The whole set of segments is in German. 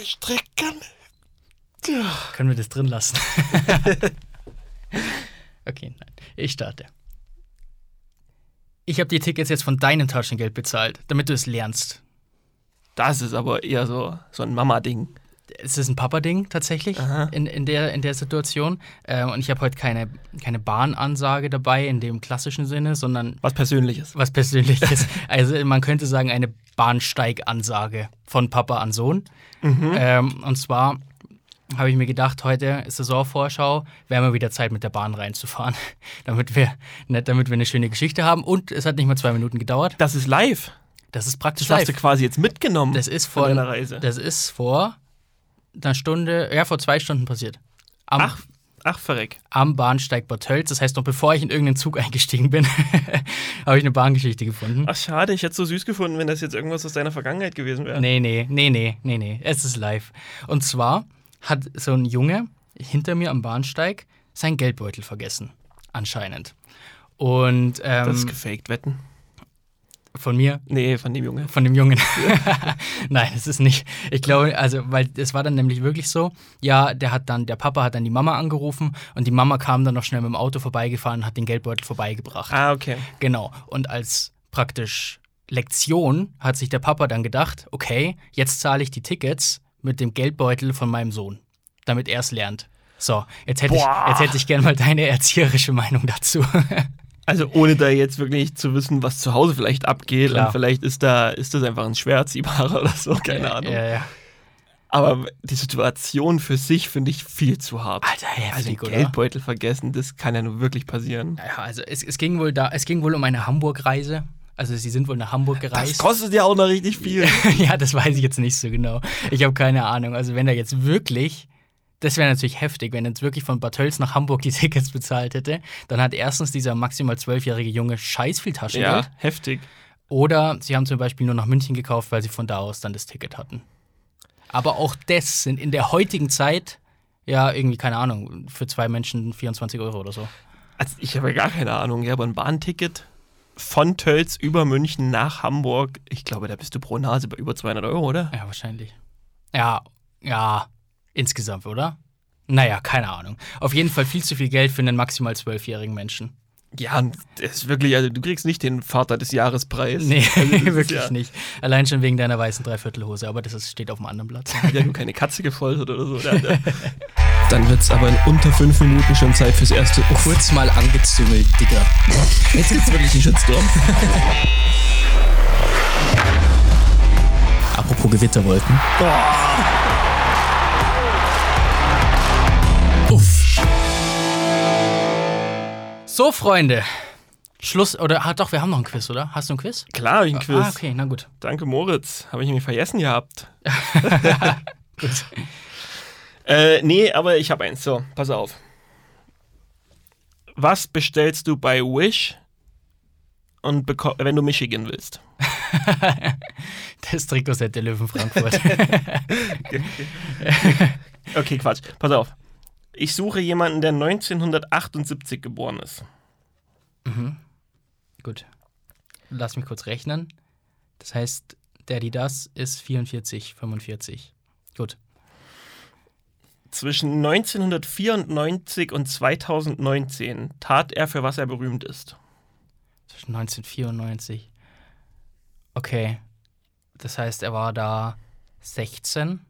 durchstricken. Können wir das drin lassen? okay, nein. Ich starte. Ich habe die Tickets jetzt von deinem Taschengeld bezahlt, damit du es lernst. Das ist aber eher so, so ein Mama-Ding. Es ist ein Papa-Ding tatsächlich in, in, der, in der Situation. Äh, und ich habe heute keine, keine Bahnansage dabei in dem klassischen Sinne, sondern Was Persönliches. was Persönliches. also man könnte sagen, eine Bahnsteigansage von Papa an Sohn. Ähm, und zwar habe ich mir gedacht, heute ist Saisonvorschau, wäre mal wieder Zeit, mit der Bahn reinzufahren. damit, wir, ne, damit wir eine schöne Geschichte haben. Und es hat nicht mal zwei Minuten gedauert. Das ist live. Das ist praktisch Das hast du live. quasi jetzt mitgenommen. Das ist von vor, deiner Reise. das ist vor einer Stunde, ja, vor zwei Stunden passiert. Am, Ach, ach, verreck. am Bahnsteig Bad Tölz. Das heißt, noch bevor ich in irgendeinen Zug eingestiegen bin, habe ich eine Bahngeschichte gefunden. Ach, schade, ich hätte es so süß gefunden, wenn das jetzt irgendwas aus deiner Vergangenheit gewesen wäre. Nee, nee, nee, nee, nee, nee. Es ist live. Und zwar hat so ein Junge hinter mir am Bahnsteig seinen Geldbeutel vergessen. Anscheinend. Und ähm, Das ist gefaked, wetten. Von mir, Nee, von dem Junge. von dem Jungen. Nein, es ist nicht. Ich glaube, also, weil es war dann nämlich wirklich so, ja, der hat dann, der Papa hat dann die Mama angerufen und die Mama kam dann noch schnell mit dem Auto vorbeigefahren und hat den Geldbeutel vorbeigebracht. Ah, okay. Genau. Und als praktisch Lektion hat sich der Papa dann gedacht, okay, jetzt zahle ich die Tickets mit dem Geldbeutel von meinem Sohn, damit er es lernt. So, jetzt hätte, ich, Boah. jetzt hätte ich gerne mal deine erzieherische Meinung dazu. Also ohne da jetzt wirklich zu wissen, was zu Hause vielleicht abgeht Klar. und vielleicht ist da ist das einfach ein schwer erziehbarer oder so, keine Ahnung. Ja, ja. Aber die Situation für sich finde ich viel zu hart. Alter, also heftig, den oder? Geldbeutel vergessen, das kann ja nur wirklich passieren. Ja, also es, es ging wohl da, es ging wohl um eine Hamburg-Reise. Also sie sind wohl nach Hamburg Das gereist. kostet ja auch noch richtig viel. ja, das weiß ich jetzt nicht so genau. Ich habe keine Ahnung. Also wenn er jetzt wirklich, das wäre natürlich heftig, wenn jetzt wirklich von Bad Tölz nach Hamburg die Tickets bezahlt hätte, dann hat erstens dieser maximal zwölfjährige Junge scheiß viel Taschengeld. ja, heftig. Oder sie haben zum Beispiel nur nach München gekauft, weil sie von da aus dann das Ticket hatten. Aber auch das sind in der heutigen Zeit, ja, irgendwie, keine Ahnung, für zwei Menschen 24 Euro oder so. Also ich habe ja gar keine Ahnung, ja, aber ein Bahnticket von Tölz über München nach Hamburg, ich glaube, da bist du pro Nase bei über 200 Euro, oder? Ja, wahrscheinlich. Ja, ja, insgesamt, oder? Naja, keine Ahnung. Auf jeden Fall viel zu viel Geld für einen maximal zwölfjährigen Menschen. Ja, und das ist wirklich, also du kriegst nicht den Vater des Jahrespreis. Nee, Also wirklich ja, nicht. Allein schon wegen deiner weißen Dreiviertelhose, aber das ist, steht auf einem anderen Platz. Hat ja nur keine Katze gefoltert oder so. Dann wird es aber in unter fünf Minuten schon Zeit fürs erste Uff. Kurz mal angezüngelt, Digga. Jetzt gibt's wirklich einen Shitstorm. Apropos Gewitterwolken. Uff. So, Freunde. Schluss, oder, ah, doch, wir haben noch ein Quiz, oder? Hast du ein Quiz? Klar, hab ich ein Quiz. Ah, okay, na gut. Danke, Moritz. Habe ich irgendwie vergessen gehabt. gut. Äh, nee, aber ich habe eins. So, pass auf. Was bestellst du bei Wish und wenn du Michigan willst? Das Trikotset der Löwen Frankfurt. Okay, Quatsch. Pass auf. Ich suche jemanden, der 1978 geboren ist. gut. Lass mich kurz rechnen. Das heißt, der, die das ist 44, 45. Gut. Zwischen 1994 und 2019 tat er, für was er berühmt ist. Zwischen 1994. Okay. Das heißt, er war da 16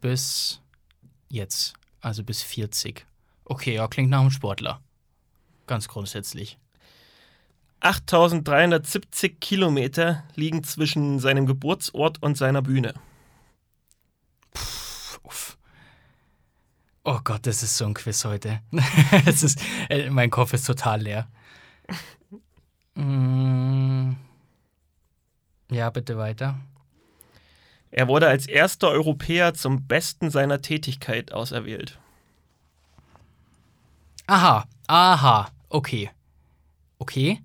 bis jetzt. Also bis 40. Okay, ja, klingt nach einem Sportler. Ganz grundsätzlich. 8370 Kilometer liegen zwischen seinem Geburtsort und seiner Bühne. Uff. Oh Gott, das ist so ein Quiz heute. ist, äh, mein Kopf ist total leer. Mm. Ja, bitte weiter. Er wurde als erster Europäer zum Besten seiner Tätigkeit auserwählt. Aha, aha, okay. Okay.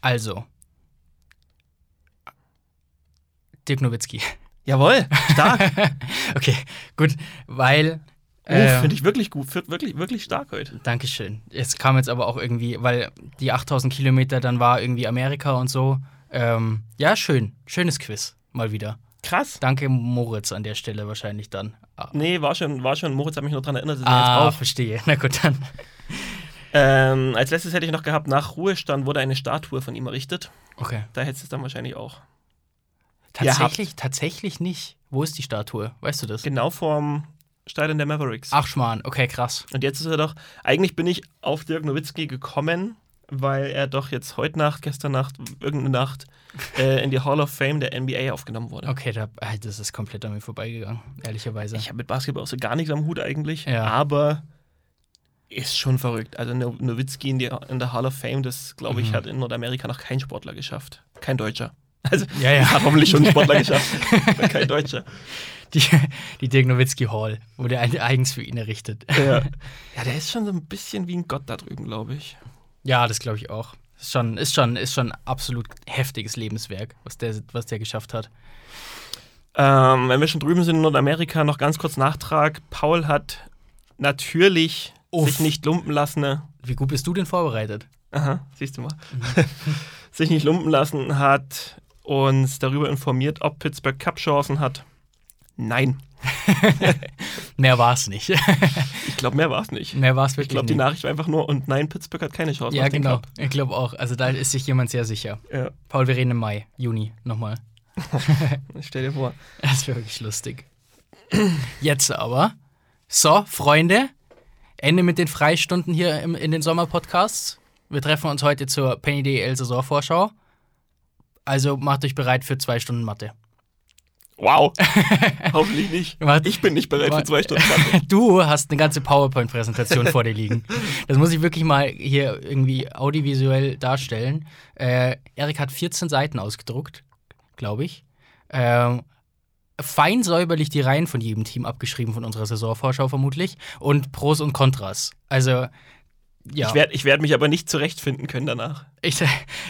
Also. Dirk Nowitzki. Jawohl, stark. okay, gut, weil. Oh, äh, Finde ich wirklich gut, wirklich, wirklich stark heute. Dankeschön. Es kam jetzt aber auch irgendwie, weil die 8000 Kilometer dann war irgendwie Amerika und so. Ähm, ja, schön. Schönes Quiz. Mal wieder. Krass. Danke Moritz an der Stelle wahrscheinlich dann. Ah, Nee, war schon, war schon. Moritz hat mich nur daran erinnert, dass ah braucht. verstehe. Na gut, dann. Ähm, als letztes hätte ich noch gehabt, nach Ruhestand wurde eine Statue von ihm errichtet. Okay. Da hättest du es dann wahrscheinlich auch. Tatsächlich, tatsächlich nicht. Wo ist die Statue? Weißt du das? Genau vorm Stadion der Mavericks. Ach, Schmarrn. Okay, krass. Und jetzt ist er doch, eigentlich bin ich auf Dirk Nowitzki gekommen, weil er doch jetzt heute Nacht, gestern Nacht, irgendeine Nacht äh, in die Hall of Fame der NBA aufgenommen wurde. Okay, da, ah, das ist komplett an mir vorbeigegangen, ehrlicherweise. Ich habe mit Basketball auch so gar nichts am Hut eigentlich, Ja. aber ist schon verrückt. Also No- Nowitzki in, die, in der Hall of Fame, das glaube ich, Mhm. hat in Nordamerika noch kein Sportler geschafft. Kein Deutscher. Also ja, ja. hat hoffentlich schon ein Sportler geschafft, aber kein Deutscher. Die, die Dirk Nowitzki Hall wurde eigens für ihn errichtet. Ja. ja, der ist schon so ein bisschen wie ein Gott da drüben, glaube ich. Ja, das glaube ich auch. Ist schon, ist schon, ist schon absolut heftiges Lebenswerk, was der, was der geschafft hat. Ähm, wenn wir schon drüben sind in Nordamerika, noch ganz kurz Nachtrag. Paul hat natürlich Uff. sich nicht lumpen lassen. ne? Wie gut bist du denn vorbereitet? Aha, siehst du mal. sich nicht lumpen lassen hat uns darüber informiert, ob Pittsburgh Cup-Chancen hat. Nein. Mehr war es nicht. Ich glaube, mehr war es nicht. Mehr war es Ich wirklich glaube, die. Nachricht war einfach nur, und nein, Pittsburgh hat keine Chance. Ja, genau. Ich glaube auch. Also da ist sich jemand sehr sicher. Ja, Paul, wir reden im Mai, Juni nochmal. stell dir vor. Das wäre wirklich lustig. Jetzt aber. So, Freunde. Ende mit den Freistunden hier im, in den Sommerpodcasts. Wir treffen uns heute zur Penny DL Saisonvorschau. Also macht euch bereit für zwei Stunden Mathe. Wow. Hoffentlich nicht. Ich bin nicht bereit für zwei Stunden. Du hast eine ganze PowerPoint-Präsentation vor dir liegen. Das muss ich wirklich mal hier irgendwie audiovisuell darstellen. Äh, Erik hat 14 Seiten ausgedruckt, glaube ich. Ähm, fein säuberlich die Reihen von jedem Team abgeschrieben von unserer Saisonvorschau vermutlich und Pros und Kontras. Also, ja. Ich werde ich werd mich aber nicht zurechtfinden können danach. Ich,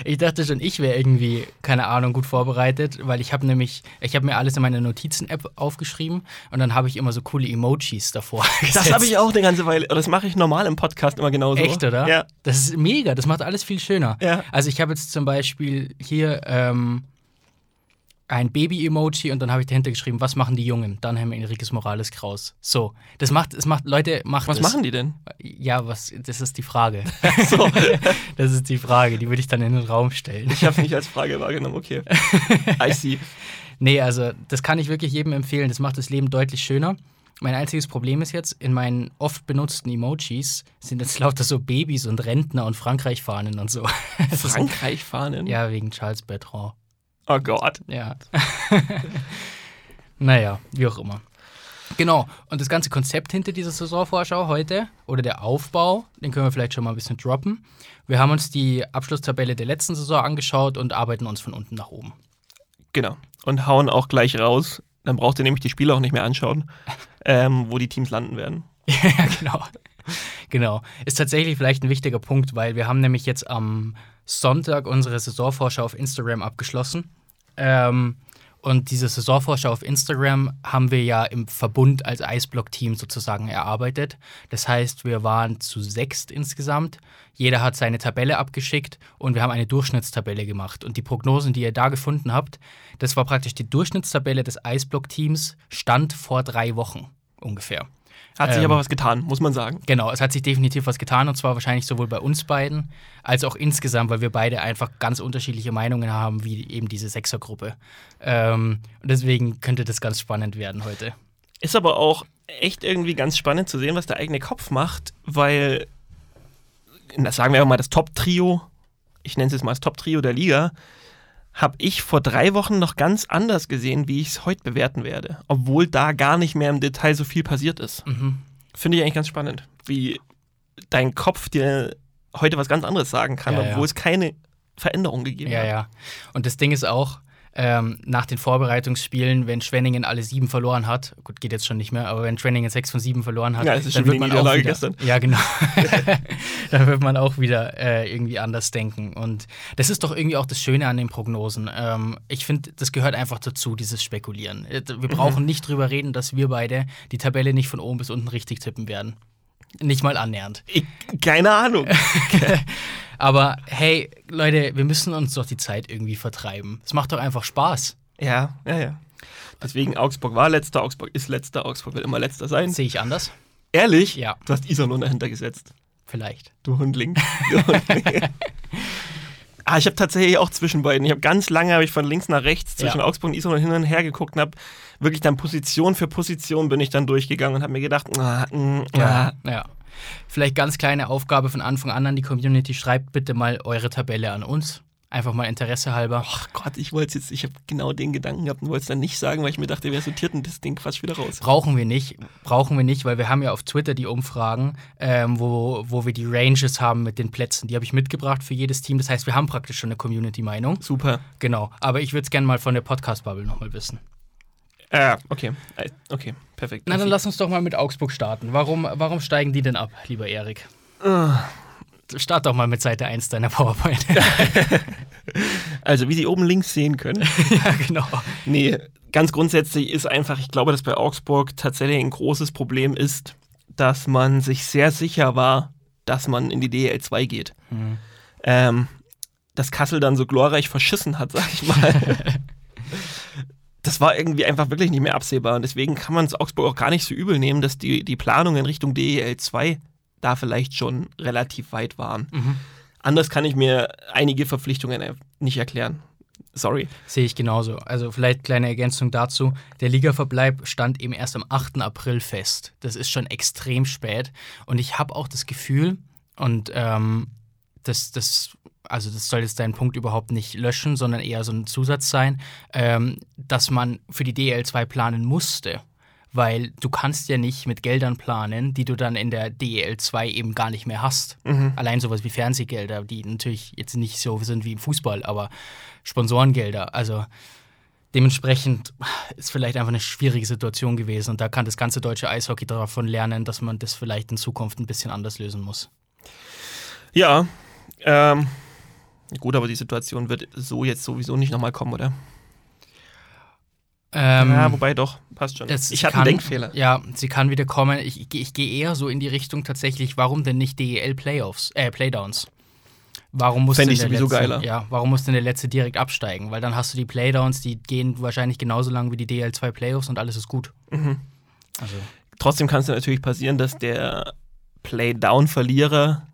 ich dachte schon, ich wäre irgendwie, keine Ahnung, gut vorbereitet, weil ich habe nämlich, ich habe mir alles in meiner Notizen-App aufgeschrieben und dann habe ich immer so coole Emojis davor. Das habe ich auch eine ganze Weile. Das mache ich normal im Podcast immer genauso. Echt, oder? Ja. Das ist mega, das macht alles viel schöner. Ja. Also ich habe jetzt zum Beispiel hier ähm, ein Baby-Emoji und dann habe ich dahinter geschrieben, was machen die Jungen? Dann haben wir Enriquez Morales Kraus. So, das macht, es macht, Leute, macht Was es. machen die denn? Ja, was, das ist die Frage. So. Das ist die Frage, die würde ich dann in den Raum stellen. Ich habe nicht als Frage wahrgenommen, okay. I see. Nee, also das kann ich wirklich jedem empfehlen. Das macht das Leben deutlich schöner. Mein einziges Problem ist jetzt, in meinen oft benutzten Emojis sind jetzt lauter so Babys und Rentner und Frankreich-Fahnen und so. Das Frankreich-Fahnen? Ja, wegen Charles Bertrand. Oh Gott. Ja. naja, wie auch immer. Genau, und das ganze Konzept hinter dieser Saisonvorschau heute oder der Aufbau, den können wir vielleicht schon mal ein bisschen droppen. Wir haben uns die Abschlusstabelle der letzten Saison angeschaut und arbeiten uns von unten nach oben. Genau. Und hauen auch gleich raus. Dann braucht ihr nämlich die Spiele auch nicht mehr anschauen, ähm, wo die Teams landen werden. ja, genau. Genau. Ist tatsächlich vielleicht ein wichtiger Punkt, weil wir haben nämlich jetzt am Sonntag unsere Saisonvorschau auf Instagram abgeschlossen. Ähm, und diese Saisonvorschau auf Instagram haben wir ja im Verbund als Eisblock-Team sozusagen erarbeitet. Das heißt, wir waren zu sechst insgesamt. Jeder hat seine Tabelle abgeschickt und wir haben eine Durchschnittstabelle gemacht. Und die Prognosen, die ihr da gefunden habt, das war praktisch die Durchschnittstabelle des Eisblock-Teams, stand vor drei Wochen ungefähr. Hat sich Ähm, aber was getan, muss man sagen. Genau, es hat sich definitiv was getan und zwar wahrscheinlich sowohl bei uns beiden als auch insgesamt, weil wir beide einfach ganz unterschiedliche Meinungen haben, wie eben diese Sechsergruppe. Ähm, und deswegen könnte das ganz spannend werden heute. Ist aber auch echt irgendwie ganz spannend zu sehen, was der eigene Kopf macht, weil, na, sagen wir mal, das Top-Trio, ich nenne es jetzt mal das Top-Trio der Liga, habe ich vor drei Wochen noch ganz anders gesehen, wie ich es heute bewerten werde. Obwohl da gar nicht mehr im Detail so viel passiert ist. Mhm. Finde ich eigentlich ganz spannend, wie dein Kopf dir heute was ganz anderes sagen kann, Ja, ja. obwohl es keine Veränderung gegeben Ja, hat. ja. Und das Ding ist auch, ähm, nach den Vorbereitungsspielen, wenn Schwenningen alle sieben verloren hat, gut, geht jetzt schon nicht mehr, aber wenn Schwenningen sechs von sieben verloren hat, Ja, dann wird man auch wieder, gestern. Ja, genau. dann wird man auch wieder äh, irgendwie anders denken. Und das ist doch irgendwie auch das Schöne an den Prognosen. Ähm, ich finde, das gehört einfach dazu, dieses Spekulieren. Äh, Wir brauchen nicht drüber reden, dass wir beide die Tabelle nicht von oben bis unten richtig tippen werden. Nicht mal annähernd. Ich, keine Ahnung. Aber hey, Leute, wir müssen uns doch die Zeit irgendwie vertreiben. Es macht doch einfach Spaß. ja, ja, ja. Deswegen Augsburg war letzter, Augsburg ist letzter, Augsburg will immer letzter sein. Sehe ich anders? Ehrlich? Ja. Du hast Iserlohn dahinter gesetzt. Vielleicht. Du Hundling. Du Hundling. Ah, ich habe tatsächlich auch zwischen beiden. Ich habe ganz lange habe ich von links nach rechts zwischen Ja. Augsburg und Iserlohn hin und her geguckt und habe wirklich dann Position für Position bin ich dann durchgegangen und habe mir gedacht, ah, mm, ah. Ja. Vielleicht ganz kleine Aufgabe von Anfang an an die Community. Schreibt bitte mal eure Tabelle an uns. Einfach mal Interesse halber. Ach Gott, ich wollte jetzt, ich habe genau den Gedanken gehabt und wollte es dann nicht sagen, weil ich mir dachte, wer sortiert denn das Ding Quatsch wieder raus? Brauchen wir nicht, brauchen wir nicht, weil wir haben ja auf Twitter die Umfragen, ähm, wo, wo wir die Ranges haben mit den Plätzen. Die habe ich mitgebracht für jedes Team. Das heißt, wir haben praktisch schon eine Community-Meinung. Super. Genau. Aber ich würde es gerne mal von der Podcast-Bubble nochmal wissen. Äh, okay. Äh, Okay, perfekt. Na, dann lass uns doch mal mit Augsburg starten. Warum, warum steigen die denn ab, lieber Erik? Ah. Start doch mal mit Seite 1 deiner PowerPoint. Also, wie Sie oben links sehen können. ja, genau. Nee, ganz grundsätzlich ist einfach, ich glaube, dass bei Augsburg tatsächlich ein großes Problem ist, dass man sich sehr sicher war, dass man in die DL 2 geht. Hm. Ähm, dass Kassel dann so glorreich verschissen hat, sag ich mal. das war irgendwie einfach wirklich nicht mehr absehbar. Und deswegen kann man es Augsburg auch gar nicht so übel nehmen, dass die, die Planungen in Richtung DEL 2 da vielleicht schon relativ weit waren. Mhm. Anders kann ich mir einige Verpflichtungen nicht erklären. Sorry. Sehe ich genauso. Also vielleicht kleine Ergänzung dazu. Der Ligaverbleib stand eben erst am 8. April fest. Das ist schon extrem spät. Und ich habe auch das Gefühl, und ähm, das, das, also das soll jetzt deinen Punkt überhaupt nicht löschen, sondern eher so ein Zusatz sein, ähm, dass man für die DL2 planen musste. Weil du kannst ja nicht mit Geldern planen, die du dann in der DEL2 eben gar nicht mehr hast. Allein sowas wie Fernsehgelder, die natürlich jetzt nicht so sind wie im Fußball, aber Sponsorengelder. Also dementsprechend ist vielleicht einfach eine schwierige Situation gewesen und da kann das ganze deutsche Eishockey davon lernen, dass man das vielleicht in Zukunft ein bisschen anders lösen muss. Ja, ähm, gut, aber die Situation wird so jetzt sowieso nicht nochmal kommen, oder? Ähm, ja, wobei doch, passt schon. ich hatte kann, einen Denkfehler. Ja, sie kann wieder kommen. Ich, ich, ich gehe eher so in die Richtung tatsächlich, warum denn nicht DEL Playoffs, äh, Playdowns? Warum muss Fänd denn ich der sowieso letzte, geiler. Ja, warum muss denn der letzte direkt absteigen? Weil dann hast du die Playdowns, die gehen wahrscheinlich genauso lang wie die DL2 Playoffs und alles ist gut. Mhm. Also Trotzdem kann es ja natürlich passieren, dass der Playdown-Verlierer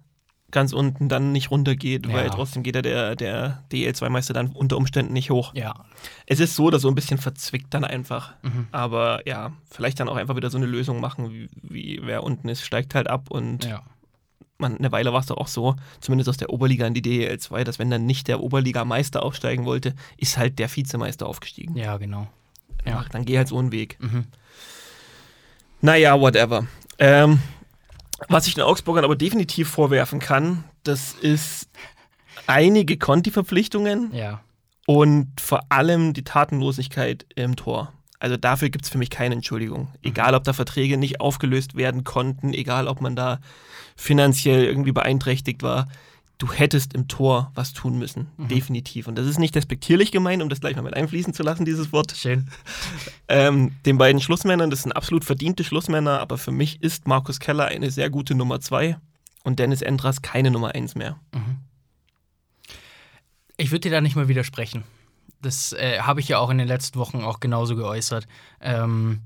ganz unten dann nicht runtergeht, Ja. weil trotzdem geht ja der, der DL2-Meister dann unter Umständen nicht hoch. ja, Es ist so oder so ein bisschen verzwickt dann einfach. Mhm. Aber ja, vielleicht dann auch einfach wieder so eine Lösung machen, wie, wie wer unten ist, steigt halt ab und ja. man, eine Weile war es doch auch so, zumindest aus der Oberliga in die DEL 2, dass wenn dann nicht der Oberligameister aufsteigen wollte, ist halt der Vizemeister aufgestiegen. Ja, genau. Ja. Ach, dann geh halt so einen Weg. Mhm. Naja, whatever. Ähm, was ich den Augsburgern aber definitiv vorwerfen kann, das ist einige Conti-Verpflichtungen Ja. und vor allem die Tatenlosigkeit im Tor. Also dafür gibt es für mich keine Entschuldigung. Egal, ob da Verträge nicht aufgelöst werden konnten, egal, ob man da finanziell irgendwie beeinträchtigt war. Du hättest im Tor was tun müssen. Definitiv. Und das ist nicht despektierlich gemeint, um das gleich mal mit einfließen zu lassen, dieses Wort. Schön. Ähm, den beiden Schlussmännern, das sind absolut verdiente Schlussmänner, aber für mich ist Markus Keller eine sehr gute Nummer zwei und Dennis Endras keine Nummer eins mehr. Ich würde dir da nicht mal widersprechen. Das äh, habe ich ja auch in den letzten Wochen auch genauso geäußert. Ähm,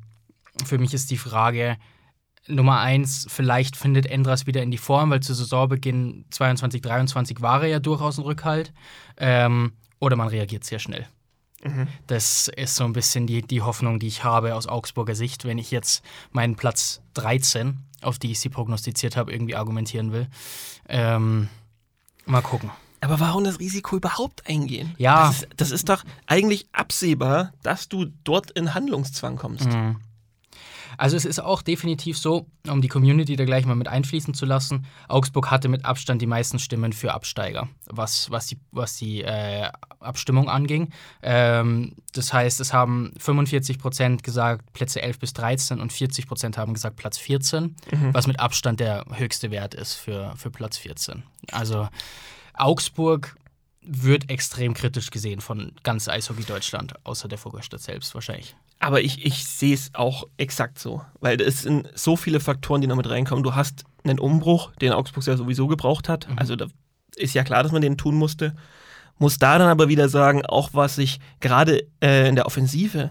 für mich ist die Frage Nummer eins, vielleicht findet Endras wieder in die Form, weil zu Saisonbeginn 22, 23 war er ja durchaus ein Rückhalt. Ähm, oder man reagiert sehr schnell. Das ist so ein bisschen die, die Hoffnung, die ich habe aus Augsburger Sicht, wenn ich jetzt meinen Platz 13, auf die ich sie prognostiziert habe, irgendwie argumentieren will. Ähm, mal gucken. Aber warum das Risiko überhaupt eingehen? Ja. Das ist, das ist doch eigentlich absehbar, dass du dort in Handlungszwang kommst. Mhm. Also es ist auch definitiv so, um die Community da gleich mal mit einfließen zu lassen, Augsburg hatte mit Abstand die meisten Stimmen für Absteiger, was, was die, was die äh, Abstimmung anging. Ähm, das heißt, es haben 45 Prozent gesagt Plätze 11 bis 13 und 40 Prozent haben gesagt Platz 14, was mit Abstand der höchste Wert ist für, für Platz 14. Also Augsburg wird extrem kritisch gesehen von ganz Eishockey Deutschland, außer der Vogelstadt selbst wahrscheinlich. Aber ich, ich sehe es auch exakt so, weil es sind so viele Faktoren, die noch mit reinkommen. Du hast einen Umbruch, den Augsburg ja sowieso gebraucht hat. Also da ist ja klar, dass man den tun musste. Muss da dann aber wieder sagen, auch was sich gerade äh, in der Offensive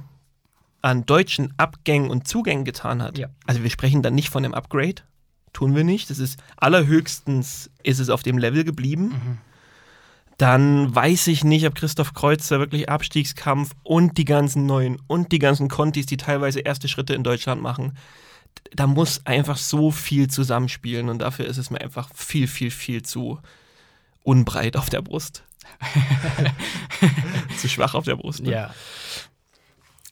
an deutschen Abgängen und Zugängen getan hat. Ja. Also wir sprechen dann nicht von einem Upgrade, tun wir nicht. Das ist allerhöchstens ist es auf dem Level geblieben. Dann weiß ich nicht, ob Christoph Kreuzer wirklich Abstiegskampf und die ganzen neuen und die ganzen Contis, die teilweise erste Schritte in Deutschland machen. Da muss einfach so viel zusammenspielen und dafür ist es mir einfach viel, viel, viel zu unbreit auf der Brust. zu schwach auf der Brust. Ne? Ja.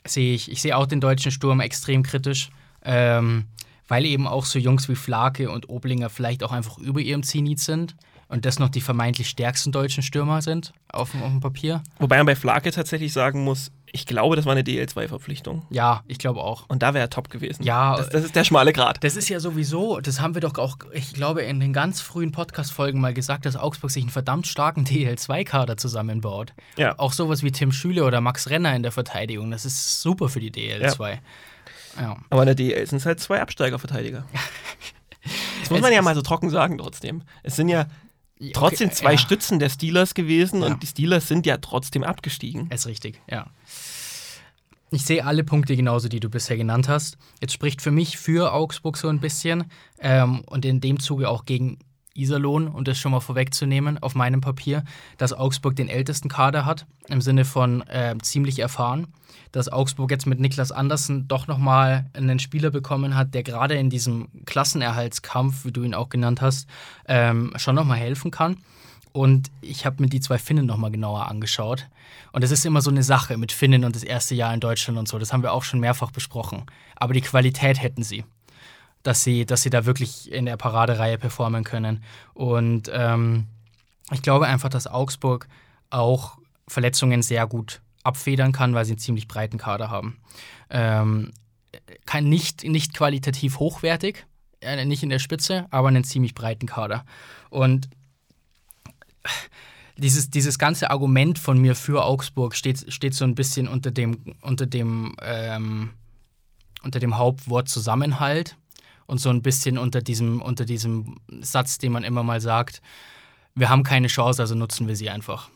Sehe ich. Ich sehe auch den deutschen Sturm extrem kritisch, ähm, weil eben auch so Jungs wie Flake und Oblinger vielleicht auch einfach über ihrem Zenit sind und das noch die vermeintlich stärksten deutschen Stürmer sind auf, dem- auf dem Papier. Wobei man bei Flake tatsächlich sagen muss, ich glaube, das war eine DL2-Verpflichtung. Ja, ich glaube auch. Und da wäre er top gewesen. Ja. Das, das ist der schmale Grat. Das ist ja sowieso, das haben wir doch auch, ich glaube, in den ganz frühen Podcast-Folgen mal gesagt, dass Augsburg sich einen verdammt starken DL2-Kader zusammenbaut. Ja. Auch sowas wie Tim Schüle oder Max Renner in der Verteidigung, das ist super für die DL2. Ja. Aber in der DL sind es halt zwei Absteigerverteidiger. Das muss man ja mal so trocken sagen trotzdem. Es sind ja trotzdem Okay, zwei ja. Stützen der Steelers gewesen Ja. und die Steelers sind ja trotzdem abgestiegen. Ist richtig, ja. Ich sehe alle Punkte genauso, die du bisher genannt hast. Jetzt spricht für mich für Augsburg so ein bisschen ähm, und in dem Zuge auch gegen Iserlohn, um das schon mal vorwegzunehmen, auf meinem Papier, dass Augsburg den ältesten Kader hat, im Sinne von äh, ziemlich erfahren. Dass Augsburg jetzt mit Niklas Andersen doch nochmal einen Spieler bekommen hat, der gerade in diesem Klassenerhaltskampf, wie du ihn auch genannt hast, ähm, schon nochmal helfen kann. Und ich habe mir die zwei Finnen nochmal genauer angeschaut. Und es ist immer so eine Sache mit Finnen und das erste Jahr in Deutschland und so. Das haben wir auch schon mehrfach besprochen. Aber die Qualität hätten sie. Dass sie, dass sie da wirklich in der Paradereihe performen können. Und ähm, ich glaube einfach, dass Augsburg auch Verletzungen sehr gut abfedern kann, weil sie einen ziemlich breiten Kader haben. Ähm, kann nicht, nicht qualitativ hochwertig, äh, nicht in der Spitze, aber einen ziemlich breiten Kader. Und dieses, dieses ganze Argument von mir für Augsburg steht, steht so ein bisschen unter dem, unter dem, ähm, unter dem Hauptwort Zusammenhalt und so ein bisschen unter diesem, unter diesem Satz, den man immer mal sagt, wir haben keine Chance, also nutzen wir sie einfach.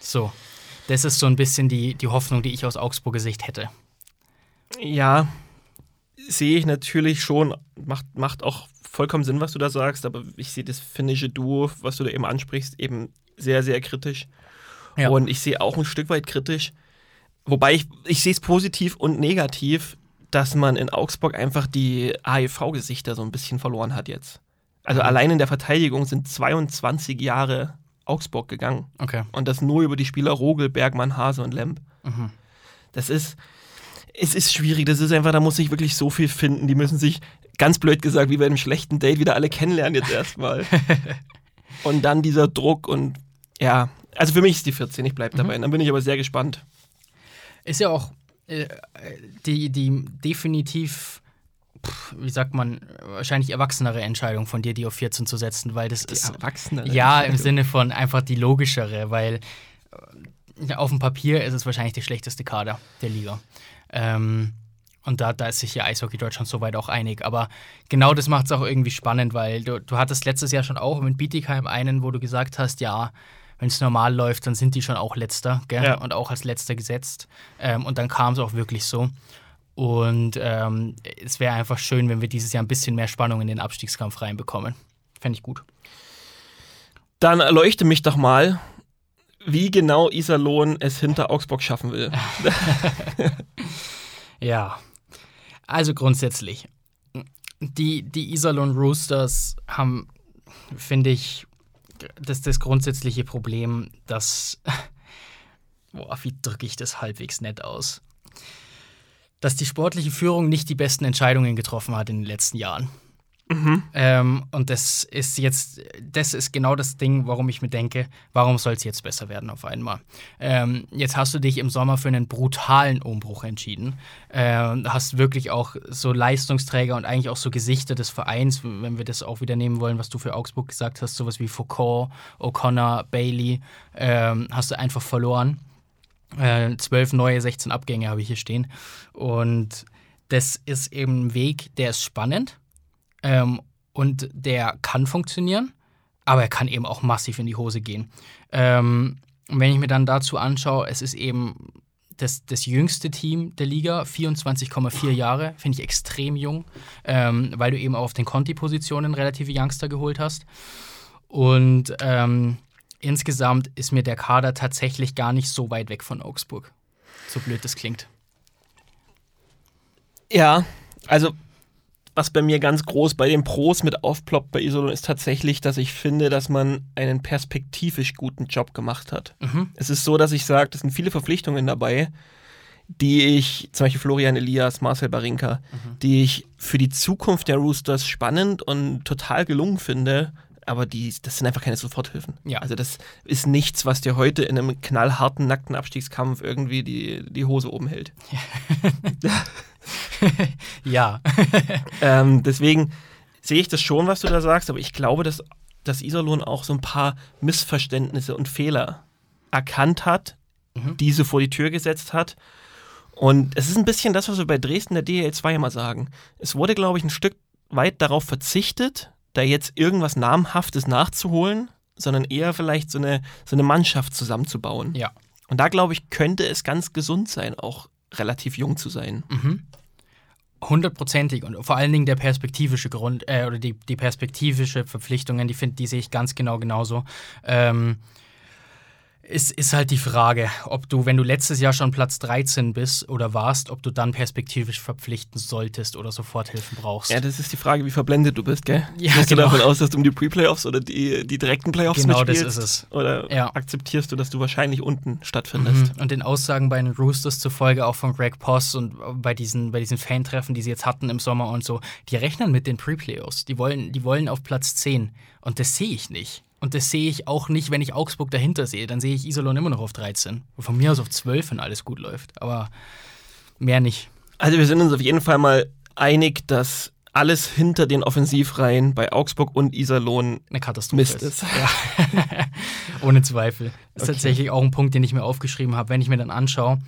So. Das ist so ein bisschen die, die Hoffnung, die ich aus Augsburger Sicht hätte. Ja, sehe ich natürlich schon. Macht, macht auch vollkommen Sinn, was du da sagst, aber ich sehe das finnische Duo, was du da eben ansprichst, eben sehr, sehr kritisch. Ja. Und ich sehe auch ein Stück weit kritisch. Wobei ich, ich sehe es positiv und negativ, dass man in Augsburg einfach die AEV-Gesichter so ein bisschen verloren hat jetzt. Also Mhm. allein in der Verteidigung sind 22 Jahre Augsburg gegangen. Okay. Und das nur über die Spieler Rogel, Bergmann, Hase und Lemp. Mhm. Das ist, es ist schwierig. Das ist einfach, da muss sich wirklich so viel finden. Die müssen sich, ganz blöd gesagt, wie bei einem schlechten Date, wieder alle kennenlernen jetzt erstmal. und dann dieser Druck und ja, also für mich ist die 14, ich bleibe dabei. Dann bin ich aber sehr gespannt. Ist ja auch die, die definitiv, wie sagt man, wahrscheinlich erwachsenere Entscheidung von dir, die auf 14 zu setzen, weil das ist. Erwachsene. Ja, im Sinne von einfach die logischere, weil äh, auf dem Papier ist es wahrscheinlich der schlechteste Kader der Liga. Ähm, und da, da ist sich ja Eishockey Deutschland soweit auch einig. Aber genau das macht es auch irgendwie spannend, weil du, du hattest letztes Jahr schon auch mit Bietigheim einen, wo du gesagt hast, ja, wenn es normal läuft, dann sind die schon auch letzter gell? Ja. und auch als letzter gesetzt. Ähm, und dann kam es auch wirklich so. Und ähm, es wäre einfach schön, wenn wir dieses Jahr ein bisschen mehr Spannung in den Abstiegskampf reinbekommen. Fände ich gut. Dann erleuchte mich doch mal, wie genau Iserlohn es hinter Augsburg schaffen will. Ja, also grundsätzlich. Die, die Iserlohn Roosters haben, finde ich, das, das grundsätzliche Problem, dass. Boah, wie drücke ich das halbwegs nett aus? Dass die sportliche Führung nicht die besten Entscheidungen getroffen hat in den letzten Jahren. Ähm, und das ist jetzt, das ist genau das Ding, warum ich mir denke, warum soll es jetzt besser werden auf einmal? Ähm, jetzt hast du dich im Sommer für einen brutalen Umbruch entschieden. Ähm, hast wirklich auch so Leistungsträger und eigentlich auch so Gesichter des Vereins, wenn wir das auch wieder nehmen wollen, was du für Augsburg gesagt hast, sowas wie Foucault, O'Connor, Bailey, ähm, hast du einfach verloren. Äh, zwölf neue, 16 Abgänge habe ich hier stehen. Und das ist eben ein Weg, der ist spannend. Ähm, und der kann funktionieren, aber er kann eben auch massiv in die Hose gehen. Ähm, wenn ich mir dann dazu anschaue, es ist eben das, das jüngste Team der Liga, 24,4 Jahre, finde ich extrem jung, ähm, weil du eben auch auf den Conti-Positionen relative Youngster geholt hast. Und ähm, insgesamt ist mir der Kader tatsächlich gar nicht so weit weg von Augsburg. So blöd das klingt. Ja, also was bei mir ganz groß bei den Pros mit aufploppt bei Isolon ist tatsächlich, dass ich finde, dass man einen perspektivisch guten Job gemacht hat. Mhm. Es ist so, dass ich sage, es sind viele Verpflichtungen dabei, die ich, zum Beispiel Florian Elias, Marcel Barinka, die ich für die Zukunft der Roosters spannend und total gelungen finde. Aber die, das sind einfach keine Soforthilfen. Ja. Also das ist nichts, was dir heute in einem knallharten, nackten Abstiegskampf irgendwie die, die Hose oben hält. Ja. Ähm, deswegen sehe ich das schon, was du da sagst, aber ich glaube, dass, dass Iserlohn auch so ein paar Missverständnisse und Fehler erkannt hat, Mhm. diese vor die Tür gesetzt hat. Und es ist ein bisschen das, was wir bei Dresden der DL 2 immer sagen. Es wurde, glaube ich, ein Stück weit darauf verzichtet, da jetzt irgendwas Namhaftes nachzuholen, sondern eher vielleicht so eine, so eine Mannschaft zusammenzubauen. ja. Und da, glaube ich, könnte es ganz gesund sein, auch relativ jung zu sein. Mhm. Hundertprozentig und vor allen Dingen der perspektivische Grund äh, oder die, die perspektivische Verpflichtungen, die finde, die sehe ich ganz genau genauso. Ähm, ist, ist halt die Frage, ob du, wenn du letztes Jahr schon Platz 13 bist oder warst, ob du dann perspektivisch verpflichten solltest oder Soforthilfen brauchst. Ja, das ist die Frage, wie verblendet du bist, gell? Ja, Gehst genau. du davon aus, dass du um die Pre-Playoffs oder die, die direkten Playoffs Genau das mitspielst? ist es. Oder Ja. akzeptierst du, dass du wahrscheinlich unten stattfindest? Mhm. Und den Aussagen bei den Roosters zufolge auch von Greg Poss und bei diesen, bei diesen Fan-Treffen, die sie jetzt hatten im Sommer und so, die rechnen mit den Pre-Playoffs. Die wollen, die wollen auf Platz 10. Und das sehe ich nicht. Und das sehe ich auch nicht, wenn ich Augsburg dahinter sehe. Dann sehe ich Iserlohn immer noch auf 13. Und von mir aus auf 12, wenn alles gut läuft. Aber mehr nicht. Also wir sind uns auf jeden Fall mal einig, dass alles hinter den Offensivreihen bei Augsburg und Iserlohn Eine Katastrophe Mist ist. ist. Ja. Ohne Zweifel. Das ist Okay. tatsächlich auch ein Punkt, den ich mir aufgeschrieben habe, wenn ich mir dann anschaue,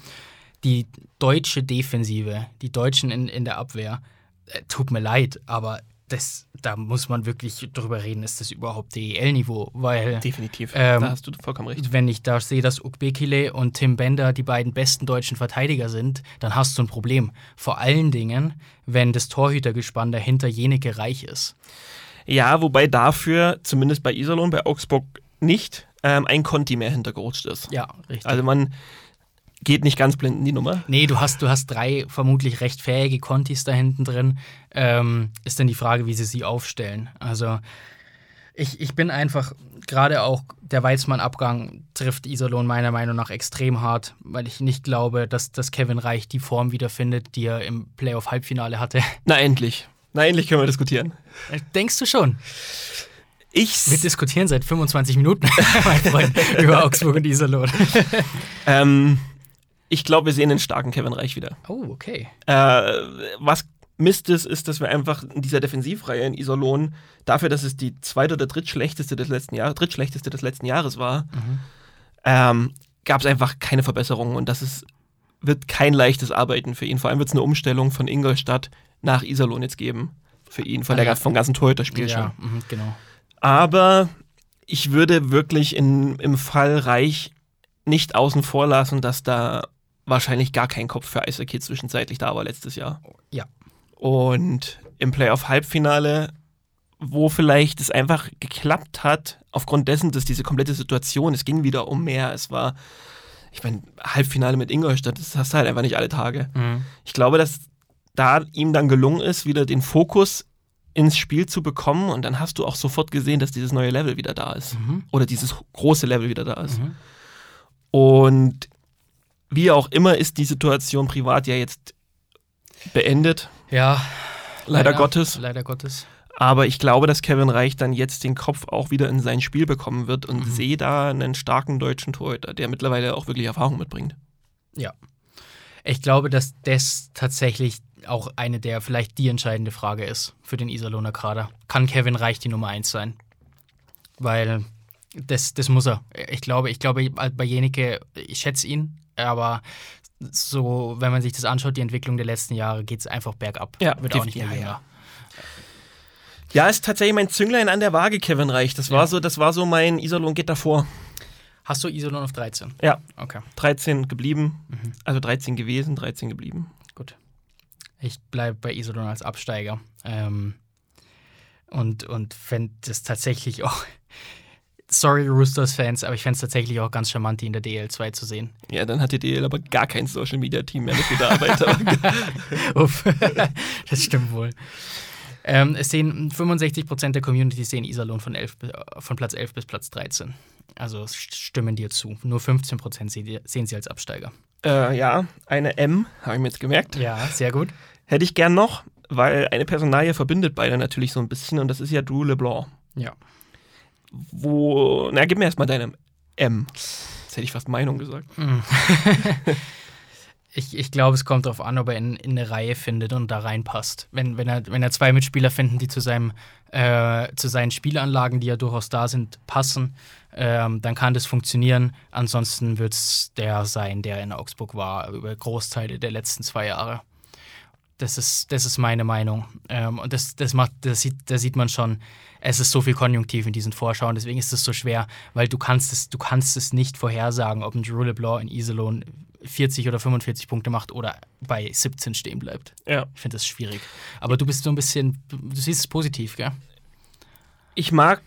die deutsche Defensive, die Deutschen in, in der Abwehr, äh, tut mir leid, aber das, da muss man wirklich drüber reden, ist das überhaupt DEL-Niveau? Weil, Definitiv. Ähm, da hast du vollkommen recht. wenn ich da sehe, dass Ukbekile und Tim Bender die beiden besten deutschen Verteidiger sind, dann hast du ein Problem. Vor allen Dingen, wenn das Torhütergespann dahinter Jeneke reich ist. Ja, wobei dafür, zumindest bei Iserlohn, bei Augsburg nicht, ähm, ein Conti mehr hintergerutscht ist. Ja, richtig. Also man geht nicht ganz blind in die Nummer. Nee, du hast, du hast drei vermutlich recht fähige Contis da hinten drin. Ähm, ist dann die Frage, wie sie sie aufstellen. Also ich, ich bin einfach, gerade auch der Weizmann-Abgang trifft Iserlohn meiner Meinung nach extrem hart, weil ich nicht glaube, dass, dass Kevin Reich die Form wiederfindet, die er im Playoff-Halbfinale hatte. Na endlich. Na endlich können wir diskutieren. Denkst du schon? Ich, Wir diskutieren seit 25 Minuten, mein Freund, über Augsburg und Iserlohn. ähm, ich glaube, wir sehen einen starken Kevin Reich wieder. Oh, okay. Äh, was Mist ist, ist, dass wir einfach in dieser Defensivreihe in Iserlohn, dafür, dass es die zweite oder drittschlechteste des letzten Jahres, drittschlechteste des letzten Jahres war, ähm, gab es einfach keine Verbesserungen und das ist, wird kein leichtes Arbeiten für ihn. Vor allem wird es eine Umstellung von Ingolstadt nach Iserlohn jetzt geben. Für ihn, von der, ja. vom ganzen Torhüterspiel schon. Ja, mhm, genau. Aber ich würde wirklich in, im Fall Reich nicht außen vor lassen, dass da wahrscheinlich gar kein Kopf für Eishockey zwischenzeitlich da war letztes Jahr. Ja. Und im Playoff-Halbfinale, wo vielleicht es einfach geklappt hat, aufgrund dessen, dass diese komplette Situation, es ging wieder um mehr, es war, ich meine, Halbfinale mit Ingolstadt, das hast du halt einfach nicht alle Tage. Mhm. Ich glaube, dass da ihm dann gelungen ist, wieder den Fokus ins Spiel zu bekommen und dann hast du auch sofort gesehen, dass dieses neue Level wieder da ist. Mhm. Oder dieses große Level wieder da ist. Mhm. Und wie auch immer ist die Situation privat ja jetzt beendet, Ja. leider, Gottes. Leider Gottes. Aber ich glaube, dass Kevin Reich dann jetzt den Kopf auch wieder in sein Spiel bekommen wird und Mhm. sehe da einen starken deutschen Torhüter, der mittlerweile auch wirklich Erfahrung mitbringt. Ja. Ich glaube, dass das tatsächlich auch eine der vielleicht die entscheidende Frage ist für den Iserlohner Kader. Kann Kevin Reich die Nummer 1 sein? Weil das, das muss er. Ich glaube, ich glaube, bei Jenike, ich schätze ihn, aber so, wenn man sich das anschaut, die Entwicklung der letzten Jahre, geht es einfach bergab. Ja, Wird auch nicht mehr ja, ja. Ja, ist tatsächlich mein Zünglein an der Waage, Kevin Reich. Das war Ja. so, das war so mein Iserlohn geht davor. Hast du Iserlohn auf 13? Ja. Okay, 13 geblieben, Mhm. also 13 gewesen, 13 geblieben. gut. Ich bleibe bei Iserlohn als Absteiger. Ähm, und und fände es tatsächlich auch. Sorry, Roosters-Fans, aber ich fände es tatsächlich auch ganz charmant, die in der DL2 zu sehen. Ja, dann hat die DL aber gar kein Social Media Team mehr mit Mitarbeiter. Uff, das stimmt wohl. Ähm, es sehen 65% der Community sehen Iserlohn von, 11, bi- äh, von Platz 11 bis Platz 13. Also stimmen dir zu. Nur 15% sehen, die- sehen sie als Absteiger. äh, ja, eine M, habe ich mir jetzt gemerkt. Ja, sehr gut. Hätte ich gern noch, weil eine Personalie verbindet beide natürlich so ein bisschen und das ist ja Drew LeBlanc. Ja. Wo, na, gib mir erstmal deine M. Jetzt hätte ich fast Meinung gesagt. Ich, ich glaube, es kommt darauf an, ob er in, in eine Reihe findet und da reinpasst. Wenn, wenn, er, wenn er zwei Mitspieler finden, die zu, seinem, äh, zu seinen Spielanlagen, die ja durchaus da sind, passen, ähm, dann kann das funktionieren. Ansonsten wird es der sein, der in Augsburg war, über Großteile der letzten zwei Jahre. Das ist, das ist meine Meinung. Ähm, und das, das macht, das sieht, da sieht man schon, es ist so viel Konjunktiv in diesen Vorschauen, deswegen ist es so schwer, weil du kannst es, du kannst es nicht vorhersagen, ob ein Drew LeBlanc in Iserlohn 40 oder 45 Punkte macht oder bei 17 stehen bleibt. Ja. Ich finde das schwierig. Aber du bist so ein bisschen, du siehst es positiv, gell? Ich mag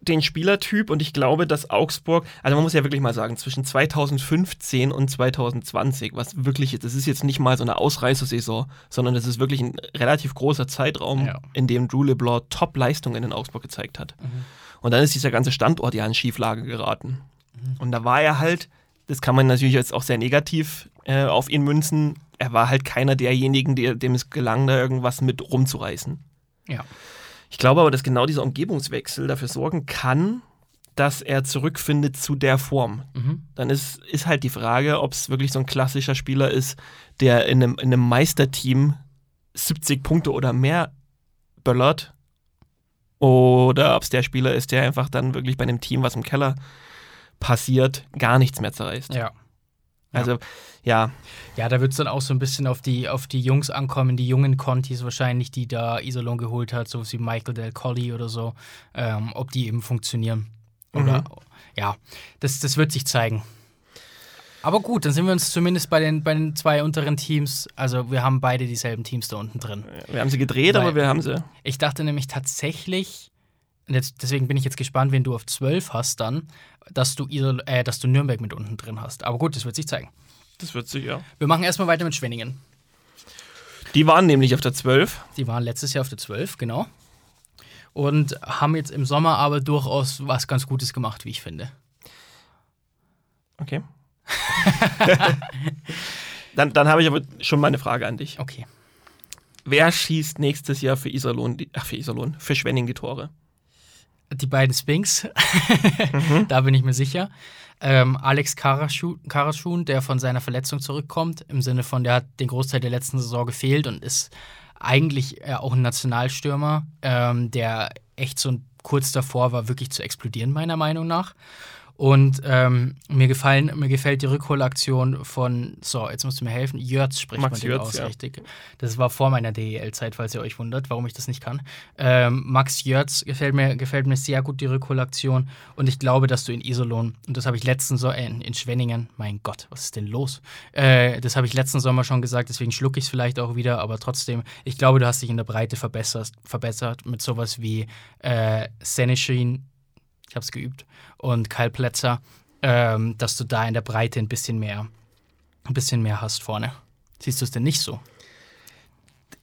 den Spielertyp und ich glaube, dass Augsburg, also man muss ja wirklich mal sagen, zwischen 2015 und 2020, was wirklich, ist, das ist jetzt nicht mal so eine Ausreißersaison, sondern das ist wirklich ein relativ großer Zeitraum, Ja. in dem Drew LeBlanc Top-Leistungen in Augsburg gezeigt hat. Und dann ist dieser ganze Standort ja in Schieflage geraten. Und da war er halt, das kann man natürlich jetzt auch sehr negativ äh, auf ihn münzen, er war halt keiner derjenigen, der, dem es gelang, da irgendwas mit rumzureißen. Ja. Ich glaube aber, dass genau dieser Umgebungswechsel dafür sorgen kann, dass er zurückfindet zu der Form. Mhm. Dann ist, ist halt die Frage, ob es wirklich so ein klassischer Spieler ist, der in einem, in einem Meisterteam 70 Punkte oder mehr böllert. Oder ob es der Spieler ist, der einfach dann wirklich bei einem Team, was im Keller passiert, gar nichts mehr zerreißt. Ja. Also, ja, Ja, da wird es dann auch so ein bisschen auf die, auf die Jungs ankommen, die jungen Contis wahrscheinlich, die da Iserlohn geholt hat, so wie Michael Del Colli oder so, ähm, ob die eben funktionieren. Oder, ja, das, das wird sich zeigen. Aber gut, dann sind wir uns zumindest bei den, bei den zwei unteren Teams, also wir haben beide dieselben Teams da unten drin. wir haben sie gedreht, Weil- aber wir haben sie. Ich dachte nämlich tatsächlich, jetzt, deswegen bin ich jetzt gespannt, wen du auf 12 hast dann, dass du, Isol äh, dass du Nürnberg mit unten drin hast. Aber gut, das wird sich zeigen. Das wird sich, ja. Wir machen erstmal weiter mit Schwenningen. Die waren nämlich auf der 12. Die waren letztes Jahr auf der 12, genau. Und haben jetzt im Sommer aber durchaus was ganz Gutes gemacht, wie ich finde. Okay. dann dann habe ich aber schon mal eine Frage an dich. Okay. Wer schießt nächstes Jahr für Iserlohn, die, ach für Iserlohn, für Schwenning die Tore? Die beiden Spinks, da bin ich mir sicher. Ähm, Alex Karaschu- Karaschun, der von seiner Verletzung zurückkommt, im Sinne von, der hat den Großteil der letzten Saison gefehlt und ist eigentlich äh, auch ein Nationalstürmer, ähm, der echt so kurz davor war, wirklich zu explodieren, meiner Meinung nach. Und ähm, mir, gefallen, mir gefällt die Rückholaktion von, so, jetzt musst du mir helfen, Jörz spricht Max man den Jörz, aus, ja. richtig. Das war vor meiner DEL-Zeit, falls ihr euch wundert, warum ich das nicht kann. Ähm, Max Jörz gefällt mir, gefällt mir sehr gut, die Rückholaktion. Und ich glaube, dass du in Iserlohn, und das habe ich letzten Sommer, äh, in Schwenningen, mein Gott, was ist denn los? Äh, das habe ich letzten Sommer schon gesagt, deswegen schlucke ich es vielleicht auch wieder, aber trotzdem, ich glaube, du hast dich in der Breite verbessert, verbessert mit sowas wie äh, Seneschin, ich habe es geübt, und Kyle Plätzer, ähm, dass du da in der Breite ein bisschen mehr, ein bisschen mehr hast vorne. Siehst du es denn nicht so?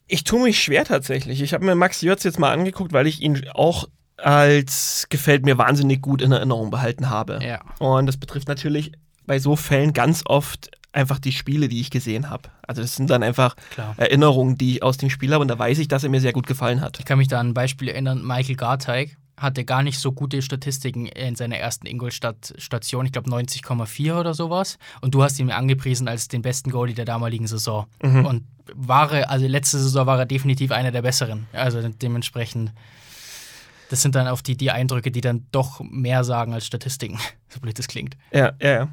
Ich tue mich schwer tatsächlich. Ich habe mir Max Jörz jetzt mal angeguckt, weil ich ihn auch als gefällt mir wahnsinnig gut in Erinnerung behalten habe. Ja. Und das betrifft natürlich bei so Fällen ganz oft einfach die Spiele, die ich gesehen habe. Also das sind dann einfach Klar. Erinnerungen, die ich aus dem Spiel habe und da weiß ich, dass er mir sehr gut gefallen hat. Ich kann mich da an ein Beispiel erinnern, Michael Garteig hatte gar nicht so gute Statistiken in seiner ersten Ingolstadt-Station, ich glaube 90,4 oder sowas. Und du hast ihn angepriesen als den besten Goalie der damaligen Saison. Und war er, also letzte Saison war er definitiv einer der besseren. Also dementsprechend, das sind dann auf die, die Eindrücke, die dann doch mehr sagen als Statistiken, so blöd das klingt. Ja, ja, ja.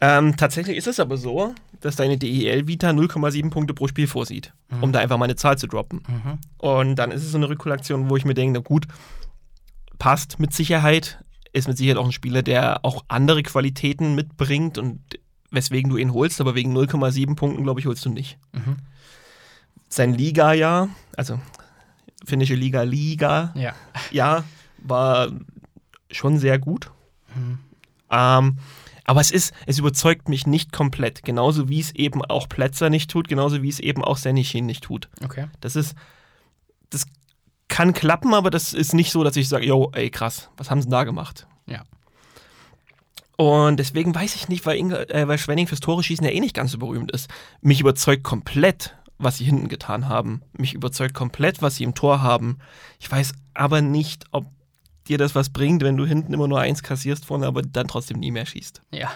Ähm, tatsächlich ist es aber so, dass deine DEL-Vita 0,7 Punkte pro Spiel vorsieht, um da einfach mal eine Zahl zu droppen. Und dann ist es so eine Rückkollektion, wo ich mir denke, na gut, passt mit Sicherheit. ist mit Sicherheit auch ein Spieler, der auch andere Qualitäten mitbringt und weswegen du ihn holst, aber wegen 0,7 Punkten, glaube ich, holst du nicht. Mhm. Sein Liga-Jahr, also finnische Liga, Liga, Ja. ja, war schon sehr gut. Mhm. Ähm, aber es ist, es überzeugt mich nicht komplett. Genauso wie es eben auch Plätzer nicht tut, genauso wie es eben auch Senichin nicht tut. Okay. Das ist, das kann klappen, aber das ist nicht so, dass ich sage, yo, ey, krass, was haben sie denn da gemacht? Ja. Und deswegen weiß ich nicht, weil, Inge, äh, weil Schwenning fürs Tore schießen ja eh nicht ganz so berühmt ist. Mich überzeugt komplett, was sie hinten getan haben. Mich überzeugt komplett, was sie im Tor haben. Ich weiß aber nicht, ob dir das was bringt, wenn du hinten immer nur eins kassierst vorne, aber dann trotzdem nie mehr schießt. Ja.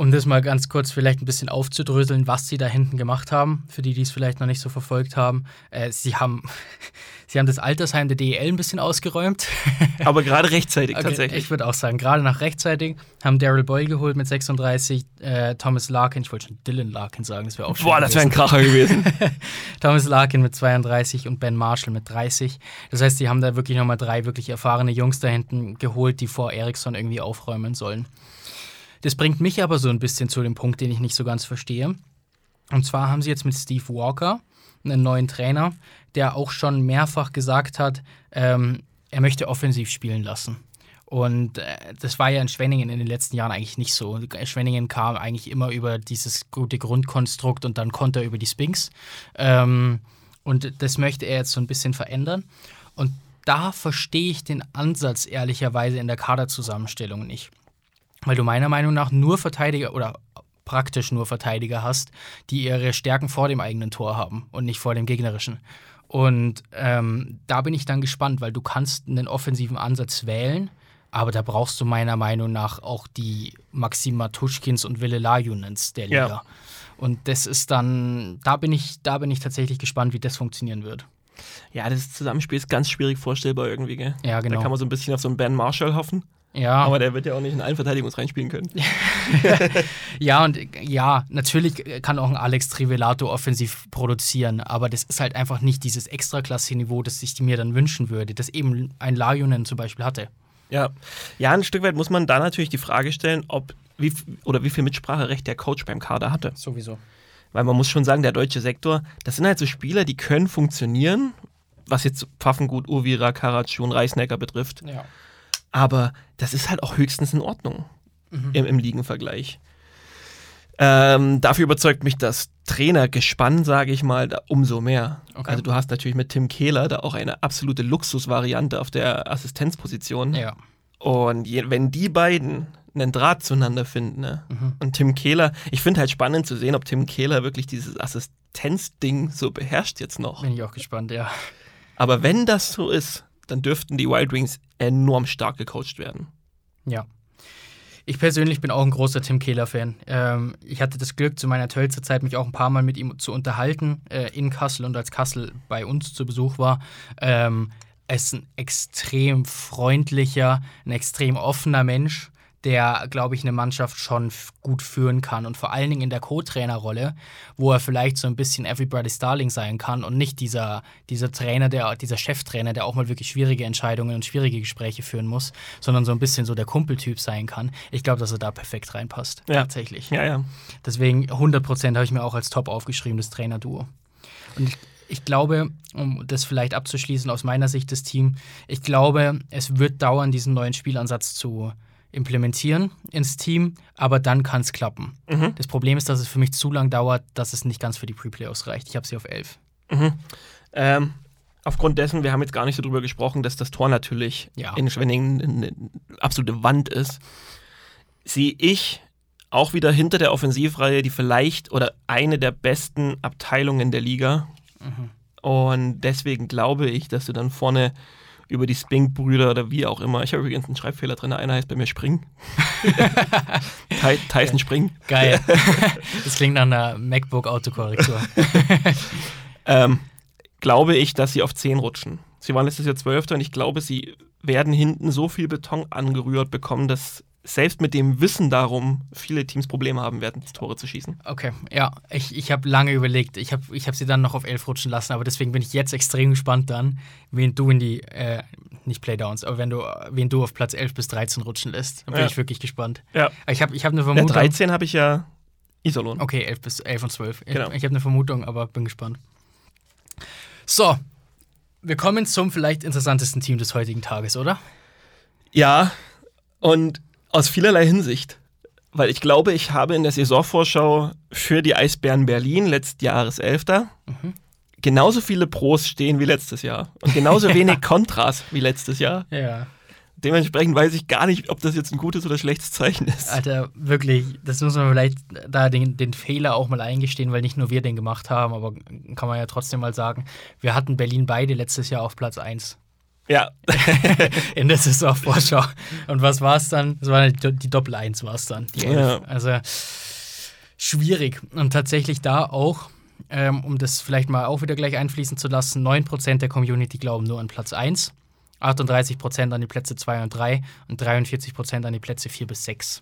Um das mal ganz kurz vielleicht ein bisschen aufzudröseln, was sie da hinten gemacht haben, für die, die es vielleicht noch nicht so verfolgt haben. Äh, sie, haben sie haben das Altersheim der DEL ein bisschen ausgeräumt. Aber gerade rechtzeitig Okay, tatsächlich. Ich würde auch sagen, gerade nach rechtzeitig haben Daryl Boyle geholt mit 36, äh, Thomas Larkin, ich wollte schon Dylan Larkin sagen, das wäre auch schön Boah, das wäre ein. Kracher gewesen. Thomas Larkin mit 32 und Ben Marshall mit 30. Das heißt, die haben da wirklich nochmal drei wirklich erfahrene Jungs da hinten geholt, die vor Eriksson irgendwie aufräumen sollen. Das bringt mich aber so ein bisschen zu dem Punkt, den ich nicht so ganz verstehe. Und zwar haben sie jetzt mit Steve Walker einen neuen Trainer, der auch schon mehrfach gesagt hat, ähm, er möchte offensiv spielen lassen. Und äh, das war ja in Schwenningen in den letzten Jahren eigentlich nicht so. Schwenningen kam eigentlich immer über dieses gute Grundkonstrukt und dann konnte er über die Spinks. Ähm, und das möchte er jetzt so ein bisschen verändern. Und da verstehe ich den Ansatz ehrlicherweise in der Kaderzusammenstellung nicht. Weil du meiner Meinung nach nur Verteidiger oder praktisch nur Verteidiger hast, die ihre Stärken vor dem eigenen Tor haben und nicht vor dem gegnerischen. Und ähm, da bin ich dann gespannt, weil du kannst einen offensiven Ansatz wählen, aber da brauchst du meiner Meinung nach auch die Maxim Matuschkins und Wille Lajunens der Liga. Ja. Und das ist dann, da bin ich, da bin ich tatsächlich gespannt, wie das funktionieren wird. ja, das Zusammenspiel ist ganz schwierig vorstellbar irgendwie, gell? Ja, genau. Da kann man so ein bisschen auf so einen Ben Marshall hoffen. Ja, Aber der wird ja auch nicht in allen Verteidigungsreihen spielen können. ja und ja, natürlich kann auch ein Alex Trivelato offensiv produzieren, aber das ist halt einfach nicht dieses Extraklasse-Niveau, das ich mir dann wünschen würde, das eben ein Lajunen zum Beispiel hatte. Ja. ja, ein Stück weit muss man da natürlich die Frage stellen, ob wie, oder wie viel Mitspracherecht der Coach beim Kader hatte. Sowieso. Weil man muss schon sagen, der deutsche Sektor, das sind halt so Spieler, die können funktionieren, was jetzt Pfaffengut, Urvira, Karatschun, Reisnecker betrifft. Ja. Aber das ist halt auch höchstens in Ordnung im, im Ligenvergleich. Ähm, dafür überzeugt mich das Trainergespann, sage ich mal, umso mehr. Okay. Also du hast natürlich mit Tim Kehler da auch eine absolute Luxusvariante auf der Assistenzposition. Ja. Und je, wenn die beiden einen Draht zueinander finden, ne? und Tim Kehler, ich finde halt spannend zu sehen, ob Tim Kehler wirklich dieses Assistenzding so beherrscht jetzt noch. Bin ich auch gespannt, ja. Aber wenn das so ist, dann dürften die Wild Wings enorm stark gecoacht werden. Ja. Ich persönlich bin auch ein großer Tim Kehler-Fan. Ähm, ich hatte das Glück, zu meiner Tölzer Zeit mich auch ein paar Mal mit ihm zu unterhalten äh, in Kassel und als Kassel bei uns zu Besuch war. Ähm, er ist ein extrem freundlicher, ein extrem offener Mensch, der, glaube ich, eine Mannschaft schon gut führen kann und vor allen Dingen in der Co-Trainerrolle, wo er vielleicht so ein bisschen Everybody's Darling sein kann und nicht dieser, dieser Trainer, der, dieser Cheftrainer, der auch mal wirklich schwierige Entscheidungen und schwierige Gespräche führen muss, sondern so ein bisschen so der Kumpeltyp sein kann. Ich glaube, dass er da perfekt reinpasst. Ja. Tatsächlich. Ja, ja. Deswegen 100% habe ich mir auch als Top aufgeschrieben, das Trainerduo. Und ich, ich glaube, um das vielleicht abzuschließen aus meiner Sicht des Teams, ich glaube, es wird dauern, diesen neuen Spielansatz zu implementieren ins Team, aber dann kann es klappen. Mhm. Das Problem ist, dass es für mich zu lang dauert, dass es nicht ganz für die Pre-Playoffs reicht. Ich habe sie auf 11. Ähm, aufgrund dessen, wir haben jetzt gar nicht so drüber gesprochen, dass das Tor natürlich Ja. in Schwenningen eine absolute Wand ist, sehe ich auch wieder hinter der Offensivreihe die vielleicht oder eine der besten Abteilungen der Liga. Und deswegen glaube ich, dass du dann vorne über die Spink-Brüder oder wie auch immer, ich habe übrigens einen Schreibfehler drin, einer heißt bei mir Spring. Ty Tyson Spring. Geil. das klingt nach einer MacBook-Autokorrektur. ähm, glaube ich, dass sie auf 10 rutschen. Sie waren letztes Jahr Zwölfter und ich glaube, sie werden hinten so viel Beton angerührt bekommen, dass selbst mit dem Wissen darum viele Teams Probleme haben werden, Tore zu schießen. Okay, ja, ich, ich habe lange überlegt. Ich habe ich hab sie dann noch auf 11 rutschen lassen, aber deswegen bin ich jetzt extrem gespannt dann, wen du in die, äh, nicht Playdowns, aber wenn du, wen du auf Platz 11 bis 13 rutschen lässt. Dann bin Ja. ich wirklich gespannt. Ja. Ich habe ich hab eine Ja, Vermutung. 13 habe ich ja Isolon. Okay, 11 bis 11 und 12. Ich- Genau. Ich habe eine Vermutung, aber bin gespannt. So, wir kommen zum vielleicht interessantesten Team des heutigen Tages, oder? Ja, und aus vielerlei Hinsicht. Weil ich glaube, ich habe in der Saisonvorschau für die Eisbären Berlin letzten Jahres Elfter genauso viele Pros stehen wie letztes Jahr. Und genauso wenig Kontras wie letztes Jahr. Ja. Dementsprechend weiß ich gar nicht, ob das jetzt ein gutes oder schlechtes Zeichen ist. Alter, wirklich, das muss man vielleicht da den, den Fehler auch mal eingestehen, weil nicht nur wir den gemacht haben, aber kann man ja trotzdem mal sagen, wir hatten Berlin beide letztes Jahr auf Platz 1 Ja, in der Saisonvorschau. Und was war es dann? Es war die, die Doppel-1 war es dann, die 11. Ja. Also schwierig. Und tatsächlich da auch, ähm, um das vielleicht mal auch wieder gleich einfließen zu lassen, 9% der Community glauben nur an Platz 1, 38% an die Plätze 2 und 3 und 43% an die Plätze 4 bis 6.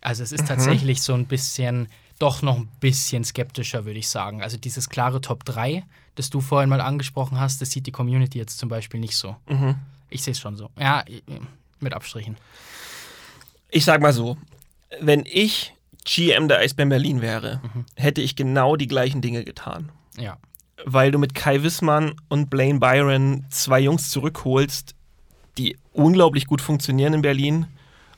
Also es ist tatsächlich so ein bisschen, doch noch ein bisschen skeptischer, würde ich sagen. Also dieses klare Top 3, das du vorhin mal angesprochen hast, das sieht die Community jetzt zum Beispiel nicht so. Mhm. Ich sehe es schon so. Ja, mit Abstrichen. ich sag mal so, wenn ich GM der Eisbären Berlin wäre, hätte ich genau die gleichen Dinge getan. Ja. weil du mit Kai Wissmann und Blaine Byron zwei Jungs zurückholst, die unglaublich gut funktionieren in Berlin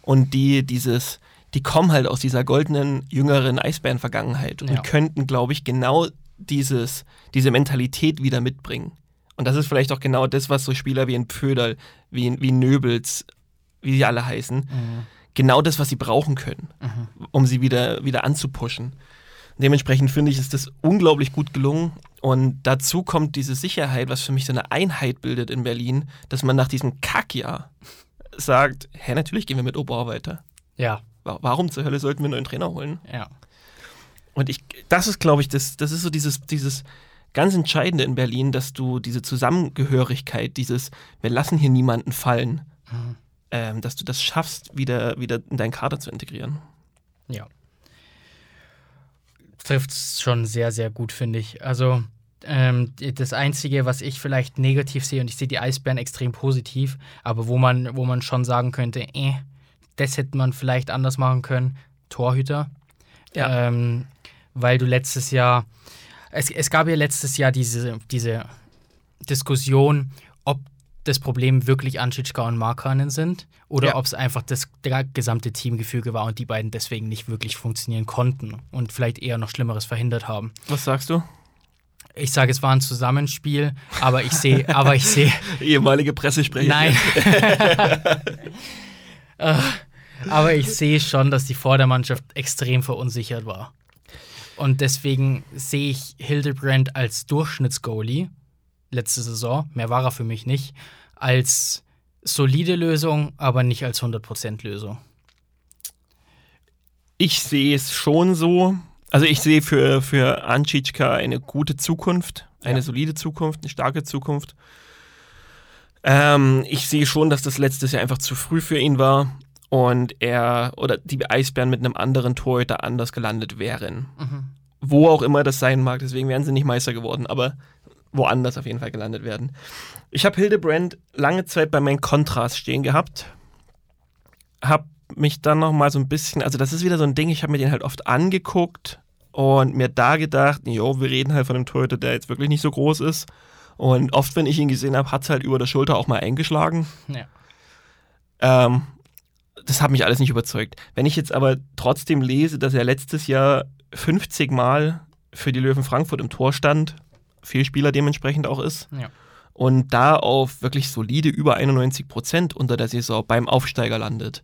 und die dieses, die kommen halt aus dieser goldenen jüngeren Eisbären-Vergangenheit und Ja. könnten, glaube ich, genau dieses, diese Mentalität wieder mitbringen. Und das ist vielleicht auch genau das, was so Spieler wie ein Pföderl, wie, ein- wie Nöbels, wie sie alle heißen, genau das, was sie brauchen können, um sie wieder, wieder anzupushen. Dementsprechend finde ich, ist das unglaublich gut gelungen. Und dazu kommt diese Sicherheit, was für mich so eine Einheit bildet in Berlin, dass man nach diesem Kackjahr sagt, hä, natürlich gehen wir mit Oberau weiter. Ja, Warum zur Hölle sollten wir einen neuen Trainer holen? ja. Und ich, das ist, glaube ich, das, das ist so dieses, dieses ganz Entscheidende in Berlin, dass du diese Zusammengehörigkeit, dieses, wir lassen hier niemanden fallen, ähm, dass du das schaffst, wieder, wieder in deinen Kader zu integrieren. Ja. Trifft es schon sehr, sehr gut, finde ich. Also, ähm, das Einzige, was ich vielleicht negativ sehe, und ich sehe die Eisbären extrem positiv, aber wo man, wo man schon sagen könnte, eh, das hätte man vielleicht anders machen können, Torhüter. Ja. Ähm, weil du letztes Jahr, es, es gab ja letztes Jahr diese, diese Diskussion, ob das Problem wirklich Anschitschka und Markanen sind oder Ja. ob es einfach das gesamte Teamgefüge war und die beiden deswegen nicht wirklich funktionieren konnten und vielleicht eher noch Schlimmeres verhindert haben. Was sagst du? Ich sage, es war ein Zusammenspiel, aber ich sehe, aber ich sehe, Ehemalige Pressesprecher. nein. Aber ich sehe schon, dass die Vordermannschaft extrem verunsichert war. Und deswegen sehe ich Hildebrand als Durchschnittsgoalie letzte Saison, mehr war er für mich nicht, als solide Lösung, aber nicht als 100% Lösung. Ich sehe es schon so. Also ich sehe für, für Anschitschka eine gute Zukunft, eine Ja. solide Zukunft, eine starke Zukunft. Ähm, ich sehe schon, dass das letztes Jahr einfach zu früh für ihn war und er oder die Eisbären mit einem anderen Torhüter anders gelandet wären. Wo auch immer das sein mag, deswegen wären sie nicht Meister geworden, aber woanders auf jeden Fall gelandet werden. Ich habe Hildebrand lange Zeit bei meinen Kontras stehen gehabt. Hab mich dann noch mal so ein bisschen, also das ist wieder so ein Ding, ich habe mir den halt oft angeguckt und mir da gedacht, jo, wir reden halt von einem Torhüter, der jetzt wirklich nicht so groß ist. Und oft, wenn ich ihn gesehen habe, hat es halt über der Schulter auch mal eingeschlagen. Ja. Ähm, das hat mich alles nicht überzeugt. Wenn ich jetzt aber trotzdem lese, dass er letztes Jahr 50 Mal für die Löwen Frankfurt im Tor stand, Fehlspieler dementsprechend auch ist, Ja. und da auf wirklich solide über 91 Prozent unter der Saison beim Aufsteiger landet,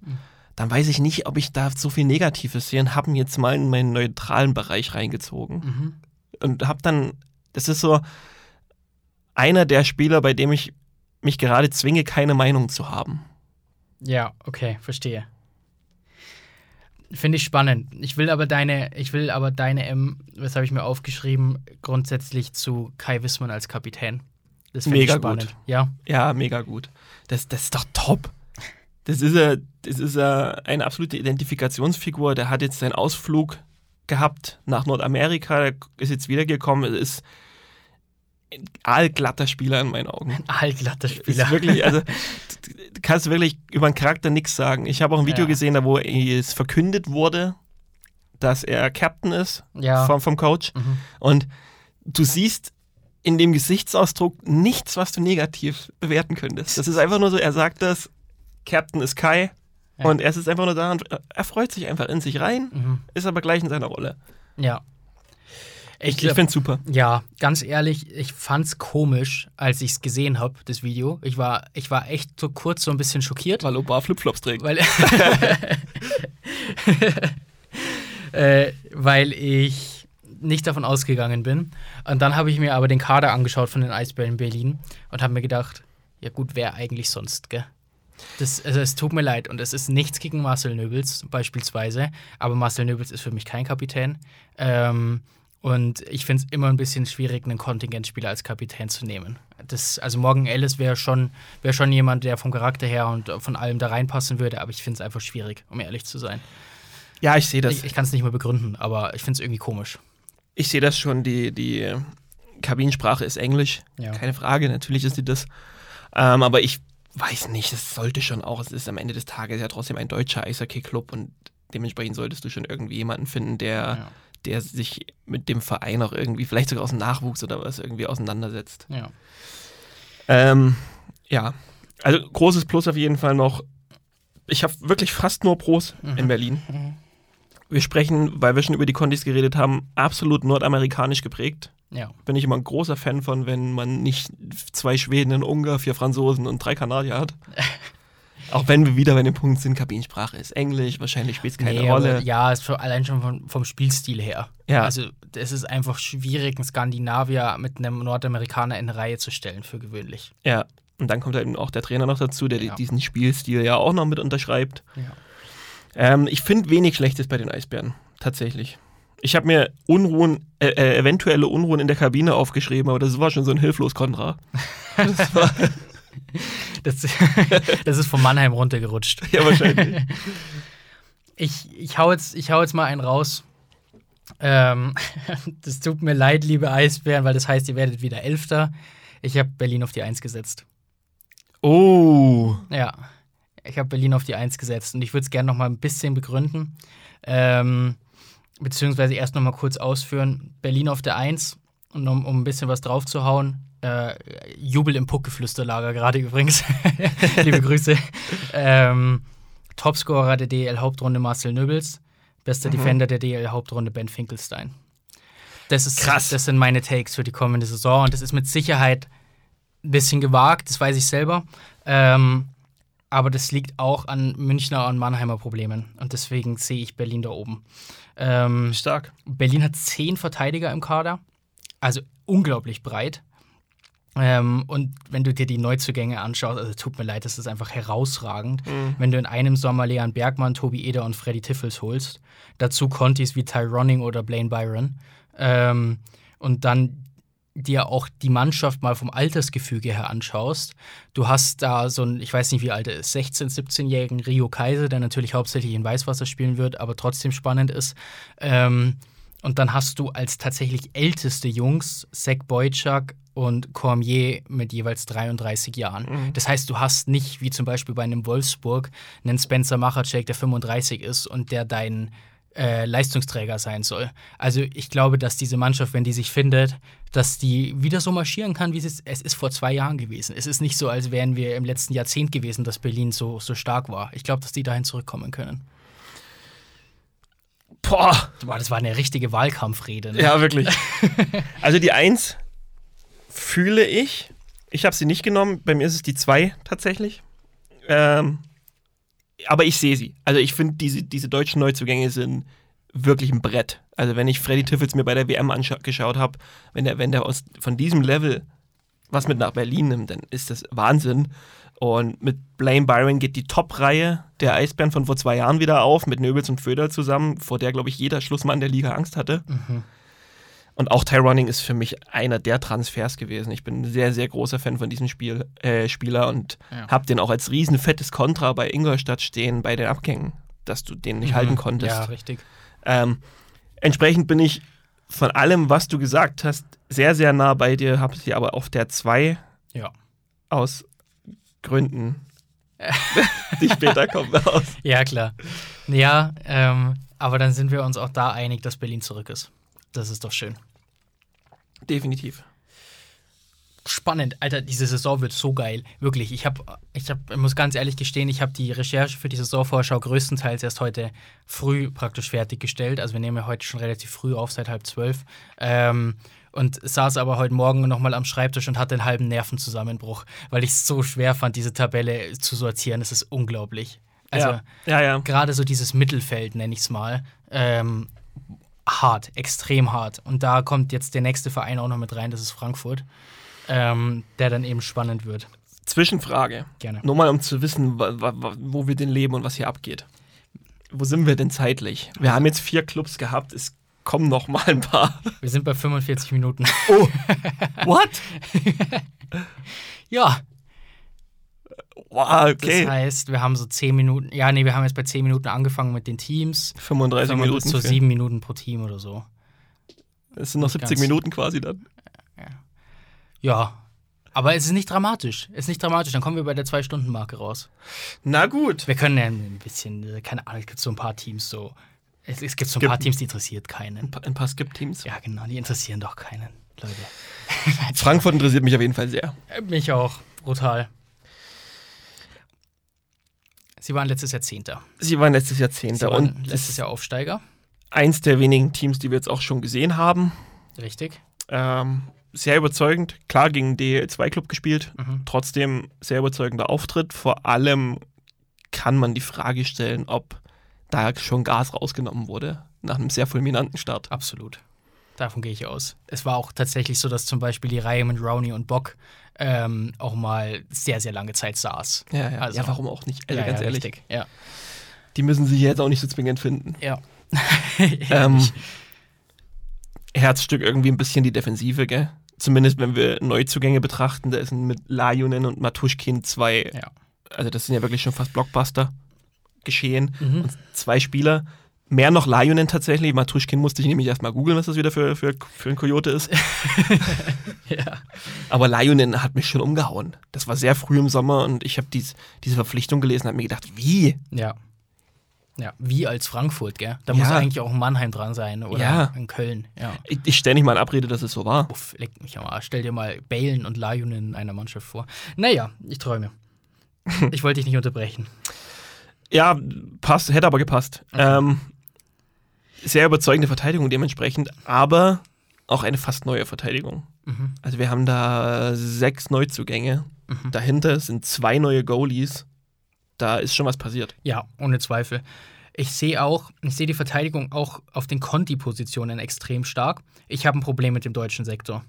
dann weiß ich nicht, ob ich da so viel Negatives sehe und habe ihn jetzt mal in meinen neutralen Bereich reingezogen. Mhm. Und habe dann, das ist so einer der Spieler, bei dem ich mich gerade zwinge, keine Meinung zu haben. Ja, okay, verstehe. Finde ich spannend. Ich will aber deine, ich will aber deine M, was habe ich mir aufgeschrieben, grundsätzlich zu Kai Wissmann als Kapitän. Das finde ich spannend. gut. Ja, Ja, mega gut. Das, das ist doch top. Das ist, er, das ist er eine absolute Identifikationsfigur. Der hat jetzt seinen Ausflug gehabt nach Nordamerika, der ist jetzt wiedergekommen. Ist ein allglatter Spieler in meinen Augen. Ein allglatter Spieler. Ist wirklich, also du kannst wirklich über den Charakter nichts sagen. Ich habe auch ein Video Ja. gesehen, da wo es verkündet wurde, dass er Captain ist Ja. vom, vom Coach. Mhm. Und du siehst in dem Gesichtsausdruck nichts, was du negativ bewerten könntest. Das ist einfach nur so, er sagt das, Captain ist Kai Ja. und er ist einfach nur da und er freut sich einfach in sich rein, Mhm. ist aber gleich in seiner Rolle. Ja. Ich, ich finde es super. Ja, ganz ehrlich, ich fand's komisch, als ich es gesehen habe, das Video. Ich war, ich war echt so kurz so ein bisschen schockiert. Weil Obar Flipflops trägt. Weil, äh, weil ich nicht davon ausgegangen bin. Und dann habe ich mir aber den Kader angeschaut von den Eisbären Berlin und habe mir gedacht, ja gut, wer eigentlich sonst, gell? Das, also es tut mir leid und es ist nichts gegen Marcel Nöbels beispielsweise, aber Marcel Nöbels ist für mich kein Kapitän. Ähm, und ich finde es immer ein bisschen schwierig, einen Kontingentspieler als Kapitän zu nehmen. Das, also Morgan Ellis wäre schon, wär schon jemand, der vom Charakter her und von allem da reinpassen würde, aber ich finde es einfach schwierig, um ehrlich zu sein. Ja, ich sehe das. Ich, ich kann es nicht mehr begründen, aber ich finde es irgendwie komisch. Ich sehe das schon, die, die Kabinensprache ist Englisch, Ja. keine Frage, natürlich ist sie das. Ähm, aber ich weiß nicht, es sollte schon auch, es ist am Ende des Tages ja trotzdem ein deutscher Eishockey-Club und dementsprechend solltest du schon irgendwie jemanden finden, der, Ja. Der sich mit dem Verein auch irgendwie, vielleicht sogar aus dem Nachwuchs oder was, irgendwie auseinandersetzt. Ja. Ähm, ja, also großes Plus auf jeden Fall noch. Ich habe wirklich fast nur Pros Mhm. in Berlin. Wir sprechen, weil wir schon über die Condis geredet haben, absolut nordamerikanisch geprägt. Ja. Bin ich immer ein großer Fan von, wenn man nicht zwei Schweden, einen Ungar, vier Franzosen und drei Kanadier hat. Auch wenn wir wieder bei dem Punkt sind, Kabinensprache ist Englisch, wahrscheinlich spielt es keine Nee, Rolle. Aber, ja, allein schon vom, vom Spielstil her. Ja. Also, es ist einfach schwierig, einen Skandinavier mit einem Nordamerikaner in eine Reihe zu stellen, für gewöhnlich. Ja, und dann kommt eben auch der Trainer noch dazu, der Ja. diesen Spielstil ja auch noch mit unterschreibt. Ja. Ähm, ich finde wenig Schlechtes bei den Eisbären, tatsächlich. Ich habe mir Unruhen, äh, äh, eventuelle Unruhen in der Kabine aufgeschrieben, aber das war schon so ein hilflos Kontra. Das war, Das, das ist von Mannheim runtergerutscht. ja, wahrscheinlich. Ich, ich, hau jetzt, ich hau jetzt mal einen raus. Ähm, das tut mir leid, liebe Eisbären, weil das heißt, ihr werdet wieder Elfter. Ich habe Berlin auf die Eins gesetzt. Oh. Ja, ich habe Berlin auf die Eins gesetzt und ich würde es gerne noch mal ein bisschen begründen. Ähm, beziehungsweise erst noch mal kurz ausführen. Berlin auf der Eins und um, um ein bisschen was draufzuhauen. Äh, Jubel im Puckgeflüsterlager gerade übrigens. Liebe Grüße. Ähm, Topscorer der DL-Hauptrunde Marcel Nöbels. Bester Defender der DL-Hauptrunde Ben Finkelstein. Das ist Krass. Das sind meine Takes für die kommende Saison und das ist mit Sicherheit ein bisschen gewagt, das weiß ich selber. Ähm, aber das liegt auch an Münchner und Mannheimer Problemen. Und deswegen sehe ich Berlin da oben. Ähm, Stark. Berlin hat zehn Verteidiger im Kader. Also unglaublich breit. Ähm, und wenn du dir die Neuzugänge anschaust, also tut mir leid, das ist einfach herausragend. Wenn du in einem Sommer Leon Bergmann, Tobi Eder und Freddy Tiffels holst, dazu Contis wie Ty Ronning oder Blaine Byron, ähm, und dann dir auch die Mannschaft mal vom Altersgefüge her anschaust, du hast da so ein, ich weiß nicht wie alt er ist, 16-, 17-jährigen Rio Kaiser, der natürlich hauptsächlich in Weißwasser spielen wird, aber trotzdem spannend ist. Ähm, und dann hast du als tatsächlich älteste Jungs Zach Boyczak und Cormier mit jeweils 33 Jahren. Das heißt, du hast nicht, wie zum Beispiel bei einem Wolfsburg, einen Spencer Machacek, der 35 ist und der dein äh, Leistungsträger sein soll. Also ich glaube, dass diese Mannschaft, wenn die sich findet, dass die wieder so marschieren kann, wie es ist. Es ist vor zwei Jahren gewesen. Es ist nicht so, als wären wir im letzten Jahrzehnt gewesen, dass Berlin so, so stark war. Ich glaube, dass die dahin zurückkommen können. Boah. Boah, das war eine richtige Wahlkampfrede. Ne? Ja, wirklich. also die Eins fühle ich. Ich habe sie nicht genommen. Bei mir ist es die Zwei tatsächlich. Ähm, aber ich sehe sie. Also ich finde, diese, diese deutschen Neuzugänge sind wirklich ein Brett. Also wenn ich Freddy Tiffels mir bei der WM angeschaut habe, wenn der, wenn der aus, von diesem Level was mit nach Berlin nimmt, dann ist das Wahnsinn. Und mit Blaine Byron geht die Top-Reihe der Eisbären von vor zwei Jahren wieder auf, mit Nöbels und Föder zusammen, vor der, glaube ich, jeder Schlussmann der Liga Angst hatte. Und auch Tyroning ist für mich einer der Transfers gewesen. Ich bin ein sehr, sehr großer Fan von diesem Spiel, äh, Spieler und Ja. habe den auch als riesenfettes Kontra bei Ingolstadt stehen bei den Abgängen, dass du den nicht halten konntest. Mhm. Ja, richtig. Ähm, entsprechend bin ich von allem, was du gesagt hast, sehr, sehr nah bei dir, habe sie aber auf der 2 Ja. aus Gründen, die später kommen, aus. Ja, klar. Ja, ähm, aber dann sind wir uns auch da einig, dass Berlin zurück ist. Das ist doch schön. Definitiv. Spannend, Alter, diese Saison wird so geil. Wirklich, ich habe, ich hab, ich muss ganz ehrlich gestehen, ich habe die Recherche für die Saisonvorschau größtenteils erst heute früh praktisch fertiggestellt. Also wir nehmen ja heute schon relativ früh auf, seit halb zwölf. Ähm, und saß aber heute Morgen nochmal am Schreibtisch und hatte einen halben Nervenzusammenbruch, weil ich es so schwer fand, diese Tabelle zu sortieren. Es ist unglaublich. Also ja, ja. ja. gerade so dieses Mittelfeld, nenne ich es mal, ähm, hart, extrem hart. Und da kommt jetzt der nächste Verein auch noch mit rein, das ist Frankfurt, ähm, der dann eben spannend wird. Zwischenfrage. Gerne. Nur mal, um zu wissen, wo wir denn leben und was hier abgeht. Wo sind wir denn zeitlich? Wir haben jetzt vier Clubs gehabt, es kommen noch mal ein paar. Wir sind bei 45 Minuten. Oh, what? ja, Wow, das okay. heißt, wir haben so 10 Minuten, ja, nee, wir haben jetzt bei 10 Minuten angefangen mit den Teams. 35 Sagen wir Minuten. So für- 7 Minuten pro Team oder so. Es sind noch Nicht 70 ganz. Minuten quasi dann. Ja, aber es ist nicht dramatisch. Es ist nicht dramatisch, dann kommen wir bei der 2-Stunden-Marke raus. Na gut. Wir können ja ein bisschen, äh, keine Ahnung, es gibt so ein paar Teams so. Es, es gibt so ein gibt- paar Teams, die interessiert keinen. Ein paar, ein paar Skip-Teams. Ja, genau, die interessieren doch keinen, Leute. Frankfurt interessiert mich auf jeden Fall sehr. Äh, Mich auch, brutal. Sie waren letztes Jahr Zehnter. Sie waren letztes Jahr Zehnter und letztes Jahr Aufsteiger. eins der wenigen Teams, die wir jetzt auch schon gesehen haben. Richtig. Ähm, sehr überzeugend. Klar gegen DL2-Club gespielt. Mhm. Trotzdem sehr überzeugender Auftritt. Vor allem kann man die Frage stellen, ob da schon Gas rausgenommen wurde nach einem sehr fulminanten Start. Absolut. Davon gehe ich aus. Es war auch tatsächlich so, dass zum Beispiel die Reihe mit Rowney und Bock ähm, auch mal sehr, sehr lange Zeit saß. Ja, ja. Also- ja warum auch nicht? Also ja, ganz ja, ehrlich. Richtig. Ja. Die müssen sich jetzt auch nicht so zwingend finden. ja. Ähm, Herzstück irgendwie ein bisschen die Defensive, gell? Zumindest wenn wir Neuzugänge betrachten, da sind mit Lajunen und Matuschkin zwei, Ja. also das sind ja wirklich schon fast Blockbuster geschehen. Mhm. Und zwei Spieler, mehr noch Lajunen tatsächlich. Matuschkin musste ich nämlich erstmal googeln, was das wieder für, für, für ein Kojote ist. ja. Aber Lajunen hat mich schon umgehauen. Das war sehr früh im Sommer und ich habe dies, diese Verpflichtung gelesen und habe mir gedacht, wie? Ja. Ja, wie als Frankfurt, gell? Da Ja. muss eigentlich auch ein Mannheim dran sein oder Ja. in Köln. Ja. Ich, ich stelle nicht mal in Abrede, dass es so war. Uff, leck mich am Arsch. Stell dir mal Balen und Lajunen in einer Mannschaft vor. Naja, ich träume. Ich wollte dich nicht unterbrechen. Ja, passt, hätte aber gepasst. Ähm, sehr überzeugende Verteidigung dementsprechend, aber auch eine fast neue Verteidigung. Mhm. Also wir haben da sechs Neuzugänge. Mhm. Dahinter sind zwei neue Goalies. Da ist schon was passiert. Ja, ohne Zweifel. Ich sehe auch, ich sehe die Verteidigung auch auf den Conti-Positionen extrem stark. Ich habe ein Problem mit dem deutschen Sektor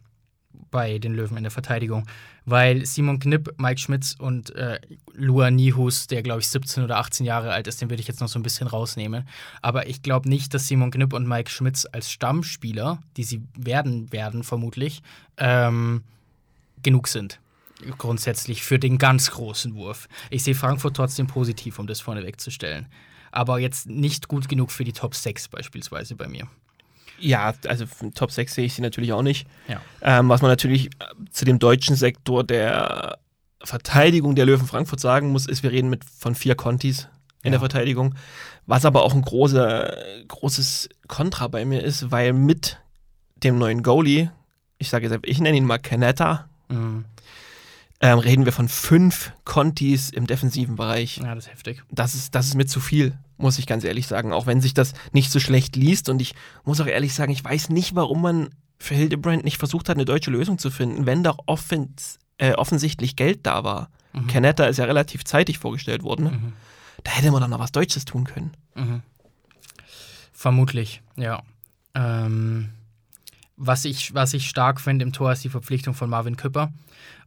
bei den Löwen in der Verteidigung, weil Simon Knipp, Mike Schmitz und äh, Lua Nihus, der glaube ich 17 oder 18 Jahre alt ist, den würde ich jetzt noch so ein bisschen rausnehmen. Aber ich glaube nicht, dass Simon Knipp und Mike Schmitz als Stammspieler, die sie werden werden vermutlich, ähm, genug sind. Grundsätzlich für den ganz großen Wurf. Ich sehe Frankfurt trotzdem positiv, um das vorne wegzustellen. Aber jetzt nicht gut genug für die Top 6 beispielsweise bei mir. Ja, also Top 6 sehe ich sie natürlich auch nicht. Ja. Ähm, was man natürlich äh, zu dem deutschen Sektor der Verteidigung der Löwen Frankfurt sagen muss, ist, wir reden mit von vier Contis in Ja. der Verteidigung. Was aber auch ein großer, großes Kontra bei mir ist, weil mit dem neuen Goalie, ich sage jetzt, ich nenne ihn mal Canetta, Mhm. Ähm, reden wir von fünf Contis im defensiven Bereich. Ja, das ist heftig. Das ist, das ist mir zu viel, muss ich ganz ehrlich sagen. Auch wenn sich das nicht so schlecht liest. Und ich muss auch ehrlich sagen, ich weiß nicht, warum man für Hildebrand nicht versucht hat, eine deutsche Lösung zu finden, wenn doch offens äh, offensichtlich Geld da war. Mhm. Canetta ist ja relativ zeitig vorgestellt worden. Ne? Mhm. Da hätte man doch noch was Deutsches tun können. Mhm. Vermutlich, ja. Ähm, was, ich, was ich stark finde im Tor ist die Verpflichtung von Marvin Küpper.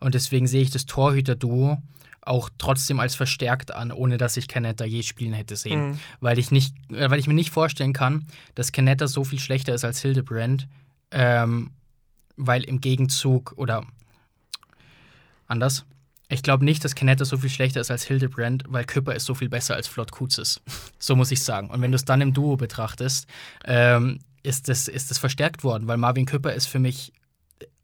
Und deswegen sehe ich das Torhüter-Duo auch trotzdem als verstärkt an, ohne dass ich Canetta je spielen hätte sehen. Mhm. Weil, ich nicht, äh, weil ich mir nicht vorstellen kann, dass Canetta so viel schlechter ist als Hildebrand ähm, weil im Gegenzug oder anders. Ich glaube nicht, dass Canetta so viel schlechter ist als Hildebrand, weil Küpper ist so viel besser als Flott Kutzes. so muss ich sagen. Und wenn du es dann im Duo betrachtest, ähm, ist das, ist das verstärkt worden, weil Marvin Küpper ist für mich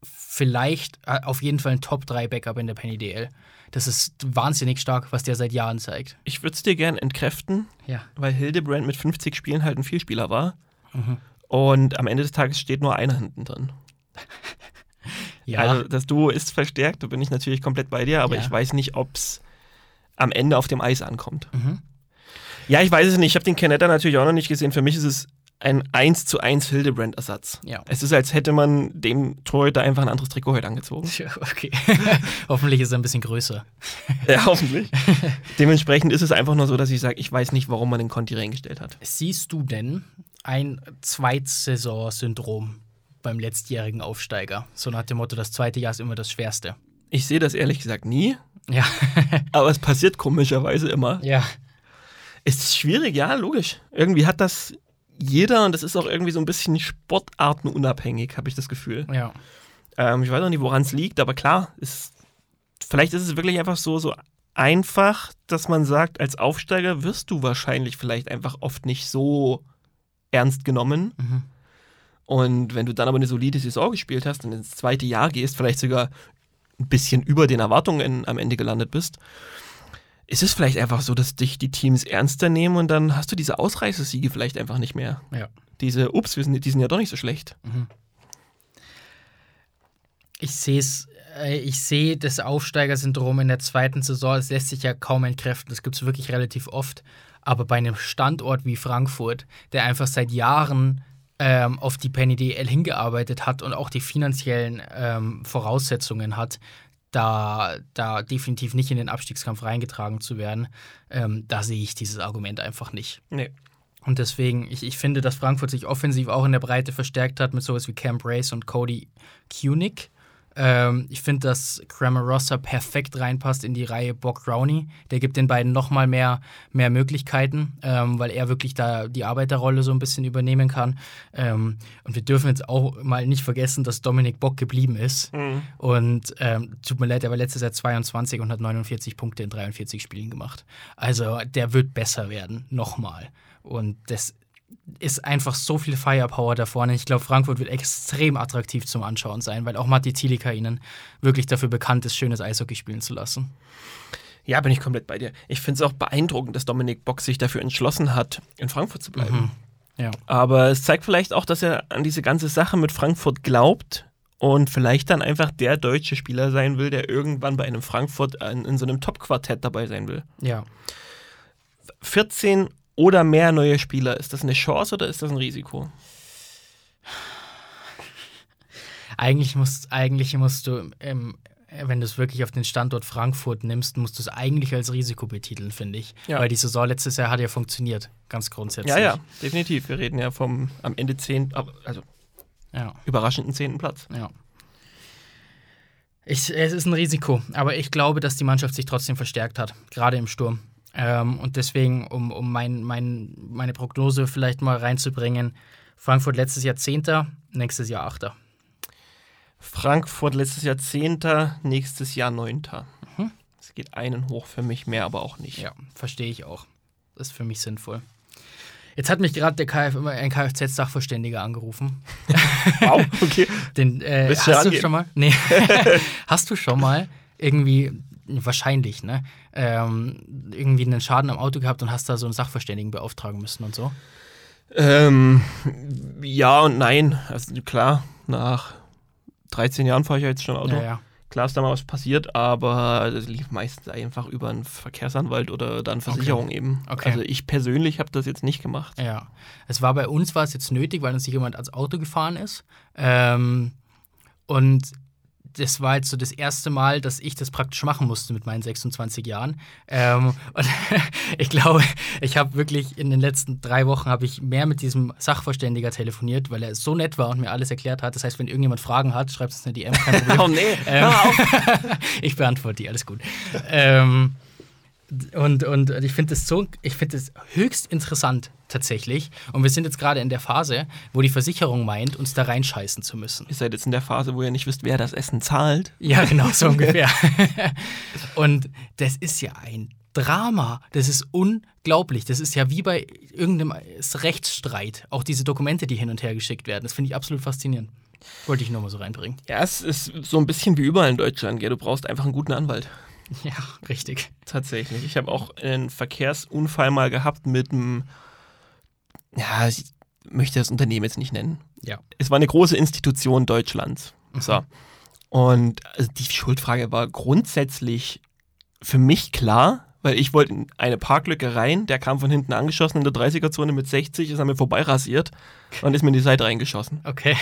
vielleicht äh, auf jeden Fall ein Top-3-Backup in der Penny DL. Das ist wahnsinnig stark, was der seit Jahren zeigt. Ich würde es dir gern entkräften, Ja. weil Hildebrand mit 50 Spielen halt ein Vielspieler war. Und am Ende des Tages steht nur einer hinten drin. Ja, Also das Duo ist verstärkt, da bin ich natürlich komplett bei dir, aber Ja. ich weiß nicht, ob es am Ende auf dem Eis ankommt. Mhm. Ja, ich weiß es nicht. Ich habe den Canetta natürlich auch noch nicht gesehen. Für mich ist es ein 1 zu 1 Hildebrand-Ersatz. Ja. Es ist, als hätte man dem Torhüter einfach ein anderes Trikot heute angezogen. Okay. Hoffentlich ist er ein bisschen größer. ja, hoffentlich. Dementsprechend ist es einfach nur so, dass ich sage, ich weiß nicht, warum man den Conti reingestellt hat. Siehst du denn ein Zweitsaison-Syndrom beim letztjährigen Aufsteiger? So nach dem Motto, das zweite Jahr ist immer das Schwerste. Ich sehe das ehrlich gesagt nie, Ja. aber es passiert komischerweise immer. ja. Es ist schwierig, ja, logisch. Irgendwie hat das jeder und das ist auch irgendwie so ein bisschen sportartenunabhängig, habe ich das Gefühl. Ja. Ähm, ich weiß auch nicht, woran es liegt, aber klar, ist, vielleicht ist es wirklich einfach so, so einfach, dass man sagt, als Aufsteiger wirst du wahrscheinlich vielleicht einfach oft nicht so ernst genommen. Mhm. Und wenn du dann aber eine solide Saison gespielt hast und ins zweite Jahr gehst, vielleicht sogar ein bisschen über den Erwartungen am Ende gelandet bist, ist es vielleicht einfach so, dass dich die Teams ernster nehmen und dann hast du diese Ausreißersiege vielleicht einfach nicht mehr. Ja. Diese, ups, wir sind, die sind ja doch nicht so schlecht. Ich sehe es, äh, ich sehe das Aufsteigersyndrom in der zweiten Saison, es lässt sich ja kaum entkräften, das gibt es wirklich relativ oft. Aber bei einem Standort wie Frankfurt, der einfach seit Jahren ähm, auf die Penny DL hingearbeitet hat und auch die finanziellen ähm, Voraussetzungen hat, da, da definitiv nicht in den Abstiegskampf reingetragen zu werden, ähm, da sehe ich dieses Argument einfach nicht. Nee. Und deswegen, ich, ich finde, dass Frankfurt sich offensiv auch in der Breite verstärkt hat mit sowas wie Cam Brace und Cody Kunig. Ähm, ich finde, dass Cramarossa perfekt reinpasst in die Reihe Bock Rowney. Der gibt den beiden nochmal mehr, mehr Möglichkeiten, ähm, weil er wirklich da die Arbeiterrolle so ein bisschen übernehmen kann. Ähm, und wir dürfen jetzt auch mal nicht vergessen, dass Dominik Bock geblieben ist. Und ähm, tut mir leid, er war letztes Jahr 22 und hat 49 Punkte in 43 Spielen gemacht. Also der wird besser werden, nochmal. Und das ist einfach so viel Firepower da vorne. Ich glaube, Frankfurt wird extrem attraktiv zum Anschauen sein, weil auch Matti Tilika ihnen wirklich dafür bekannt ist, schönes Eishockey spielen zu lassen. Ja, bin ich komplett bei dir. Ich finde es auch beeindruckend, dass Dominik Bock sich dafür entschlossen hat, in Frankfurt zu bleiben. Ja. Aber es zeigt vielleicht auch, dass er an diese ganze Sache mit Frankfurt glaubt und vielleicht dann einfach der deutsche Spieler sein will, der irgendwann bei einem Frankfurt in, in so einem Top-Quartett dabei sein will. Ja. 14 oder mehr neue Spieler, ist das eine Chance oder ist das ein Risiko? Eigentlich musst, eigentlich musst du, ähm, wenn du es wirklich auf den Standort Frankfurt nimmst, musst du es eigentlich als Risiko betiteln, finde ich. Ja. Weil die Saison letztes Jahr hat ja funktioniert, ganz grundsätzlich. Ja, ja, definitiv. Wir reden ja vom am Ende 10, also ja. überraschenden zehnten Platz. Ja. Ich, es ist ein Risiko, aber ich glaube, dass die Mannschaft sich trotzdem verstärkt hat, gerade im Sturm. Ähm, und deswegen, um, um mein, mein, meine Prognose vielleicht mal reinzubringen, Frankfurt letztes Jahr Zehnter, nächstes Jahr Achter. Frankfurt letztes Jahr 10., nächstes Jahr 9. Es geht einen hoch für mich, mehr aber auch nicht. Ja, verstehe ich auch. Das ist für mich sinnvoll. Jetzt hat mich gerade der Kf ein Kfz-Sachverständiger angerufen. Wow, okay. Den, äh, hast du rangehen? schon mal? Nee. hast du schon mal irgendwie, wahrscheinlich, ne? Ähm, irgendwie einen Schaden am Auto gehabt und hast da so einen Sachverständigen beauftragen müssen und so? Ähm, ja und nein. Also klar, nach 13 Jahren fahre ich ja jetzt schon Auto. Ja, ja. Klar ist da mal was passiert, aber das lief meistens einfach über einen Verkehrsanwalt oder dann Versicherung eben. Okay. Also ich persönlich habe das jetzt nicht gemacht. Ja. Es war bei uns war es jetzt nötig, weil uns sich jemand ans Auto gefahren ist. Ähm, und das war jetzt so das erste Mal, dass ich das praktisch machen musste mit meinen 26 Jahren. Ähm, und ich glaube, ich habe wirklich in den letzten drei Wochen habe ich mehr mit diesem Sachverständiger telefoniert, weil er so nett war und mir alles erklärt hat. Das heißt, wenn irgendjemand Fragen hat, schreibt es eine DM, kein Problem. Oh nee, Ähm, hör auf. ich beantworte die, alles gut. ähm, Und, und ich finde das so, ich finde das höchst interessant tatsächlich. Und wir sind jetzt gerade in der Phase, wo die Versicherung meint, uns da reinscheißen zu müssen. Ihr seid jetzt in der Phase, wo ihr nicht wisst, wer das Essen zahlt. Ja, genau, so ungefähr. und das ist ja ein Drama. Das ist unglaublich. Das ist ja wie bei irgendeinem Rechtsstreit. Auch diese Dokumente, die hin und her geschickt werden. Das finde ich absolut faszinierend. Wollte ich nur mal so reinbringen. Ja, es ist so ein bisschen wie überall in Deutschland. Gell? Du brauchst einfach einen guten Anwalt. Ja, richtig. Tatsächlich. Ich habe auch einen Verkehrsunfall mal gehabt mit einem, ja, ich möchte das Unternehmen jetzt nicht nennen. Ja. Es war eine große Institution Deutschlands. So. Und also die Schuldfrage war grundsätzlich für mich klar, weil ich wollte in eine Parklücke rein, der kam von hinten angeschossen in der 30er-Zone mit 60, ist an mir vorbeirasiert und ist mir in die Seite reingeschossen. Okay.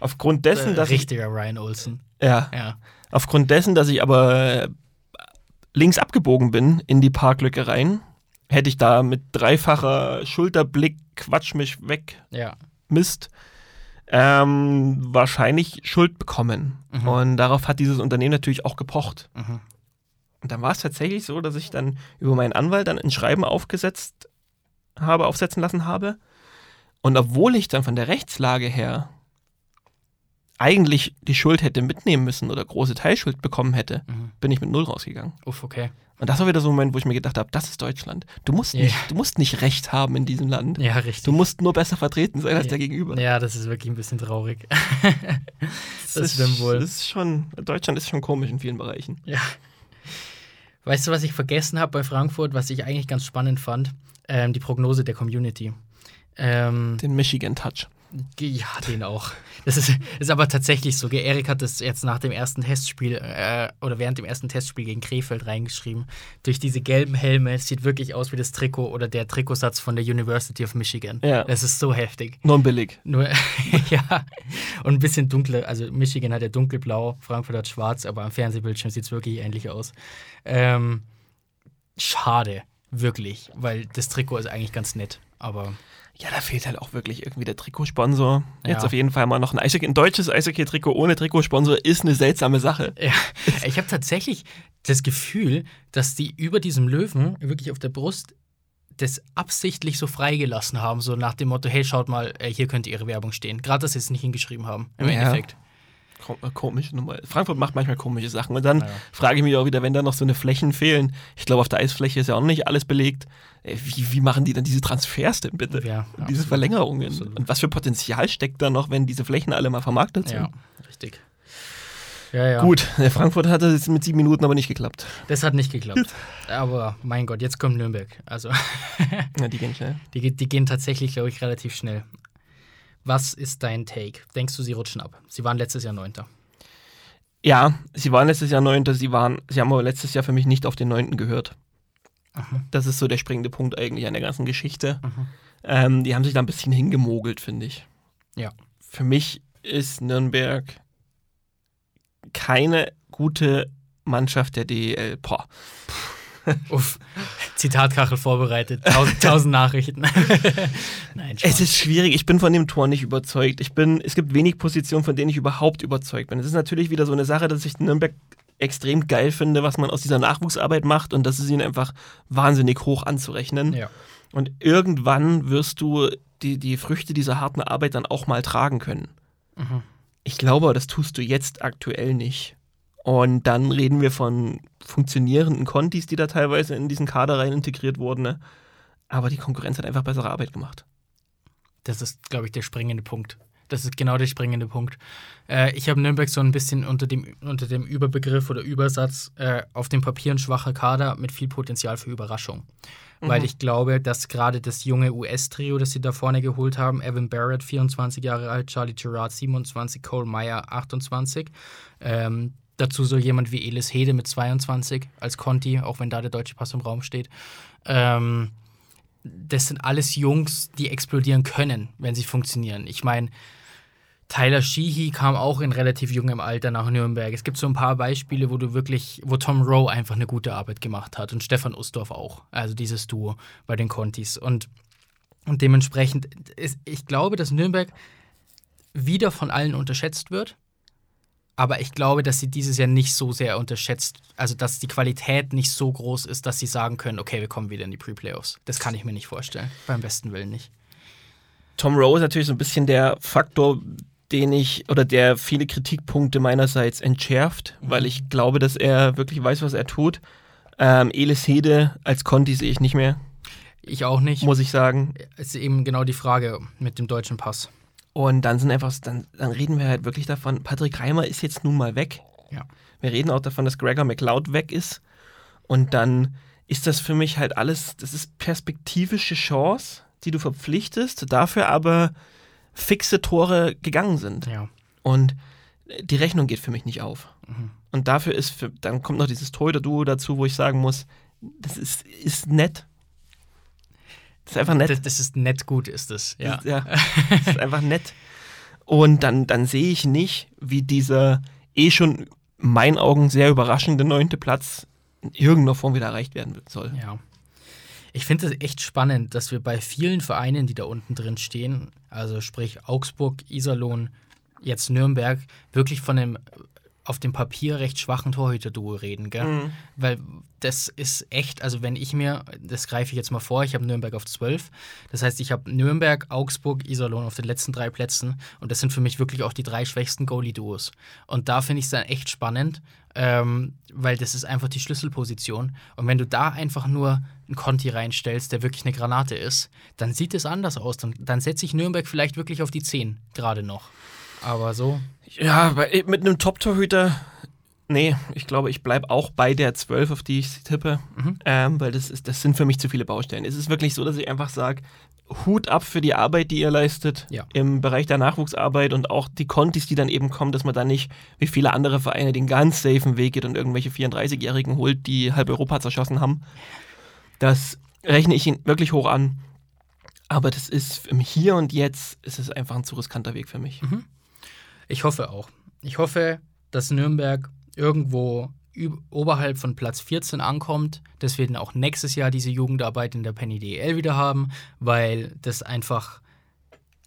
Aufgrund dessen, dass ich, Richtiger Ryan Olsen. ja, Ja. aufgrund dessen, dass ich aber äh, links abgebogen bin in die Parklücke rein, hätte ich da mit dreifacher Schulterblick Quatsch mich weg Ja. Mist ähm, wahrscheinlich Schuld bekommen. Mhm. Und darauf hat dieses Unternehmen natürlich auch gepocht. Mhm. Und dann war es tatsächlich so, dass ich dann über meinen Anwalt dann ein Schreiben aufgesetzt habe, aufsetzen lassen habe. Und obwohl ich dann von der Rechtslage her eigentlich die Schuld hätte mitnehmen müssen oder große Teilschuld bekommen hätte, Mhm. bin ich mit Null rausgegangen. Uff, okay. Und das war wieder so ein Moment, wo ich mir gedacht habe, das ist Deutschland. Du musst, Ja. nicht, du musst nicht Recht haben in diesem Land. Ja, richtig. Du musst nur besser vertreten sein als Ja. der Gegenüber. ja, das ist wirklich ein bisschen traurig. das ist, stimmt wohl. Das ist schon, Deutschland ist schon komisch in vielen Bereichen. Ja. Weißt du, was ich vergessen habe bei Frankfurt, was ich eigentlich ganz spannend fand? Ähm, die Prognose der Community. Ähm, Den Michigan Touch. Ja, den auch. Das ist, ist aber tatsächlich so. Erik hat das jetzt nach dem ersten Testspiel äh, oder während dem ersten Testspiel gegen Krefeld reingeschrieben. Durch diese gelben Helme es sieht wirklich aus wie das Trikot oder der Trikotsatz von der University of Michigan. Ja. Das ist so heftig. Nur billig. Nur, ja, und ein bisschen dunkler. Also Michigan hat ja dunkelblau, Frankfurt hat schwarz, aber am Fernsehbildschirm sieht es wirklich ähnlich aus. Ähm, schade, wirklich, weil das Trikot ist eigentlich ganz nett. Aber Ja, da fehlt halt auch wirklich irgendwie der Trikotsponsor. Jetzt Ja. auf jeden Fall mal noch ein Eishockey. Ein deutsches Eishockey-Trikot ohne Trikotsponsor ist eine seltsame Sache. ja, ich habe tatsächlich das Gefühl, dass die über diesem Löwen wirklich auf der Brust das absichtlich so freigelassen haben, so nach dem Motto, hey, schaut mal, äh, hier könnte ihre Werbung stehen. Gerade, dass sie es nicht hingeschrieben haben, im Ja. Endeffekt. Äh, Komisch. Frankfurt macht manchmal komische Sachen. Und dann Ja. frage ich mich auch wieder, wenn da noch so eine Flächen fehlen. Ich glaube, auf der Eisfläche ist ja auch nicht alles belegt. Äh, Wie, wie machen die dann diese Transfers denn bitte? Ja, Und diese. Verlängerungen. Absolut. Und was für Potenzial steckt da noch, wenn diese Flächen alle mal vermarktet sind? Ja, richtig. Ja, ja. Gut, Frankfurt hatte es mit sieben Minuten aber nicht geklappt. Das hat nicht geklappt. Aber mein Gott, jetzt kommt Nürnberg. Also, Ja, die gehen schnell. die, die gehen tatsächlich, glaube ich, relativ schnell. Was ist dein Take? Denkst du, sie rutschen ab? Sie waren letztes Jahr Neunter. Ja, sie waren letztes Jahr Neunter, sie waren, sie haben aber letztes Jahr für mich nicht auf den Neunten gehört. Das ist so der springende Punkt eigentlich an der ganzen Geschichte. Ähm, die haben sich da ein bisschen hingemogelt, finde ich. Ja. Für mich ist Nürnberg keine gute Mannschaft der DEL. Boah. Uff, Zitatkachel vorbereitet. Tausend, tausend Nachrichten. Nein, Spaß. Es ist schwierig, ich bin von dem Tor nicht überzeugt. Ich bin, es gibt wenig Positionen, von denen ich überhaupt überzeugt bin. Es ist natürlich wieder so eine Sache, dass ich Nürnberg extrem geil finde, was man aus dieser Nachwuchsarbeit macht und das ist ihnen einfach wahnsinnig hoch anzurechnen. ja. Und irgendwann wirst du die, die Früchte dieser harten Arbeit dann auch mal tragen können. Mhm. Ich glaube, das tust du jetzt aktuell nicht. Und dann reden wir von funktionierenden Kontis, die da teilweise in diesen Kader rein integriert wurden. Ne? Aber die Konkurrenz hat einfach bessere Arbeit gemacht. Das ist, glaube ich, der springende Punkt. Das ist genau der springende Punkt. Äh, ich habe Nürnberg so ein bisschen unter dem, unter dem Überbegriff oder Übersatz äh, auf dem Papier ein schwacher Kader mit viel Potenzial für Überraschung. Weil ich glaube, dass gerade das junge US-Trio, das sie da vorne geholt haben, Evan Barrett, 24 Jahre alt, Charlie Gerard, 27, Cole Meyer, 28, ähm, dazu so jemand wie Elis Hede mit 22 als Conti, auch wenn da der deutsche Pass im Raum steht. Ähm, das sind alles Jungs, die explodieren können, wenn sie funktionieren. Ich meine, Tyler Sheehy kam auch in relativ jungem Alter nach Nürnberg. Es gibt so ein paar Beispiele, wo du wirklich, wo Tom Rowe einfach eine gute Arbeit gemacht hat und Stefan Ustorf auch. Also dieses Duo bei den Contis. Und, und dementsprechend, ist, ich glaube, dass Nürnberg wieder von allen unterschätzt wird. Aber ich glaube, dass sie dieses Jahr nicht so sehr unterschätzt, also dass die Qualität nicht so groß ist, dass sie sagen können, okay, wir kommen wieder in die Pre-Playoffs. Das kann ich mir nicht vorstellen. Beim besten Willen nicht. Tom Rowe ist natürlich so ein bisschen der Faktor, den ich oder der viele Kritikpunkte meinerseits entschärft, mhm. weil ich glaube, dass er wirklich weiß, was er tut. Ähm, Elis Hede als Conti sehe ich nicht mehr. Ich auch nicht. Muss ich sagen. Es ist eben genau die Frage mit dem deutschen Pass. Und dann sind einfach, dann, dann reden wir halt wirklich davon, Patrick Reimer ist jetzt nun mal weg. Ja. Wir reden auch davon, dass Gregor McLeod weg ist. Und dann ist das für mich halt alles, das ist perspektivische Chance, die du verpflichtest, dafür aber fixe Tore gegangen sind. Ja. Und die Rechnung geht für mich nicht auf. Mhm. Und dafür ist, für, dann kommt noch dieses Torhüter-Duo dazu, wo ich sagen muss, das ist, ist nett. Das ist einfach nett. Das, das ist nett gut, ist es. Ja. Das, ja. das ist einfach nett. Und dann, dann sehe ich nicht, wie dieser eh schon in meinen Augen sehr überraschende neunte Platz in irgendeiner Form wieder erreicht werden soll. Ja. Ich finde es echt spannend, dass wir bei vielen Vereinen, die da unten drin stehen, also sprich Augsburg, Iserlohn, jetzt Nürnberg, wirklich von einem auf dem Papier recht schwachen Torhüter-Duo reden, gell? Mhm. Weil das ist echt, also wenn ich mir, das greife ich jetzt mal vor, ich habe Nürnberg auf 12. Das heißt, ich habe Nürnberg, Augsburg, Iserlohn auf den letzten drei Plätzen und das sind für mich wirklich auch die drei schwächsten Goalie-Duos. Und da finde ich es dann echt spannend, ähm, weil das ist einfach die Schlüsselposition. Und wenn du da einfach nur einen Conti reinstellst, der wirklich eine Granate ist, dann sieht es anders aus. Dann, dann setze ich Nürnberg vielleicht wirklich auf die 10 gerade noch. Aber so. Ja, bei, mit einem Top-Torhüter, nee, ich glaube, ich bleibe auch bei der 12, auf die ich tippe, mhm. ähm, weil das, ist, das sind für mich zu viele Baustellen. Es ist wirklich so, dass ich einfach sage, Hut ab für die Arbeit, die ihr leistet ja. im Bereich der Nachwuchsarbeit und auch die Kontis, die dann eben kommen, dass man dann nicht wie viele andere Vereine den ganz safen Weg geht und irgendwelche 34-Jährigen holt, die halb Europa zerschossen haben. Das rechne ich ihn wirklich hoch an. Aber das ist im Hier und Jetzt ist es einfach ein zu riskanter Weg für mich. Mhm. Ich hoffe auch. Ich hoffe, dass Nürnberg irgendwo oberhalb von Platz 14 ankommt, dass wir dann auch nächstes Jahr diese Jugendarbeit in der Penny DEL wieder haben, weil das einfach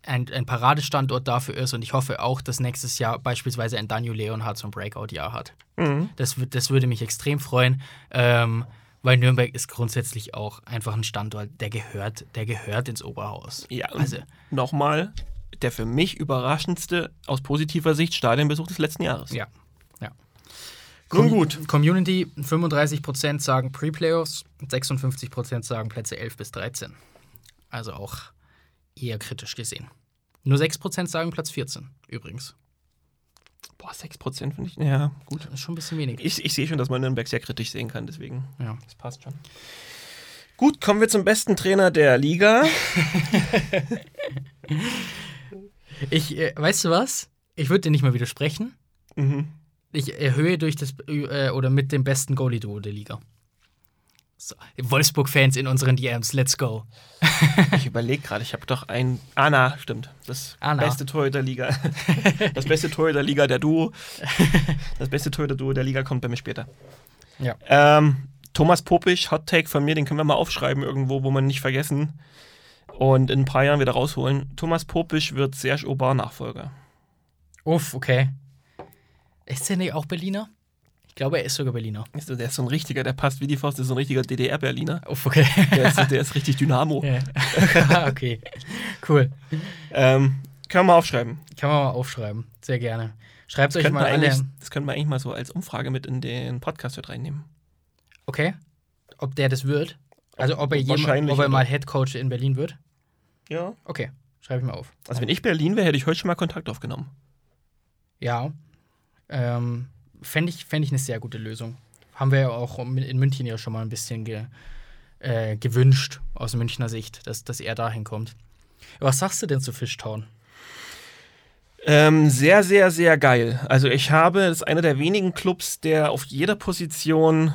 ein, ein Paradestandort dafür ist und ich hoffe auch, dass nächstes Jahr beispielsweise ein Daniel Leonhardt so ein Breakout-Jahr hat. Mhm. Das, das würde mich extrem freuen, ähm, weil Nürnberg ist grundsätzlich auch einfach ein Standort, der gehört, der gehört ins Oberhaus. Ja, also nochmal, der für mich überraschendste aus positiver Sicht Stadionbesuch des letzten Jahres. Ja. ja. Nun gut. Community, 35% sagen Pre-Playoffs, 56% sagen Plätze 11 bis 13. Also auch eher kritisch gesehen. Nur 6% sagen Platz 14, übrigens. Boah, 6% finde ich, ja, gut. Das ist schon ein bisschen wenig. Ich, ich sehe schon, dass man Nürnberg sehr kritisch sehen kann, deswegen. Ja. Das passt schon. Gut, kommen wir zum besten Trainer der Liga. Ich, äh, weißt du was? Ich würde dir nicht mal widersprechen. Mhm. Ich erhöhe durch das äh, oder mit dem besten Goalie-Duo der Liga. So. Wolfsburg-Fans in unseren DMs, let's go. ich überlege gerade, ich habe doch ein. Anna, stimmt. Das Anna. beste Tor der Liga. Das beste Tor der Liga der Duo. Das beste Tor der Duo der Liga kommt bei mir später. Ja. Ähm, Thomas Popisch, Hot Take von mir, den können wir mal aufschreiben irgendwo, wo man nicht vergessen und in ein paar Jahren wieder rausholen. Thomas Popisch wird Serge Aubin Nachfolger. Uff, okay. Ist der nicht auch Berliner? Ich glaube, er ist sogar Berliner. Ist, der ist so ein richtiger, der passt wie die Faust, der ist so ein richtiger DDR-Berliner. Uff, okay. Der ist, der ist richtig Dynamo. Ja. okay, cool. Ähm, kann man mal aufschreiben. Kann man mal aufschreiben, sehr gerne. Schreibt euch mal alle. Das können wir eigentlich mal so als Umfrage mit in den Podcast mit reinnehmen. Okay. Ob der das wird? Also ob er, jemand, ob er mal Head Coach in Berlin wird? Ja. Okay, schreibe ich mal auf. Also wenn ich Berlin wäre, hätte ich heute schon mal Kontakt aufgenommen. Ja. Ähm, Fände ich, fänd ich eine sehr gute Lösung. Haben wir ja auch in München ja schon mal ein bisschen ge, äh, gewünscht, aus Münchner Sicht, dass, dass er dahin kommt. Was sagst du denn zu Fishtown? Ähm, sehr, sehr, sehr geil. Also ich habe, das ist einer der wenigen Clubs, der auf jeder Position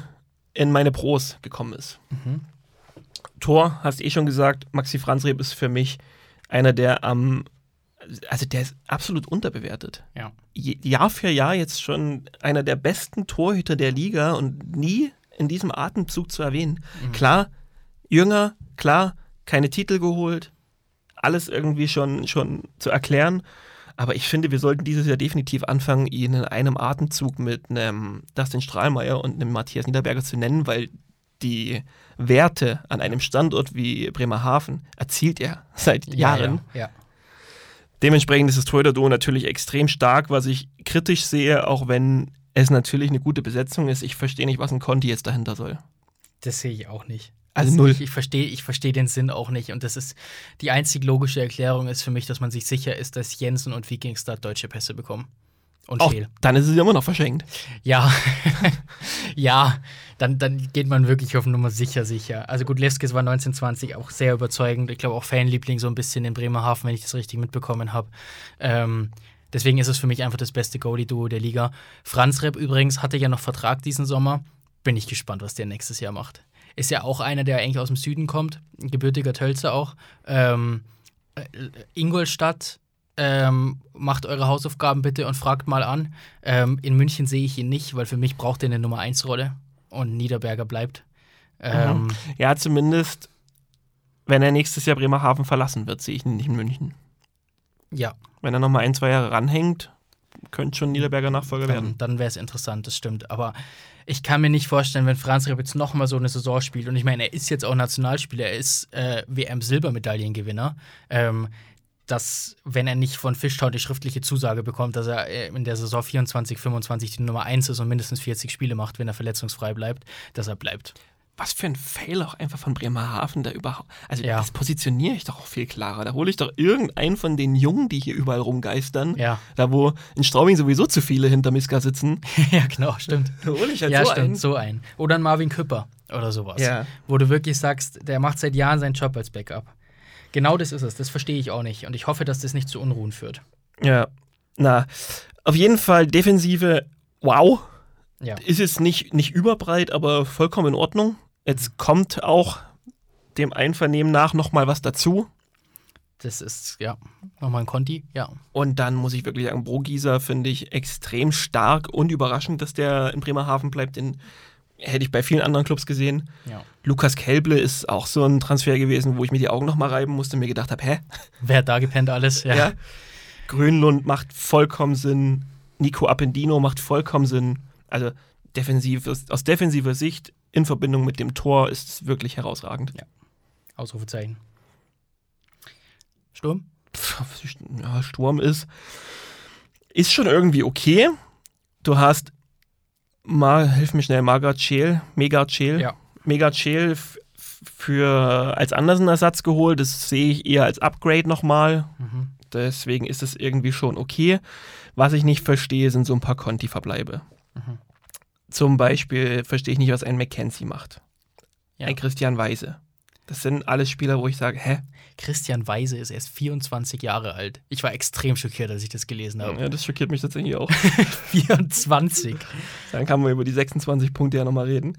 in meine Pros gekommen ist. Mhm. Tor, hast du eh schon gesagt, Maxi Franzreb ist für mich einer der am, also der ist absolut unterbewertet. Ja. Jahr für Jahr jetzt schon einer der besten Torhüter der Liga und nie in diesem Atemzug zu erwähnen. Mhm. Klar, jünger, klar, keine Titel geholt, alles irgendwie schon, schon zu erklären. Aber ich finde, wir sollten dieses Jahr definitiv anfangen, ihn in einem Atemzug mit einem Dustin Strahlmeier und einem Matthias Niederberger zu nennen, weil die Werte an einem Standort wie Bremerhaven erzielt er seit Jahren. Ja, ja. Dementsprechend ist das Torhüter-Duo natürlich extrem stark, was ich kritisch sehe, auch wenn es natürlich eine gute Besetzung ist. Ich verstehe nicht, was ein Conti jetzt dahinter soll. Das sehe ich auch nicht. Also null. Ich, ich verstehe ich versteh den Sinn auch nicht. Und das ist die einzig logische Erklärung ist für mich, dass man sich sicher ist, dass Jensen und Vikingstad deutsche Pässe bekommen. Und Auch Scheel. dann ist es immer noch verschenkt. Ja, ja, dann, dann geht man wirklich auf Nummer sicher sicher. Also gut, Leskis war 1920 auch sehr überzeugend. Ich glaube auch Fanliebling so ein bisschen in Bremerhaven, wenn ich das richtig mitbekommen habe. Ähm, deswegen ist es für mich einfach das beste Goalie-Duo der Liga. Franz Repp übrigens hatte ja noch Vertrag diesen Sommer. Bin ich gespannt, was der nächstes Jahr macht. Ist ja auch einer, der eigentlich aus dem Süden kommt, ein gebürtiger Tölzer auch. Ähm, äh, Ingolstadt ähm, macht eure Hausaufgaben bitte und fragt mal an. Ähm, in München sehe ich ihn nicht, weil für mich braucht er eine Nummer 1 Rolle und Niederberger bleibt. Ähm, Ja, zumindest, wenn er nächstes Jahr Bremerhaven verlassen wird, sehe ich ihn nicht in München. Ja, Wenn er nochmal ein, zwei Jahre ranhängt, könnte schon Niederberger Nachfolger werden. dann, dann wäre es interessant, das stimmt. Aber ich kann mir nicht vorstellen, wenn Franz Repp jetzt nochmal so eine Saison spielt, und ich meine, er ist jetzt auch Nationalspieler, er ist äh, WM-Silbermedaillengewinner, ähm, dass, wenn er nicht von Fischtown die schriftliche Zusage bekommt, dass er äh, in der Saison 24, 25 die Nummer 1 ist und mindestens 40 Spiele macht, wenn er verletzungsfrei bleibt, dass er bleibt. Was für ein Fail auch einfach von Bremerhaven da überhaupt. Also, Ja. das positioniere ich doch auch viel klarer. Da hole ich doch irgendeinen von den Jungen, die hier überall rumgeistern. Ja, Da, wo in Straubing sowieso zu viele hinter Miska sitzen. ja genau, stimmt. Da hole ich halt ja, so stimmt, einen. so ein. Oder ein Marvin Küpper oder sowas. Ja. Wo du wirklich sagst, der macht seit Jahren seinen Job als Backup. Genau das ist es. Das verstehe ich auch nicht. Und ich hoffe, dass das nicht zu Unruhen führt. Ja. Na, auf jeden Fall Defensive, wow. Ja. Ist es nicht, nicht überbreit, aber vollkommen in Ordnung. Jetzt kommt auch dem Einvernehmen nach nochmal was dazu. Das ist, ja, nochmal ein Conti. Ja. Und dann muss ich wirklich sagen, Brogieser finde ich extrem stark und überraschend, dass der in Bremerhaven bleibt. Den hätte ich bei vielen anderen Clubs gesehen. ja. Lukas Kelble ist auch so ein Transfer gewesen, wo ich mir die Augen nochmal reiben musste und mir gedacht habe, hä? Wer hat da gepennt alles? Ja. Ja. Grönlund macht vollkommen Sinn. Nico Appendino macht vollkommen Sinn. Also defensiv, aus defensiver Sicht in Verbindung mit dem Tor ist es wirklich herausragend. Ausrufezeichen. Sturm? Ja, Sturm ist, ist schon irgendwie okay. Du hast, mal, hilf mir schnell, Margaret Scheel, Mega Scheel. Ja. Mega Scheel für als Andersen-Ersatz geholt. Das sehe ich eher als Upgrade nochmal. Mhm. Deswegen ist es irgendwie schon okay. Was ich nicht verstehe, sind so ein paar Conti-Verbleibe. Mhm. Zum Beispiel verstehe ich nicht, was ein McKenzie macht. Ja. Ein Christian Weise. Das sind alles Spieler, wo ich sage, hä? Christian Weise ist erst 24 Jahre alt. Ich war extrem schockiert, als ich das gelesen habe. Ja, das schockiert mich tatsächlich auch. 24. Dann kann man über die 26 Punkte ja nochmal reden.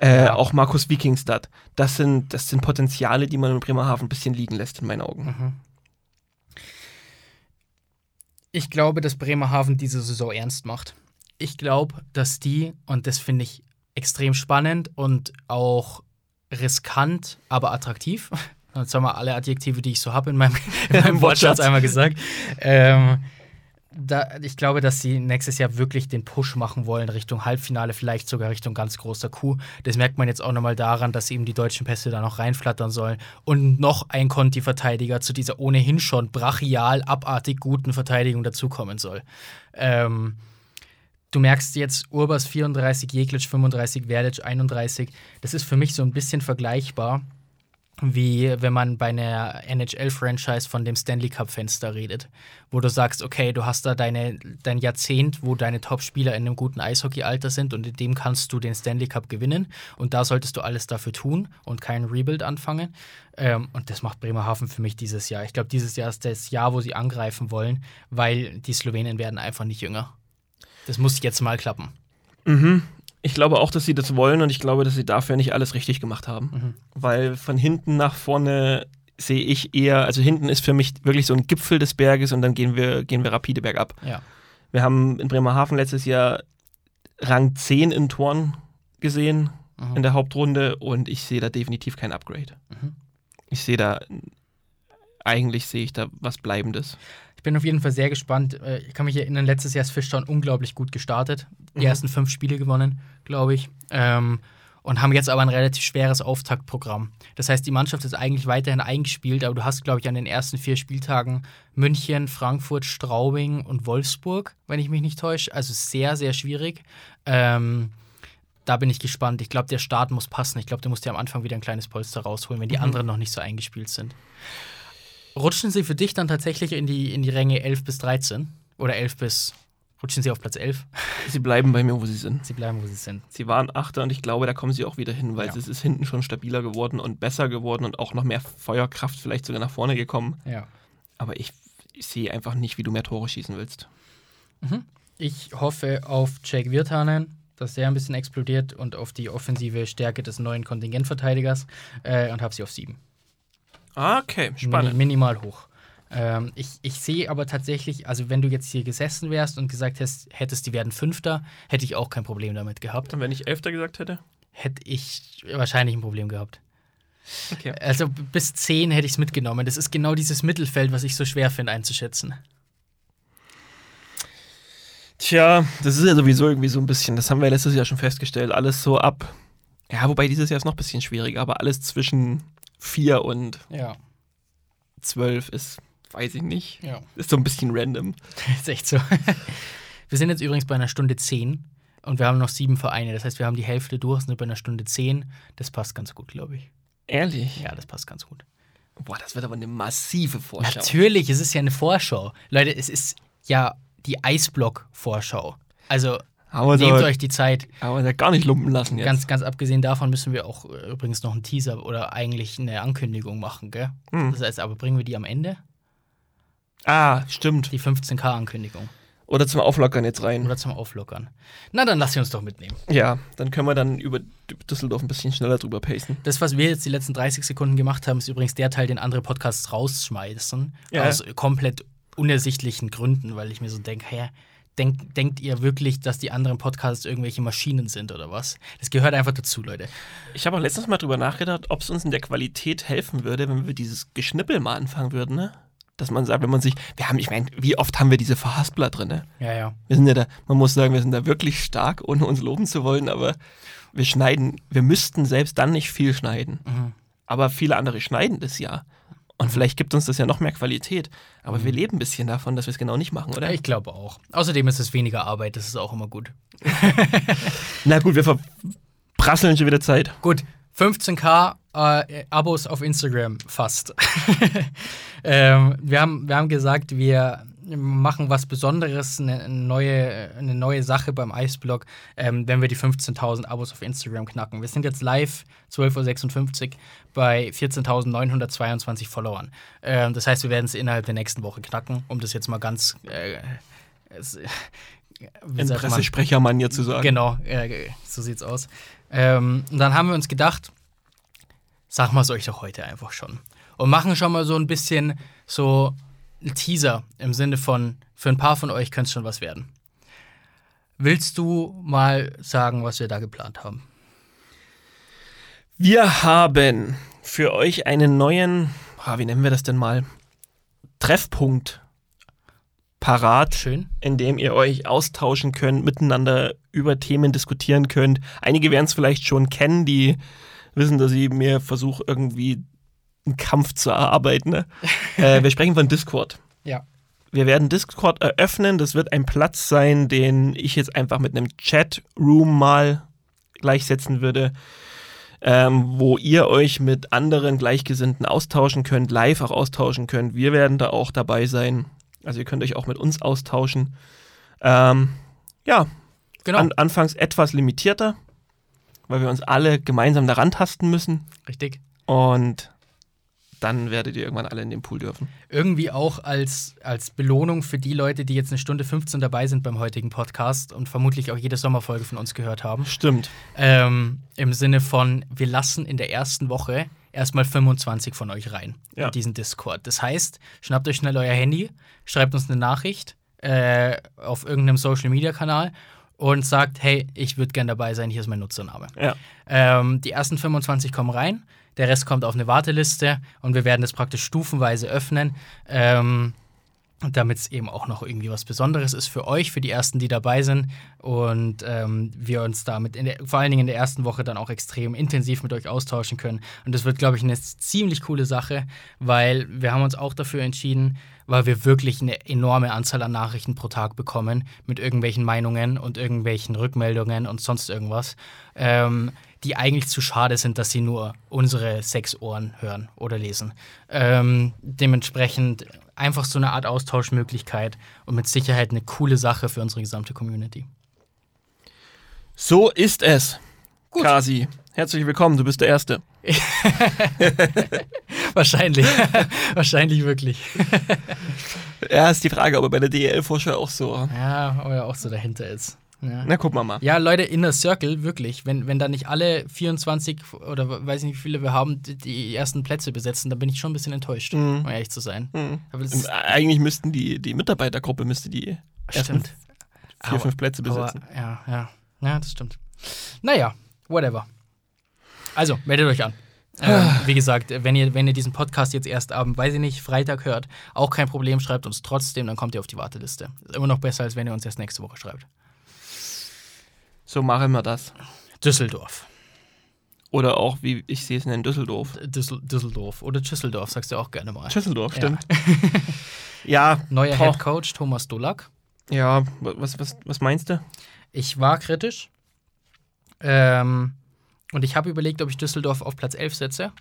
Äh, Ja. Auch Markus Wikingstad. Das sind, das sind Potenziale, die man in Bremerhaven ein bisschen liegen lässt, in meinen Augen. Mhm. Ich glaube, dass Bremerhaven diese Saison ernst macht. Ich glaube, dass die, und das finde ich extrem spannend und auch riskant, aber attraktiv. Jetzt haben wir alle Adjektive, die ich so habe in meinem, in meinem Wortschatz einmal gesagt. Ähm, da, ich glaube, dass sie nächstes Jahr wirklich den Push machen wollen Richtung Halbfinale, vielleicht sogar Richtung ganz großer Kuh. Das merkt man jetzt auch nochmal daran, dass eben die deutschen Pässe da noch reinflattern sollen und noch ein Conti-Verteidiger zu dieser ohnehin schon brachial, abartig guten Verteidigung dazukommen soll. Ähm, du merkst jetzt Urbas 34, Jeglic 35, Verlic 31. Das ist für mich so ein bisschen vergleichbar wie wenn man bei einer NHL-Franchise von dem Stanley Cup-Fenster redet, wo du sagst, okay, du hast da deine, dein Jahrzehnt, wo deine Top-Spieler in einem guten Eishockey-Alter sind und in dem kannst du den Stanley Cup gewinnen und da solltest du alles dafür tun und keinen Rebuild anfangen. Ähm, und das macht Bremerhaven für mich dieses Jahr. Ich glaube, dieses Jahr ist das Jahr, wo sie angreifen wollen, weil die Slowenen werden einfach nicht jünger. Das muss jetzt mal klappen. Mhm. Ich glaube auch, dass sie das wollen und ich glaube, dass sie dafür nicht alles richtig gemacht haben. Mhm. Weil von hinten nach vorne sehe ich eher, also hinten ist für mich wirklich so ein Gipfel des Berges und dann gehen wir, gehen wir rapide bergab. Ja. Wir haben in Bremerhaven letztes Jahr Rang 10 in Toren gesehen Mhm. in der Hauptrunde und ich sehe da definitiv kein Upgrade. Mhm. Ich sehe da eigentlich sehe ich da was Bleibendes. Ich bin auf jeden Fall sehr gespannt. Äh, Ich kann mich erinnern, letztes Jahr ist Fischtown unglaublich gut gestartet. Die Mhm. ersten fünf Spiele gewonnen, glaube ich. Ähm, und haben jetzt aber ein relativ schweres Auftaktprogramm. Das heißt, die Mannschaft ist eigentlich weiterhin eingespielt, aber du hast, glaube ich, an den ersten vier Spieltagen München, Frankfurt, Straubing und Wolfsburg, wenn ich mich nicht täusche. Also sehr, sehr schwierig. Ähm, da bin ich gespannt. Ich glaube, der Start muss passen. Ich glaube, du musst dir am Anfang wieder ein kleines Polster rausholen, wenn die Mhm. anderen noch nicht so eingespielt sind. Rutschen sie für dich dann tatsächlich in die, in die Ränge 11 bis 13? Oder 11 bis. Rutschen sie auf Platz 11? Sie bleiben bei mir, wo sie sind. Sie bleiben, wo sie sind. Sie waren Achter und ich glaube, da kommen sie auch wieder hin, weil Ja. es ist hinten schon stabiler geworden und besser geworden und auch noch mehr Feuerkraft vielleicht sogar nach vorne gekommen. Ja. Aber ich, ich sehe einfach nicht, wie du mehr Tore schießen willst. Ich hoffe auf Jake Virtanen, dass der ein bisschen explodiert und auf die offensive Stärke des neuen Kontingentverteidigers äh, und habe sie auf 7. Ah, Okay, Mini, minimal hoch. Ähm, ich, ich sehe aber tatsächlich, also wenn du jetzt hier gesessen wärst und gesagt hättest, hättest, die werden Fünfter, hätte ich auch kein Problem damit gehabt. Und wenn ich Elfter gesagt hätte? Hätte ich wahrscheinlich ein Problem gehabt. Okay. Also bis 10 hätte ich es mitgenommen. Das ist genau dieses Mittelfeld, was ich so schwer finde einzuschätzen. Tja, das ist ja sowieso irgendwie so ein bisschen, das haben wir letztes Jahr schon festgestellt, alles so ab. Ja, wobei dieses Jahr ist noch ein bisschen schwieriger, aber alles zwischen 4 und Ja, 12 ist, weiß ich nicht, ja. ist so ein bisschen random. ist echt so. Wir sind jetzt übrigens bei einer Stunde 10 und wir haben noch sieben Vereine. Das heißt, wir haben die Hälfte durch, sind bei einer Stunde 10. Das passt ganz gut, glaube ich. Ehrlich? Ja, das passt ganz gut. Boah, das wird aber eine massive Vorschau. Natürlich, es ist ja eine Vorschau. Leute, es ist ja die Eisblock-Vorschau. Also Aber nehmt da, euch die Zeit. aber da gar nicht lumpen lassen jetzt. Ganz, ganz abgesehen davon müssen wir auch äh, übrigens noch einen Teaser oder eigentlich eine Ankündigung machen, gell? Hm. Das heißt, aber bringen wir die am Ende? Ah, stimmt. Die 15K-Ankündigung. Oder zum Auflockern jetzt rein. Oder zum Auflockern. Na, dann lass sie uns doch mitnehmen. Ja, dann können wir dann über Düsseldorf ein bisschen schneller drüber pacen. Das, was wir jetzt die letzten 30 Sekunden gemacht haben, ist übrigens der Teil, den andere Podcasts rausschmeißen. Ja. Aus komplett unersichtlichen Gründen, weil ich mir so denke, hä, denk, denkt ihr wirklich, dass die anderen Podcasts irgendwelche Maschinen sind oder was? Das gehört einfach dazu, Leute. Ich habe auch letztens mal drüber nachgedacht, ob es uns in der Qualität helfen würde, wenn wir dieses Geschnippel mal anfangen würden, ne? Dass man sagt, wenn man sich, wir haben, ich meine, wie oft haben wir diese Verhaspler drin, ne? Ja, ja. Wir sind ja da, man muss sagen, wir sind da wirklich stark, ohne uns loben zu wollen, aber wir schneiden, wir müssten selbst dann nicht viel schneiden. Mhm. Aber viele andere schneiden das ja. Und vielleicht gibt uns das ja noch mehr Qualität. Aber wir leben ein bisschen davon, dass wir es genau nicht machen, oder? Ich glaube auch. Außerdem ist es weniger Arbeit, das ist auch immer gut. Na gut, wir verprasseln schon wieder Zeit. Gut, 15k äh, Abos auf Instagram fast. ähm, wir, haben, wir haben gesagt, wir machen was Besonderes, eine neue, eine neue Sache beim Eisblog, ähm, wenn wir die 15.000 Abos auf Instagram knacken. Wir sind jetzt live 12.56 Uhr bei 14.922 Followern. Ähm, das heißt, wir werden es innerhalb der nächsten Woche knacken, um das jetzt mal ganz. Äh, es, wie sagt? Pressesprechermann hier zu sagen. Genau, äh, so sieht's aus. Ähm, und dann haben wir uns gedacht, sagen wir es euch doch heute einfach schon. Und machen schon mal so ein bisschen so einen Teaser im Sinne von, für ein paar von euch könnte es schon was werden. Willst du mal sagen, was wir da geplant haben? Wir haben für euch einen neuen, ah, wie nennen wir das denn mal? Treffpunkt parat, Schön. in dem ihr euch austauschen könnt, miteinander über Themen diskutieren könnt. Einige werden es vielleicht schon kennen, die wissen, dass ich mir versuche, irgendwie einen Kampf zu erarbeiten. Ne? äh, wir sprechen von Discord. Ja. Wir werden Discord eröffnen. Das wird ein Platz sein, den ich jetzt einfach mit einem Chat-Room mal gleichsetzen würde, ähm, wo ihr euch mit anderen Gleichgesinnten austauschen könnt, live auch austauschen könnt. Wir werden da auch dabei sein. Also ihr könnt euch auch mit uns austauschen. Ähm, ja, Genau. an, anfangs etwas limitierter, weil wir uns alle gemeinsam daran tasten müssen. Richtig. Und dann werdet ihr irgendwann alle in den Pool dürfen. Irgendwie auch als, als Belohnung für die Leute, die jetzt eine Stunde 15 dabei sind beim heutigen Podcast und vermutlich auch jede Sommerfolge von uns gehört haben. Stimmt. Ähm, Im Sinne von, wir lassen in der ersten Woche erstmal 25 von euch rein Ja. in diesen Discord. Das heißt, schnappt euch schnell euer Handy, schreibt uns eine Nachricht äh, auf irgendeinem Social Media Kanal und sagt, hey, ich würde gern dabei sein, hier ist mein Nutzername. Ja. Ähm, die ersten 25 kommen rein, der Rest kommt auf eine Warteliste und wir werden das praktisch stufenweise öffnen. Ähm, damit es eben auch noch irgendwie was Besonderes ist für euch, für die Ersten, die dabei sind. Und ähm, wir uns damit der, vor allen Dingen in der ersten Woche dann auch extrem intensiv mit euch austauschen können. Und das wird, glaube ich, eine ziemlich coole Sache, weil wir haben uns auch dafür entschieden, weil wir wirklich eine enorme Anzahl an Nachrichten pro Tag bekommen mit irgendwelchen Meinungen und irgendwelchen Rückmeldungen und sonst irgendwas. Ähm, die eigentlich zu schade sind, dass sie nur unsere sechs Ohren hören oder lesen. Ähm, dementsprechend einfach so eine Art Austauschmöglichkeit und mit Sicherheit eine coole Sache für unsere gesamte Community. So ist es. Gut. Kasi, herzlich willkommen, du bist der Erste. Wahrscheinlich. Wahrscheinlich wirklich. ja, ist die Frage, ob er bei der DEL-Vorschau auch so. Ja, ob er auch so dahinter ist. Ja. Na, gucken wir mal. Ja, Leute, Inner Circle, wirklich. Wenn, wenn da nicht alle 24 oder weiß nicht, wie viele wir haben, die, die ersten Plätze besetzen, dann bin ich schon ein bisschen enttäuscht, mhm. um ehrlich zu sein. Mhm. Eigentlich müssten die, die Mitarbeitergruppe müsste die ersten vier, aber, fünf Plätze besetzen. Aber, ja, ja. Ja, das stimmt. Naja, whatever. Also, meldet euch an. Ähm, wie gesagt, wenn ihr, wenn ihr diesen Podcast jetzt erst am, weiß ich nicht, Freitag hört, auch kein Problem, schreibt uns trotzdem, dann kommt ihr auf die Warteliste. Ist immer noch besser, als wenn ihr uns erst nächste Woche schreibt. So machen wir das. Düsseldorf. Oder auch, wie ich sehe es in Düsseldorf. Düssel Düsseldorf oder Düsseldorf, sagst du auch gerne mal. Düsseldorf, stimmt. Ja. ja Neuer Head Coach Thomas Dolak. Ja, was, was, was meinst du? Ich war kritisch. Ähm, und ich habe überlegt, ob ich Düsseldorf auf Platz 11 setze.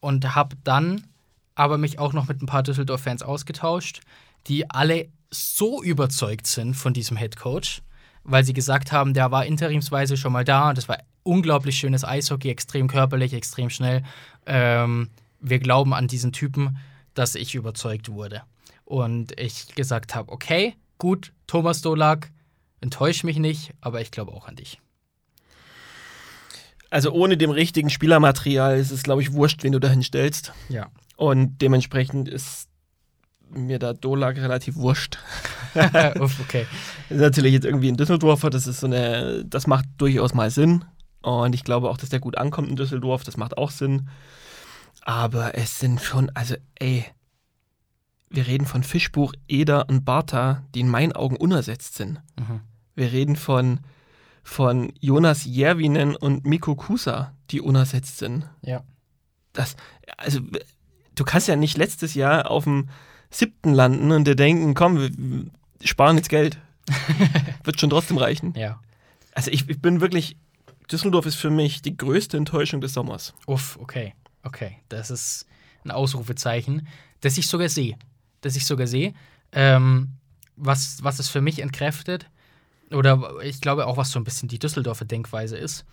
Und habe dann aber mich auch noch mit ein paar Düsseldorf-Fans ausgetauscht, die alle so überzeugt sind von diesem Head Coach, weil sie gesagt haben, der war interimsweise schon mal da und das war unglaublich schönes Eishockey, extrem körperlich, extrem schnell. Ähm, wir glauben an diesen Typen, dass ich überzeugt wurde. Und ich gesagt habe, okay, gut, Thomas Dolak, enttäusch mich nicht, aber ich glaube auch an dich. Also ohne dem richtigen Spielermaterial ist es, glaube ich, wurscht, wen du dahin stellst. Ja. Und dementsprechend ist mir da Dolak relativ wurscht. Uff, okay. Ist natürlich jetzt irgendwie in Düsseldorfer, das ist so eine, das macht durchaus mal Sinn. Und ich glaube auch, dass der gut ankommt in Düsseldorf, das macht auch Sinn. Aber es sind schon, also ey, wir reden von Fischbuch, Eder und Bartha, die in meinen Augen unersetzt sind. Mhm. Wir reden von, von Jonas Järvinen und Mikko Kusa, die unersetzt sind. Ja. Das, also, du kannst ja nicht letztes Jahr auf dem siebten landen und dir denken, komm, wir sparen jetzt Geld. Wird schon trotzdem reichen. Ja. Also ich, ich, bin wirklich, Düsseldorf ist für mich die größte Enttäuschung des Sommers. Uff, okay. Okay. Das ist ein Ausrufezeichen, das ich sogar sehe. Das ich sogar sehe. Ähm, was, was es für mich entkräftet, oder ich glaube auch, was so ein bisschen die Düsseldorfer Denkweise ist.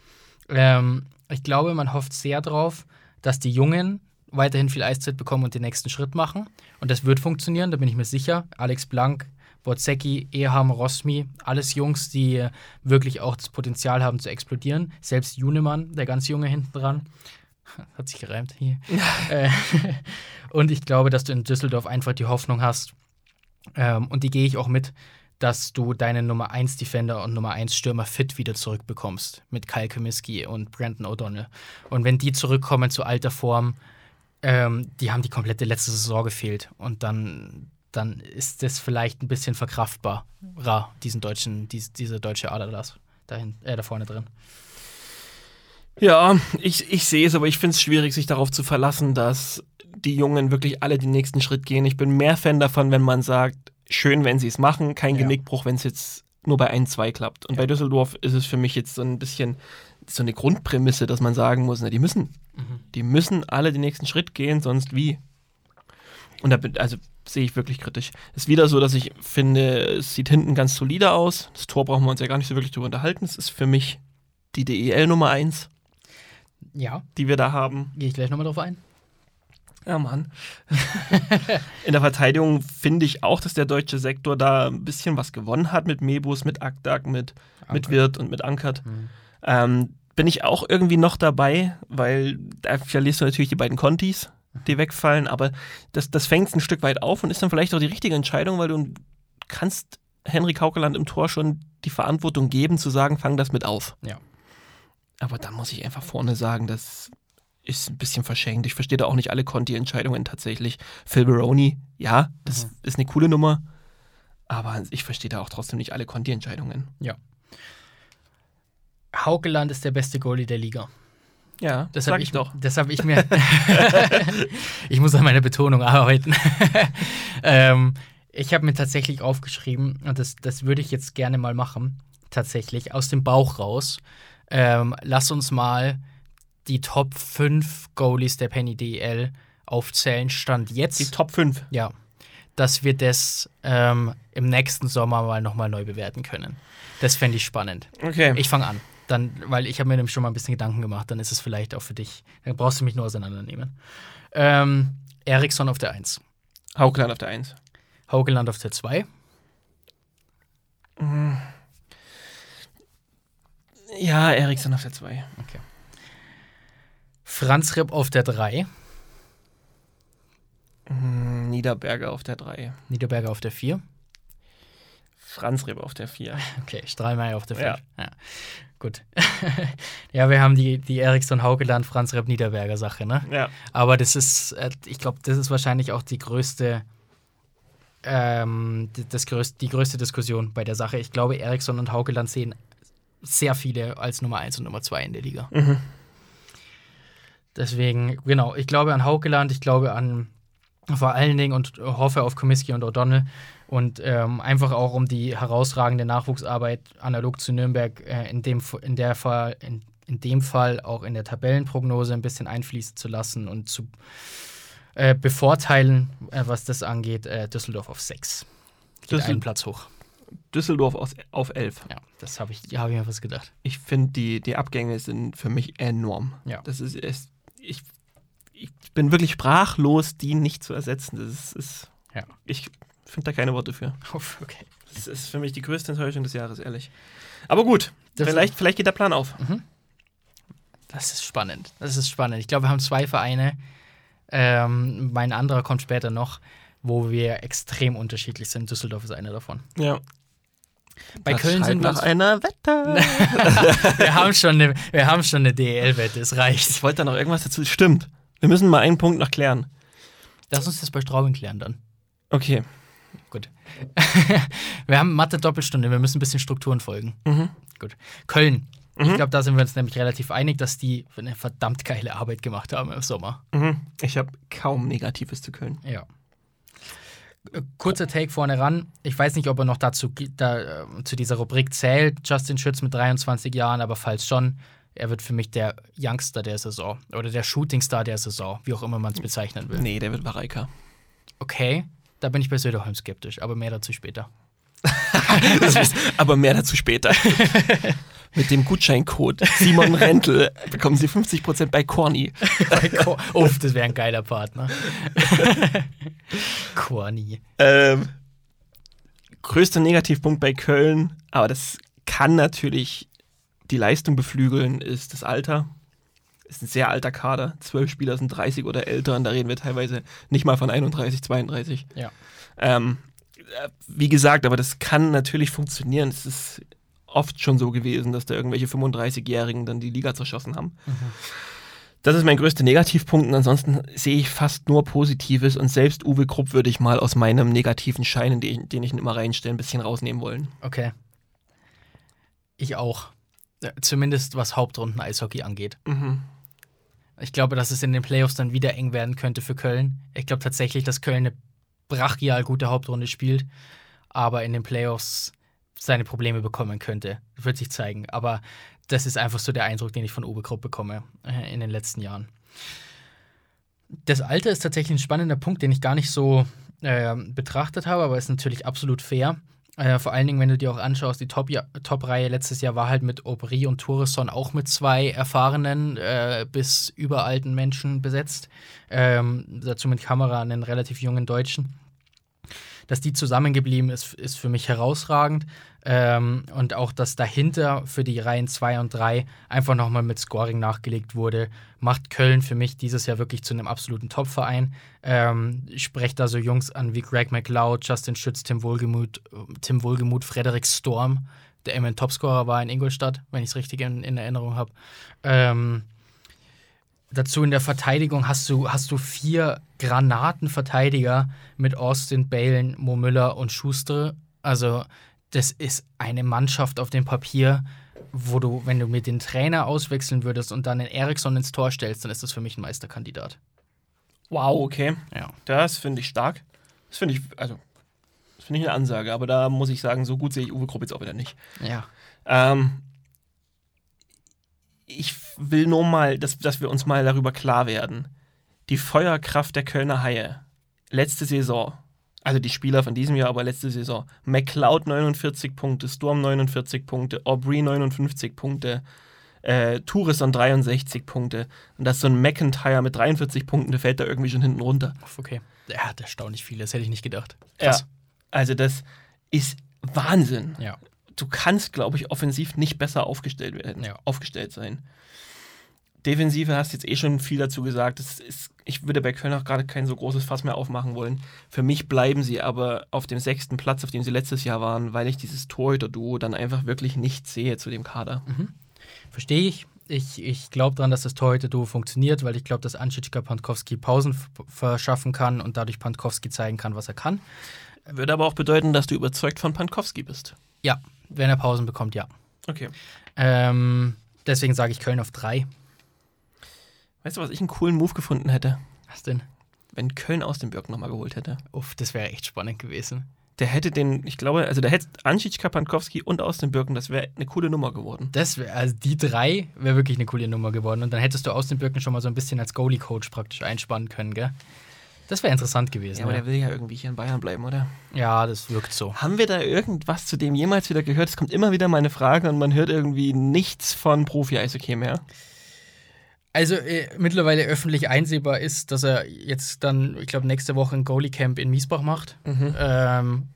Ähm, ich glaube, man hofft sehr drauf, dass die Jungen weiterhin viel Eiszeit bekommen und den nächsten Schritt machen. Und das wird funktionieren, da bin ich mir sicher. Alex Blank, Botzecki, Eham, Rosmi, alles Jungs, die wirklich auch das Potenzial haben zu explodieren. Selbst Junemann, der ganz Junge hinten dran. Hat sich gereimt hier. Äh, und ich glaube, dass du in Düsseldorf einfach die Hoffnung hast, ähm, und die gehe ich auch mit, dass du deine Nummer 1 Defender und Nummer 1 Stürmer fit wieder zurückbekommst mit Kyle Comiskey und Brandon O'Donnell. Und wenn die zurückkommen zu alter Form, ähm, die haben die komplette letzte Saison gefehlt. Und dann, dann ist das vielleicht ein bisschen verkraftbarer, diesen deutschen, dies, diese deutsche Ader dahin, äh, da vorne drin. Ja, ich, ich sehe es, aber ich finde es schwierig, sich darauf zu verlassen, dass die Jungen wirklich alle den nächsten Schritt gehen. Ich bin mehr Fan davon, wenn man sagt, schön, wenn sie es machen, kein ja. Genickbruch, wenn es jetzt nur bei ein, zwei klappt. Und ja. bei Düsseldorf ist es für mich jetzt so ein bisschen so eine Grundprämisse, dass man sagen muss, na, die müssen, mhm. die müssen alle den nächsten Schritt gehen, sonst wie? Und da bin, also sehe ich wirklich kritisch. Ist wieder so, dass ich finde, es sieht hinten ganz solide aus. Das Tor brauchen wir uns ja gar nicht so wirklich drüber unterhalten. Es ist für mich die DEL Nummer 1. Ja. Die wir da haben. Gehe ich gleich nochmal drauf ein. Ja, Mann. In der Verteidigung finde ich auch, dass der deutsche Sektor da ein bisschen was gewonnen hat mit Mebus, mit Akdak, mit, mit Wirt und mit Ankert. Mhm. Ähm, bin ich auch irgendwie noch dabei, weil da verlierst du natürlich die beiden Contis, die wegfallen, aber das, das fängt ein Stück weit auf und ist dann vielleicht auch die richtige Entscheidung, weil du kannst Henrik Haukeland im Tor schon die Verantwortung geben, zu sagen, fang das mit auf. Ja. Aber dann muss ich einfach vorne sagen, das ist ein bisschen verschenkt. Ich verstehe da auch nicht alle Conti-Entscheidungen tatsächlich. Phil Baroni, ja, das Mhm. ist eine coole Nummer. Aber ich verstehe da auch trotzdem nicht alle Conti-Entscheidungen. Ja. Haukeland ist der beste Goalie der Liga. Ja, Das sag habe ich ich, doch. Das habe ich mir. ich muss an meiner Betonung arbeiten. ähm, ich habe mir tatsächlich aufgeschrieben, und das, das würde ich jetzt gerne mal machen, tatsächlich aus dem Bauch raus. Ähm, lass uns mal die Top 5 Goalies der Penny DL aufzählen. Stand jetzt. Die Top 5. Ja. Dass wir das ähm, im nächsten Sommer mal nochmal neu bewerten können. Das fände ich spannend. Okay. Ich fange an. Dann, weil ich habe mir nämlich schon mal ein bisschen Gedanken gemacht, dann ist es vielleicht auch für dich. Dann brauchst du mich nur auseinandernehmen. Ähm, Eriksson auf der 1. Haukeland auf der 1. Haugeland auf der 2. Ja, Eriksson auf der 2. Franz Ripp auf der 3. Niederberger auf der 3. Niederberger auf der 4. Franz Reb auf der 4. Okay, Strahlmeier auf der 5. Ja. Ja. Gut. ja, wir haben die, die Eriksson, Haugeland, Franz Ripp, Niederberger Sache, ne? Ja. Aber das ist, äh, ich glaube, das ist wahrscheinlich auch die größte, ähm, das größte, die größte Diskussion bei der Sache. Ich glaube, Eriksson und Haukeland sehen sehr viele als Nummer 1 und Nummer 2 in der Liga. Mhm. Deswegen, genau, ich glaube an Haukeland, ich glaube an vor allen Dingen und hoffe auf Komiski und O'Donnell und ähm, einfach auch um die herausragende Nachwuchsarbeit analog zu Nürnberg äh, in, dem, in, der Fall, in, in dem Fall auch in der Tabellenprognose ein bisschen einfließen zu lassen und zu äh, bevorteilen, äh, was das angeht, äh, Düsseldorf auf 6. Geht Düssel- einen Platz hoch. Düsseldorf aus, auf 11. Ja, das habe ich, hab ich mir was gedacht. Ich finde, die, die Abgänge sind für mich enorm. Ja. Das ist, es, ich, ich bin wirklich sprachlos, die nicht zu ersetzen. Das ist, ist Ja. ich finde da keine Worte für. Okay. Das ist für mich die größte Enttäuschung des Jahres, ehrlich. Aber gut, Das- vielleicht, vielleicht geht der Plan auf. Das ist spannend. Das ist spannend. Ich glaube, wir haben zwei Vereine. Ähm, mein anderer kommt später noch, wo wir extrem unterschiedlich sind. Düsseldorf ist einer davon. Ja. Bei Das Köln sind wir nach einer Wette. wir haben schon eine, wir haben schon eine DEL-Wette. Es reicht. ich wollte da noch irgendwas dazu. Stimmt. Wir müssen mal einen Punkt noch klären. Lass uns das bei Straubing klären dann. Okay. Gut. wir haben Mathe-Doppelstunde. Wir müssen ein bisschen Strukturen folgen. Mhm. Gut. Köln. Ich glaube, da sind wir uns nämlich relativ einig, dass die eine verdammt geile Arbeit gemacht haben im Sommer. Mhm. Ich habe kaum Negatives zu Köln. Ja. Äh, Kurzer Take vorne ran. Ich weiß nicht, ob er noch dazu da, äh, zu dieser Rubrik zählt, Justin Schütz mit 23 Jahren, aber falls schon, er wird für mich der Youngster der Saison oder der Shootingstar der Saison, wie auch immer man es bezeichnen will. Nee, der wird Mareika. Okay, da bin ich bei Söderholm skeptisch, aber mehr dazu später. Ist, aber mehr dazu später. Mit dem Gutscheincode Simon Rentel bekommen Sie 50% bei Corny. Uff, das wäre ein geiler Partner. Corny. Ähm, größter Negativpunkt bei Köln, aber das kann natürlich die Leistung beflügeln, ist das Alter. Ist ein sehr alter Kader. Zwölf Spieler sind 30 oder älter und da reden wir teilweise nicht mal von 31, 32. Ja. Ähm, äh, wie gesagt, aber das kann natürlich funktionieren. Es ist oft schon so gewesen, dass da irgendwelche 35-Jährigen dann die Liga zerschossen haben. Das ist mein größter Negativpunkt und ansonsten sehe ich fast nur Positives und selbst Uwe Krupp würde ich mal aus meinem negativen Schein, in den, den ich immer reinstelle, ein bisschen rausnehmen wollen. Okay. Ich auch. Ja, Zumindest was Hauptrunden-Eishockey angeht. Mhm. Ich glaube, dass es in den Playoffs dann wieder eng werden könnte für Köln. Ich glaube tatsächlich, dass Köln eine brachial gute Hauptrunde spielt, aber in den Playoffs seine Probleme bekommen könnte. Das wird sich zeigen. Aber das ist einfach so der Eindruck, den ich von Uwe Krupp bekomme äh, in den letzten Jahren. Das Alter ist tatsächlich ein spannender Punkt, den ich gar nicht so äh, betrachtet habe, aber ist natürlich absolut fair. Äh, vor allen Dingen, wenn du dir auch anschaust, die Top- ja- Top-Reihe letztes Jahr war halt mit Aubry und Tourisson auch mit zwei erfahrenen äh, bis überalten Menschen besetzt. Ähm, dazu mit Kamera einen relativ jungen Deutschen. dass die zusammengeblieben ist, ist für mich herausragend. Ähm, und auch, dass dahinter für die Reihen 2 und 3 einfach nochmal mit Scoring nachgelegt wurde, macht Köln für mich dieses Jahr wirklich zu einem absoluten Top-Verein. Ähm, ich spreche da so Jungs an wie Greg McLeod, Justin Schütz, Tim Wohlgemuth, Tim Wohlgemuth, Frederik Storm, der immerhin Topscorer war in Ingolstadt, wenn ich es richtig in, in Erinnerung habe. Ähm, dazu in der Verteidigung hast du, hast du vier Granatenverteidiger mit Austin, Balen, Mo Müller und Schuster. Also das ist eine Mannschaft auf dem Papier, wo du, wenn du mit den Trainer auswechseln würdest und dann den Eriksson ins Tor stellst, dann ist das für mich ein Meisterkandidat. Wow, okay. Ja. Das finde ich stark. Das finde ich, also, das finde ich eine Ansage, aber da muss ich sagen, so gut sehe ich Uwe Krupp jetzt auch wieder nicht. Ja. Ähm, ich will nur mal, dass, dass wir uns mal darüber klar werden. Die Feuerkraft der Kölner Haie, letzte Saison, also die Spieler von diesem Jahr, aber letzte Saison. McLeod 49 Punkte, Storm 49 Punkte, Aubrey 59 Punkte, äh, Tourison 63 Punkte. Und das ist so ein McIntyre mit 43 Punkten, der fällt da irgendwie schon hinten runter. Okay. Er hat erstaunlich viel, das hätte ich nicht gedacht. Ja. Also das ist Wahnsinn. Ja. Du kannst, glaube ich, offensiv nicht besser aufgestellt werden, Ja. aufgestellt sein. Defensive hast jetzt eh schon viel dazu gesagt. Ist, ich würde bei Köln auch gerade kein so großes Fass mehr aufmachen wollen. Für mich bleiben sie aber auf dem sechsten Platz, auf dem sie letztes Jahr waren, weil ich dieses Torhüter-Duo dann einfach wirklich nicht sehe zu dem Kader. Verstehe ich. Ich, ich glaube daran, dass das Torhüter-Duo funktioniert, weil ich glaube, dass Anschitschka Pankowski Pausen verschaffen kann und dadurch Pankowski zeigen kann, was er kann. Würde aber auch bedeuten, dass du überzeugt von Pankowski bist. Ja, wenn er Pausen bekommt, ja. Okay. Ähm, deswegen sage ich Köln auf drei. Weißt du, was ich einen coolen Move gefunden hätte? Was denn? Wenn Köln aus dem Birken nochmal geholt hätte. Uff, das wäre echt spannend gewesen. Der hätte den, ich glaube, also der hätte Anschitschka, Pankowski und aus dem Birken, das wäre eine coole Nummer geworden. Das wäre, also die drei wäre wirklich eine coole Nummer geworden. Und dann hättest du aus den Birken schon mal so ein bisschen als Goalie-Coach praktisch einspannen können, gell? Das wäre interessant gewesen. Ja, aber Ja, der will ja irgendwie hier in Bayern bleiben, oder? ja, das wirkt so. Haben wir da irgendwas zu dem jemals wieder gehört? Es kommt immer wieder mal eine Frage und man hört irgendwie nichts von Profi-Eishockey mehr. Also äh, mittlerweile öffentlich einsehbar ist, dass er jetzt dann, ich glaube, nächste Woche ein Goalie-Camp in Miesbach macht. Ähm,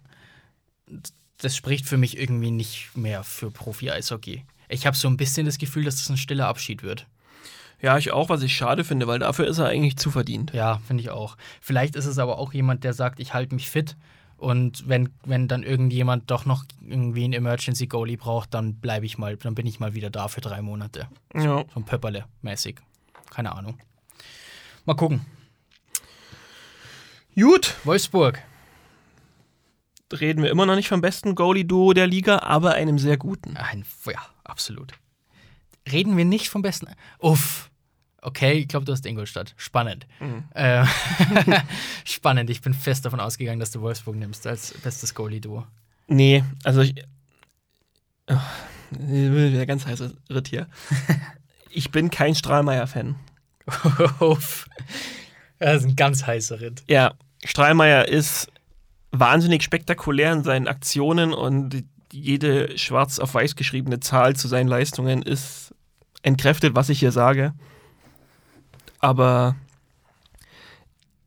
das spricht für mich irgendwie nicht mehr für Profi-Eishockey. Ich habe so ein bisschen das Gefühl, dass das ein stiller Abschied wird. Ja, ich auch, was ich schade finde, weil dafür ist er eigentlich zu verdient. Ja, finde ich auch. Vielleicht ist es aber auch jemand, der sagt, ich halte mich fit. Und wenn, wenn dann irgendjemand doch noch irgendwie einen Emergency Goalie braucht, dann bleibe ich mal, dann bin ich mal wieder da für drei Monate. Ja. So ein Pöpperle-mäßig. Keine Ahnung. Mal gucken. Gut, Wolfsburg. reden wir immer noch nicht vom besten Goalie-Duo der Liga, aber einem sehr guten. Ein, ja, absolut. Reden wir nicht vom besten. Uff. Okay, ich glaube, du hast Ingolstadt. Spannend. Äh, spannend. Ich bin fest davon ausgegangen, dass du Wolfsburg nimmst als bestes Goalie-Duo. Nee, also ich. Oh, der ganz heiße Ritt hier. Ich bin kein Strahlmeier-Fan. Das ist ein ganz heißer Ritt. Ja, Strahlmeier ist wahnsinnig spektakulär in seinen Aktionen und jede schwarz auf weiß geschriebene Zahl zu seinen Leistungen ist entkräftet, was ich hier sage. Aber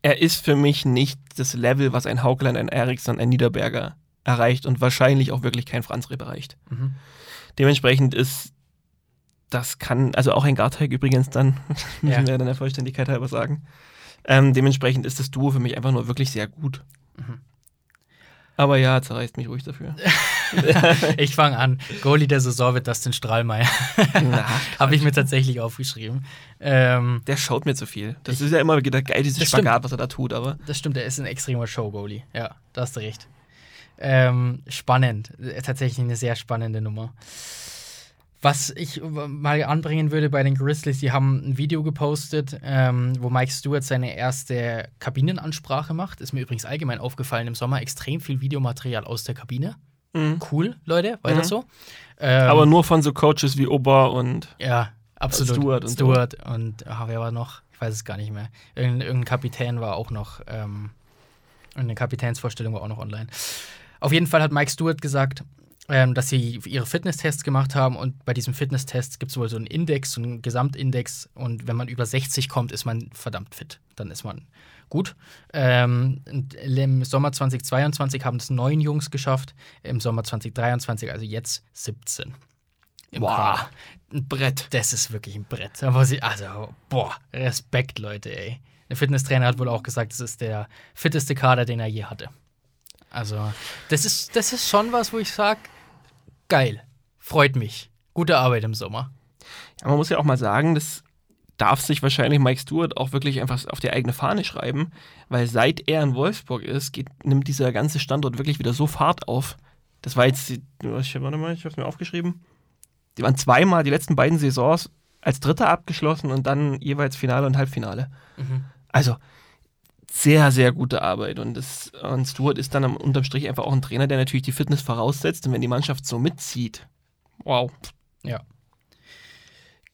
er ist für mich nicht das Level, was ein Haugland, ein Eriksson, ein Niederberger erreicht und wahrscheinlich auch wirklich kein Franz Repp erreicht. Mhm. Dementsprechend ist das kann, also auch ein Garteig übrigens dann, müssen Ja. wir dann der Vollständigkeit halber sagen. Ähm, dementsprechend ist das Duo für mich einfach nur wirklich sehr gut. Mhm. Aber ja, zerreißt mich ruhig dafür. Ich fange an. Goalie der Saison wird Dustin Strahlmeier. Habe ich mir tatsächlich aufgeschrieben. Ähm, der schaut mir zu viel. Das ist ja immer wieder geil, dieses Das stimmt. Spagat, was er da tut, aber das stimmt, er ist ein extremer Show-Goalie. Ja, da hast du recht. Ähm, spannend. Äh, Tatsächlich eine sehr spannende Nummer. Was ich mal anbringen würde bei den Grizzlies, die haben ein Video gepostet, ähm, wo Mike Stewart seine erste Kabinenansprache macht. Ist mir übrigens allgemein aufgefallen im Sommer. Extrem viel Videomaterial aus der Kabine. Mhm. Cool, Leute, weiter Mhm. so. Ähm, aber nur von so Coaches wie Ober und Ja, absolut. Stewart und so. Stewart und ah, wer war noch? Ich weiß es gar nicht mehr. Irgendein, irgendein Kapitän war auch noch, ähm, eine Kapitänsvorstellung war auch noch online. Auf jeden Fall hat Mike Stewart gesagt, ähm, dass sie ihre Fitnesstests gemacht haben und bei diesem Fitnesstest gibt es wohl so einen Index, so einen Gesamtindex und wenn man über 60 kommt, ist man verdammt fit. Dann ist man gut. Ähm, Im Sommer 2022 haben es neun Jungs geschafft, im Sommer 2023, also jetzt 17. Boah, ein Brett. Das ist wirklich ein Brett. also, boah, Respekt, Leute, ey. Der Fitnesstrainer hat wohl auch gesagt, das ist der fitteste Kader, den er je hatte. Also, das ist, das ist schon was, wo ich sage, geil, freut mich. Gute Arbeit im Sommer. Ja, man muss ja auch mal sagen, das darf sich wahrscheinlich Mike Stewart auch wirklich einfach auf die eigene Fahne schreiben, weil seit er in Wolfsburg ist, geht, nimmt dieser ganze Standort wirklich wieder so Fahrt auf. Das war jetzt, warte mal, ich habe es mir aufgeschrieben. Die waren zweimal die letzten beiden Saisons als Dritter abgeschlossen und dann jeweils Finale und Halbfinale. Mhm. Also sehr, sehr gute Arbeit. Und, das, und Stuart ist dann am unterm Strich einfach auch ein Trainer, der natürlich die Fitness voraussetzt. Und wenn die Mannschaft so mitzieht, wow. Ja.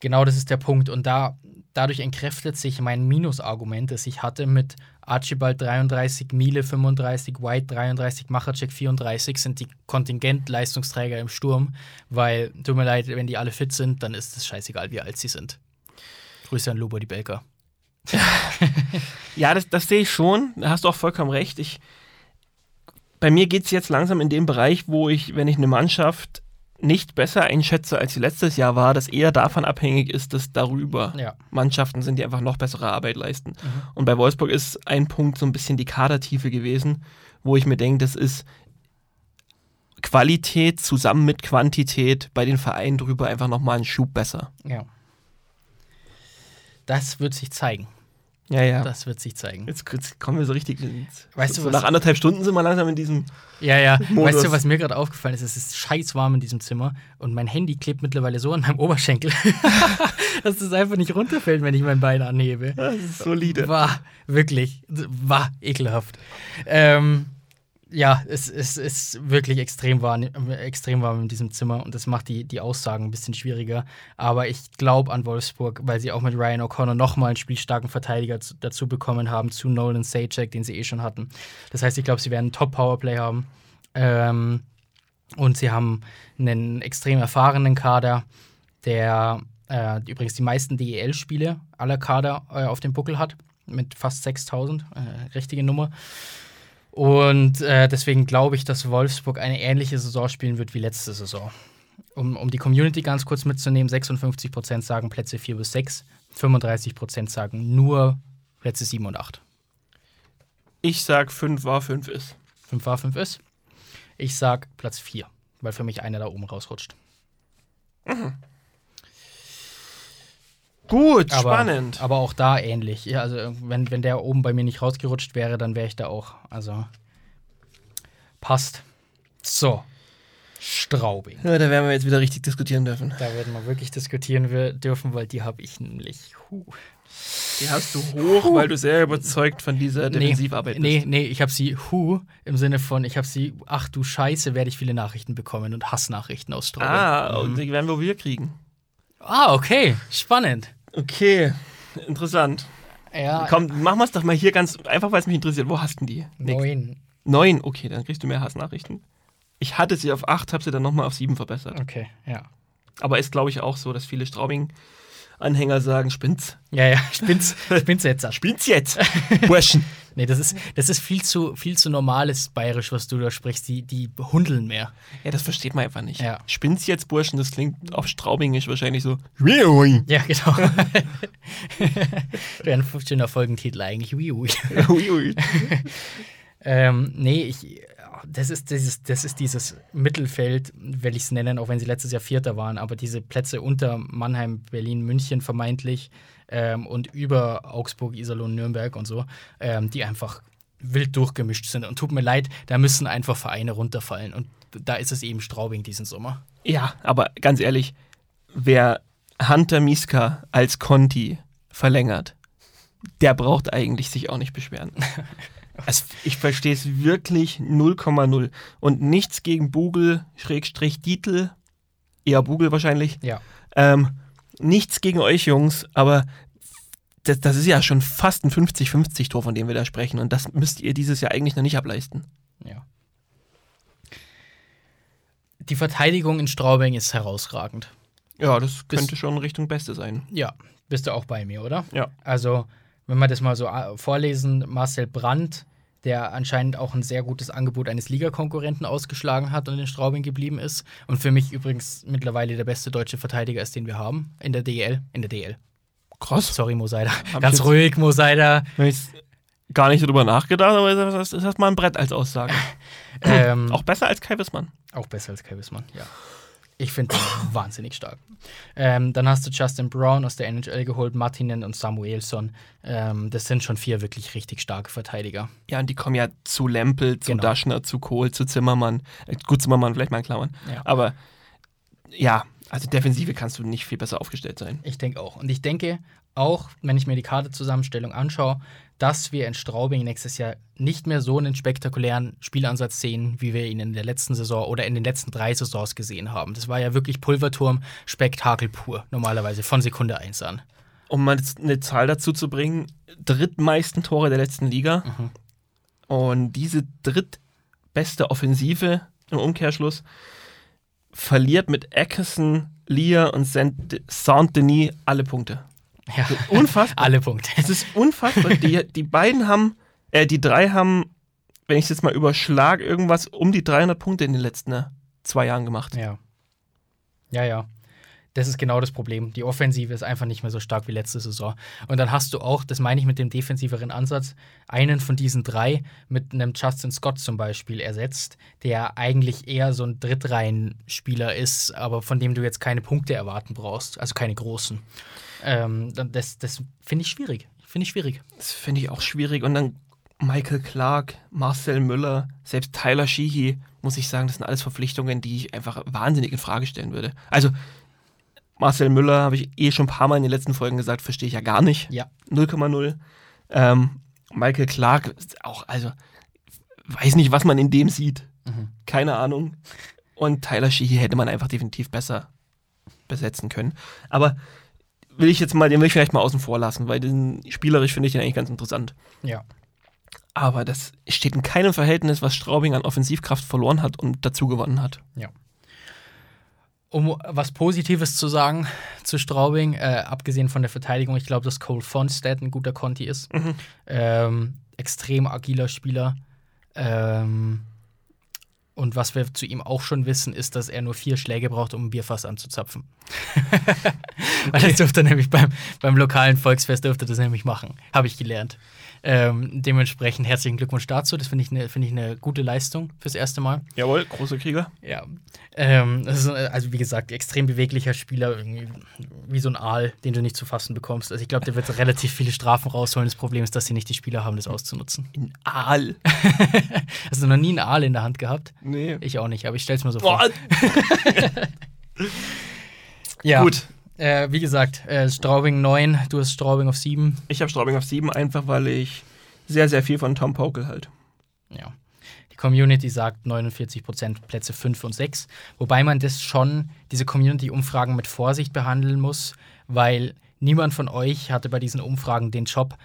Genau das ist der Punkt. Und da, dadurch entkräftet sich mein Minusargument, das ich hatte mit Archibald 33, Miele 35, White 33, Machacek 34 sind die Kontingentleistungsträger im Sturm, weil, tut mir leid, wenn die alle fit sind, dann ist es scheißegal, wie alt sie sind. Grüße an Lubo, die Belker. ja, das, das sehe ich schon. Da hast du auch vollkommen recht. Ich, bei mir geht es jetzt langsam in den Bereich, wo ich, wenn ich eine Mannschaft nicht besser einschätze, als sie letztes Jahr war, das eher davon abhängig ist, dass darüber ja. Mannschaften sind, die einfach noch bessere Arbeit leisten. Mhm. Und bei Wolfsburg ist ein Punkt so ein bisschen die Kadertiefe gewesen, wo ich mir denke, das ist Qualität zusammen mit Quantität bei den Vereinen drüber einfach nochmal einen Schub besser. Ja. Das wird sich zeigen. Ja, ja. Das wird sich zeigen. Jetzt, jetzt kommen wir so richtig. Weißt so, du, was? nach anderthalb Stunden sind wir langsam in diesem. Ja, ja. Modus. Weißt du, was mir gerade aufgefallen ist? Es ist scheiß warm in diesem Zimmer und mein Handy klebt mittlerweile so an meinem Oberschenkel, dass es einfach nicht runterfällt, wenn ich mein Bein anhebe. Das ist solide. War wirklich, war ekelhaft. Ähm, ja, es, es ist wirklich extrem warm, extrem warm in diesem Zimmer und das macht die, die Aussagen ein bisschen schwieriger. Aber ich glaube an Wolfsburg, weil sie auch mit Ryan O'Connor nochmal einen spielstarken Verteidiger dazu bekommen haben, zu Nolan Sajak, den sie eh schon hatten. Das heißt, ich glaube, sie werden einen Top-Powerplay haben. Ähm, und sie haben einen extrem erfahrenen Kader, der äh, übrigens die meisten DEL-Spiele aller Kader äh, auf dem Buckel hat, mit fast 6000, äh, richtige Nummer. Und äh, deswegen glaube ich, dass Wolfsburg eine ähnliche Saison spielen wird wie letzte Saison. Um, um die Community ganz kurz mitzunehmen, 56% sagen Plätze 4 bis 6, 35% sagen nur Plätze 7 und 8. Ich sag 5 war 5 ist. 5 war 5 ist. Ich sag Platz 4, weil für mich einer da oben rausrutscht. Mhm. Gut, aber, spannend. Aber auch da ähnlich. Ja, also wenn, wenn der oben bei mir nicht rausgerutscht wäre, dann wäre ich da auch. Also passt. So. Straubing. Ja, da werden wir jetzt wieder richtig diskutieren dürfen. Da werden wir wirklich diskutieren dürfen, weil die habe ich nämlich. Huh. Die hast du hoch, huh. weil du sehr überzeugt von dieser Defensivarbeit nee, bist. Nee, nee, ich habe sie hu im Sinne von, ich habe sie, ach du Scheiße, werde ich viele Nachrichten bekommen und Hassnachrichten aus Straubing. Ah, mhm. und die werden wir wieder kriegen. Ah, okay. Spannend. Okay, interessant. Ja. Komm, machen wir es doch mal hier ganz einfach, weil es mich interessiert. Wo hast du die? Neun. Neun, okay, dann kriegst du mehr Hassnachrichten. Ich hatte sie auf acht, habe sie dann nochmal auf sieben verbessert. Okay, ja. Aber ist, glaube ich, auch so, dass viele Straubing-Anhänger sagen, spinnt's. Ja, ja, spinnt's, spinnt's jetzt. spinnt's jetzt, Burschen. Nee, das ist, das ist viel zu, viel zu normales Bayerisch, was du da sprichst. Die, die hundeln mehr. Ja, das versteht man einfach nicht. Ja. Spinn's jetzt, Burschen, das klingt auf Straubingisch wahrscheinlich so. Ja, genau. Wäre ein schöner Folgentitel eigentlich. ähm, nee, ich, das ist, dieses, das ist dieses Mittelfeld, will ich es nennen, auch wenn sie letztes Jahr Vierter waren, aber diese Plätze unter Mannheim, Berlin, München vermeintlich ähm, und über Augsburg, Iserlohn, Nürnberg und so, ähm, die einfach wild durchgemischt sind. Und tut mir leid, da müssen einfach Vereine runterfallen. Und da ist es eben Straubing diesen Sommer. Ja, aber ganz ehrlich, wer Hunter Miska als Conti verlängert, der braucht eigentlich sich auch nicht beschweren. Es, ich verstehe es wirklich 0,0. Und nichts gegen Bugel, Schrägstrich Dietl, eher Bugel wahrscheinlich. Ja. Ähm, nichts gegen euch Jungs, aber das, das ist ja schon fast ein 50-50-Tor, von dem wir da sprechen. Und das müsst ihr dieses Jahr eigentlich noch nicht ableisten. Ja. Die Verteidigung in Straubing ist herausragend. Ja, das könnte bist, schon Richtung Beste sein. Ja, bist du auch bei mir, oder? Ja. Also wenn wir das mal so äh, vorlesen, Marcel Brandt, der anscheinend auch ein sehr gutes Angebot eines Ligakonkurrenten ausgeschlagen hat und in Straubing geblieben ist. Und für mich übrigens mittlerweile der beste deutsche Verteidiger ist, den wir haben in der DL. In der DL. Krass. Sorry, Mo Seider. Hab Ganz jetzt- ruhig, Mo Seider. Hab ich gar nicht so drüber nachgedacht, aber das ist erstmal ein Brett als Aussage. Ähm, Auch besser als Kai Wissmann. Auch besser als Kai Wissmann, ja. Ich finde ihn wahnsinnig stark. Ähm, dann hast du Justin Brown aus der NHL geholt, Martinen und Samuelson. Ähm, das sind schon vier wirklich richtig starke Verteidiger. Ja, und die kommen ja zu Lempel, zu Genau. Daschner, zu Kohl, zu Zimmermann. Äh, gut, Zimmermann vielleicht mal in Klammern. Ja. Aber ja, also Defensive kannst du nicht viel besser aufgestellt sein. Ich denke auch. Und ich denke auch, wenn ich mir die Kaderzusammenstellung anschaue, dass wir in Straubing nächstes Jahr nicht mehr so einen spektakulären Spielansatz sehen, wie wir ihn in der letzten Saison oder in den letzten drei Saisons gesehen haben. Das war ja wirklich Pulverturm-Spektakel pur, normalerweise von Sekunde 1 an. Um mal eine Zahl dazu zu bringen, drittmeisten Tore der letzten Liga. Mhm. Und diese drittbeste Offensive im Umkehrschluss verliert mit Eckerson, Lear und Saint- Saint-Denis alle Punkte. Ja. Unfassbar. Alle Punkte. Es ist unfassbar. die, die beiden haben, äh, die drei haben, wenn ich es jetzt mal überschlage, irgendwas um die 300 Punkte in den letzten äh, zwei Jahren gemacht. Ja. Ja, ja. Das ist genau das Problem. Die Offensive ist einfach nicht mehr so stark wie letzte Saison. Und dann hast du auch, das meine ich mit dem defensiveren Ansatz, einen von diesen drei mit einem Justin Scott zum Beispiel ersetzt, der eigentlich eher so ein Drittreihenspieler ist, aber von dem du jetzt keine Punkte erwarten brauchst, also keine großen. Ähm, das das finde ich schwierig. Finde ich schwierig. Das finde ich auch schwierig. Und dann Michael Clark, Marcel Müller, selbst Tyler Sheehy, muss ich sagen, das sind alles Verpflichtungen, die ich einfach wahnsinnig in Frage stellen würde. Also, Marcel Müller, habe ich eh schon ein paar Mal in den letzten Folgen gesagt, verstehe ich ja gar nicht. Ja. 0,0. Ähm, Michael Clark, auch, also, weiß nicht, was man in dem sieht. Mhm. Keine Ahnung. Und Tyler Sheehy hätte man einfach definitiv besser besetzen können. Aber will ich jetzt mal, den will ich vielleicht mal außen vor lassen, weil den spielerisch finde ich den eigentlich ganz interessant. Ja. Aber das steht in keinem Verhältnis, was Straubing an Offensivkraft verloren hat und dazu gewonnen hat. Um was Positives zu sagen zu Straubing, äh, abgesehen von der Verteidigung, ich glaube, dass Cole Fonstead ein guter Conti ist. Ähm, extrem agiler Spieler. Ähm, und was wir zu ihm auch schon wissen, ist, dass er nur vier Schläge braucht, um ein Bierfass anzuzapfen. Weil das dürfte er nämlich beim, beim lokalen Volksfest dürfte das nämlich machen. Habe ich gelernt. Ähm, dementsprechend herzlichen Glückwunsch dazu. Das finde ich eine find ich eine gute Leistung fürs erste Mal. Jawohl, großer Krieger. Ja. Ähm, das ist, äh, also wie gesagt, extrem beweglicher Spieler, wie so ein Aal, den du nicht zu fassen bekommst. Also ich glaube, der wird relativ viele Strafen rausholen. Das Problem ist, dass sie nicht die Spieler haben, das auszunutzen. In Aal. Hast du noch nie einen Aal in der Hand gehabt? Nee. Ich auch nicht, aber ich stell's mir so vor. Ja. Gut. Äh, wie gesagt, äh, Straubing 9, du hast Straubing auf 7. ich habe Straubing auf 7, einfach weil ich sehr, sehr viel von Tom Pokel halt. Ja. Die Community sagt 49% Plätze 5 und 6. Wobei man das schon, diese Community-Umfragen mit Vorsicht behandeln muss, weil niemand von euch hatte bei diesen Umfragen den Job,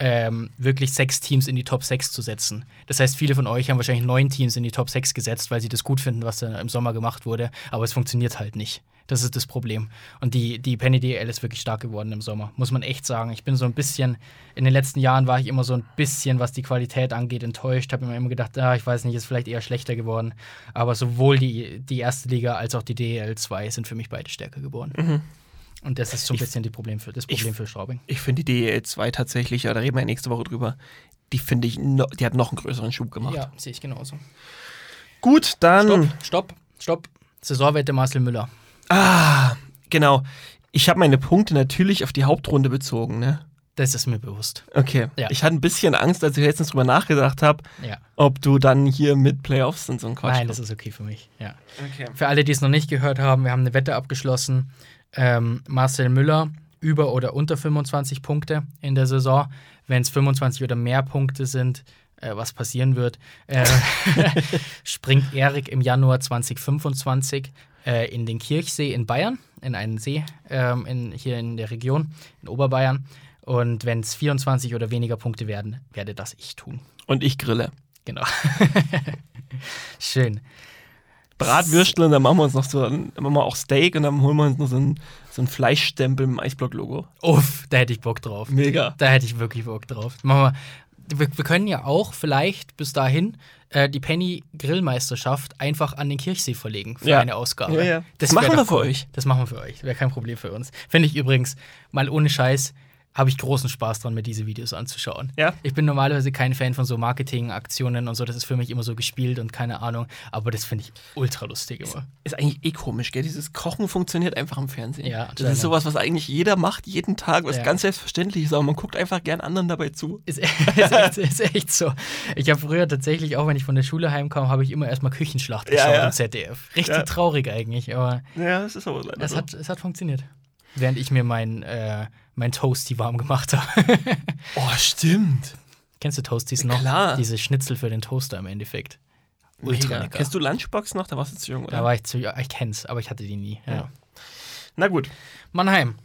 ähm, wirklich sechs Teams in die Top 6 zu setzen. Das heißt, viele von euch haben wahrscheinlich neun Teams in die Top 6 gesetzt, weil sie das gut finden, was da im Sommer gemacht wurde. Aber es funktioniert halt nicht. Das ist das Problem. Und die, die Penny DL ist wirklich stark geworden im Sommer, muss man echt sagen. Ich bin so ein bisschen, in den letzten Jahren war ich immer so ein bisschen, was die Qualität angeht, enttäuscht. Habe mir immer gedacht, ah, ich weiß nicht, ist vielleicht eher schlechter geworden. Aber sowohl die, die erste Liga als auch die DL 2 sind für mich beide stärker geworden. Und das ist so ein Ich- bisschen die Problem für, das ich- Problem für Straubing. Ich finde die DEL 2 tatsächlich, ja, da reden wir nächste Woche drüber, die finde ich, no, die hat noch einen größeren Schub gemacht. Ja, sehe ich genauso. Gut, dann. Stopp, stopp, stopp. Saisonwette Marcel Müller. Ah, genau. Ich habe meine Punkte natürlich auf die Hauptrunde bezogen, ne? Das ist mir bewusst. Okay. Ja. Ich hatte ein bisschen Angst, als ich letztens drüber nachgedacht habe, Ja. ob du dann hier mit Playoffs und so ein Quatsch. Nein, das ist okay für mich. Ja. okay. Für alle, die es noch nicht gehört haben, wir haben eine Wette abgeschlossen. Ähm, Marcel Müller über oder unter 25 Punkte in der Saison. Wenn es 25 oder mehr Punkte sind, äh, was passieren wird, äh, springt Erik im Januar 2025 äh, in den Kirchsee in Bayern, in einen See ähm, in, hier in der Region, in Oberbayern. Und wenn es 24 oder weniger Punkte werden, werde das ich tun. Und ich grille. Genau. Schön. Bratwürstel und dann machen wir uns noch so, dann machen wir auch Steak und dann holen wir uns noch so ein, so ein Fleischstempel im Eisblock-Logo. Uff, da hätte ich Bock drauf. Mega. Da hätte ich wirklich Bock drauf. Machen wir, wir, wir können ja auch vielleicht bis dahin äh, die Penny Grillmeisterschaft einfach an den Kirchsee verlegen für Ja. eine Ausgabe. Ja, ja. Das machen wir für euch. Das machen wir für euch. Wäre kein Problem für uns. Finde ich übrigens, mal ohne Scheiß, habe ich großen Spaß dran, mir diese Videos anzuschauen. Ja. Ich bin normalerweise kein Fan von so Marketingaktionen und so. Das ist für mich immer so gespielt und keine Ahnung. Aber das finde ich ultra lustig immer. Ist eigentlich eh komisch, gell? Dieses Kochen funktioniert einfach im Fernsehen. Ja, das ist sowas, was eigentlich jeder macht, jeden Tag, was Ja. ganz selbstverständlich ist, aber man guckt einfach gern anderen dabei zu. Ist, ist, echt, ist echt so. Ich habe früher tatsächlich, auch wenn ich von der Schule heimkam, habe ich immer erstmal Küchenschlacht geschaut ja. im ZDF. Richtig traurig eigentlich, aber Ja, das ist aber leider es so. hat, es hat funktioniert. Während ich mir mein, äh, mein Toasty warm gemacht habe. Oh, stimmt. Kennst du Toasties noch? Klar. Diese Schnitzel für den Toaster im Endeffekt. Ultra Mega. lecker. Kennst du Lunchbox noch? Da warst du zu jung, oder? Da war ich zu, ich kenn's, aber ich hatte die nie. Ja. Ja. Na gut. Mannheim.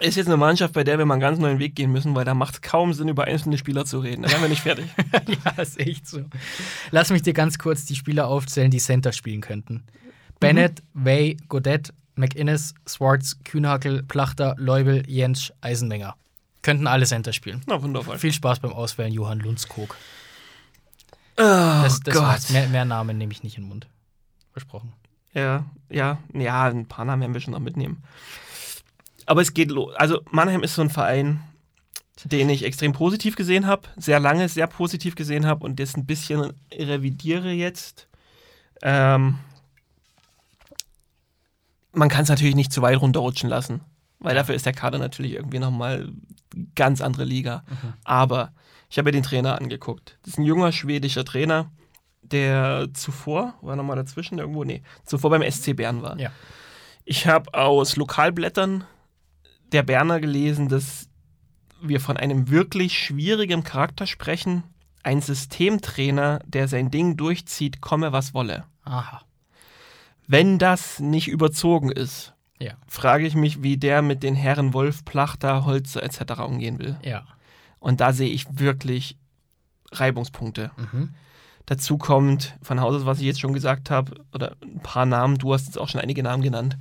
Ist jetzt eine Mannschaft, bei der wir mal einen ganz neuen Weg gehen müssen, weil da macht es kaum Sinn, über einzelne Spieler zu reden. Da wären wir nicht fertig. ja, ist echt so. Lass mich dir ganz kurz die Spieler aufzählen, die Center spielen könnten. Bennett, Way, Godet, McInnes, Swartz, Kühnhackel, Plachter, Leubel, Jentsch, Eisenmenger. Könnten alle Center spielen. Na, wundervoll. Viel Spaß beim Auswählen, Johann Lundskog. Oh Das, das Gott. war's. Mehr, mehr Namen nehme ich nicht in den Mund. Versprochen. Ja, ja, ja, ein paar Namen werden wir schon noch mitnehmen. Aber es geht los. Also Mannheim ist so ein Verein, den ich extrem positiv gesehen habe, sehr lange sehr positiv gesehen habe und das ein bisschen revidiere jetzt. Ähm, man kann es natürlich nicht zu weit runterrutschen lassen, weil dafür ist der Kader natürlich irgendwie nochmal ganz andere Liga. Aber ich habe mir den Trainer angeguckt. Das ist ein junger schwedischer Trainer, der zuvor, war nochmal dazwischen irgendwo, nee, zuvor beim SC Bern war. Ja. Ich habe aus Lokalblättern der Berner gelesen, dass wir von einem wirklich schwierigen Charakter sprechen. Ein Systemtrainer, der sein Ding durchzieht, komme was wolle. Aha. Wenn das nicht überzogen ist, Ja. frage ich mich, wie der mit den Herren Wolf, Plachter, Holzer etc. umgehen will. Ja. Und da sehe ich wirklich Reibungspunkte. Mhm. Dazu kommt von Haus aus, was ich jetzt schon gesagt habe, oder ein paar Namen, du hast jetzt auch schon einige Namen genannt.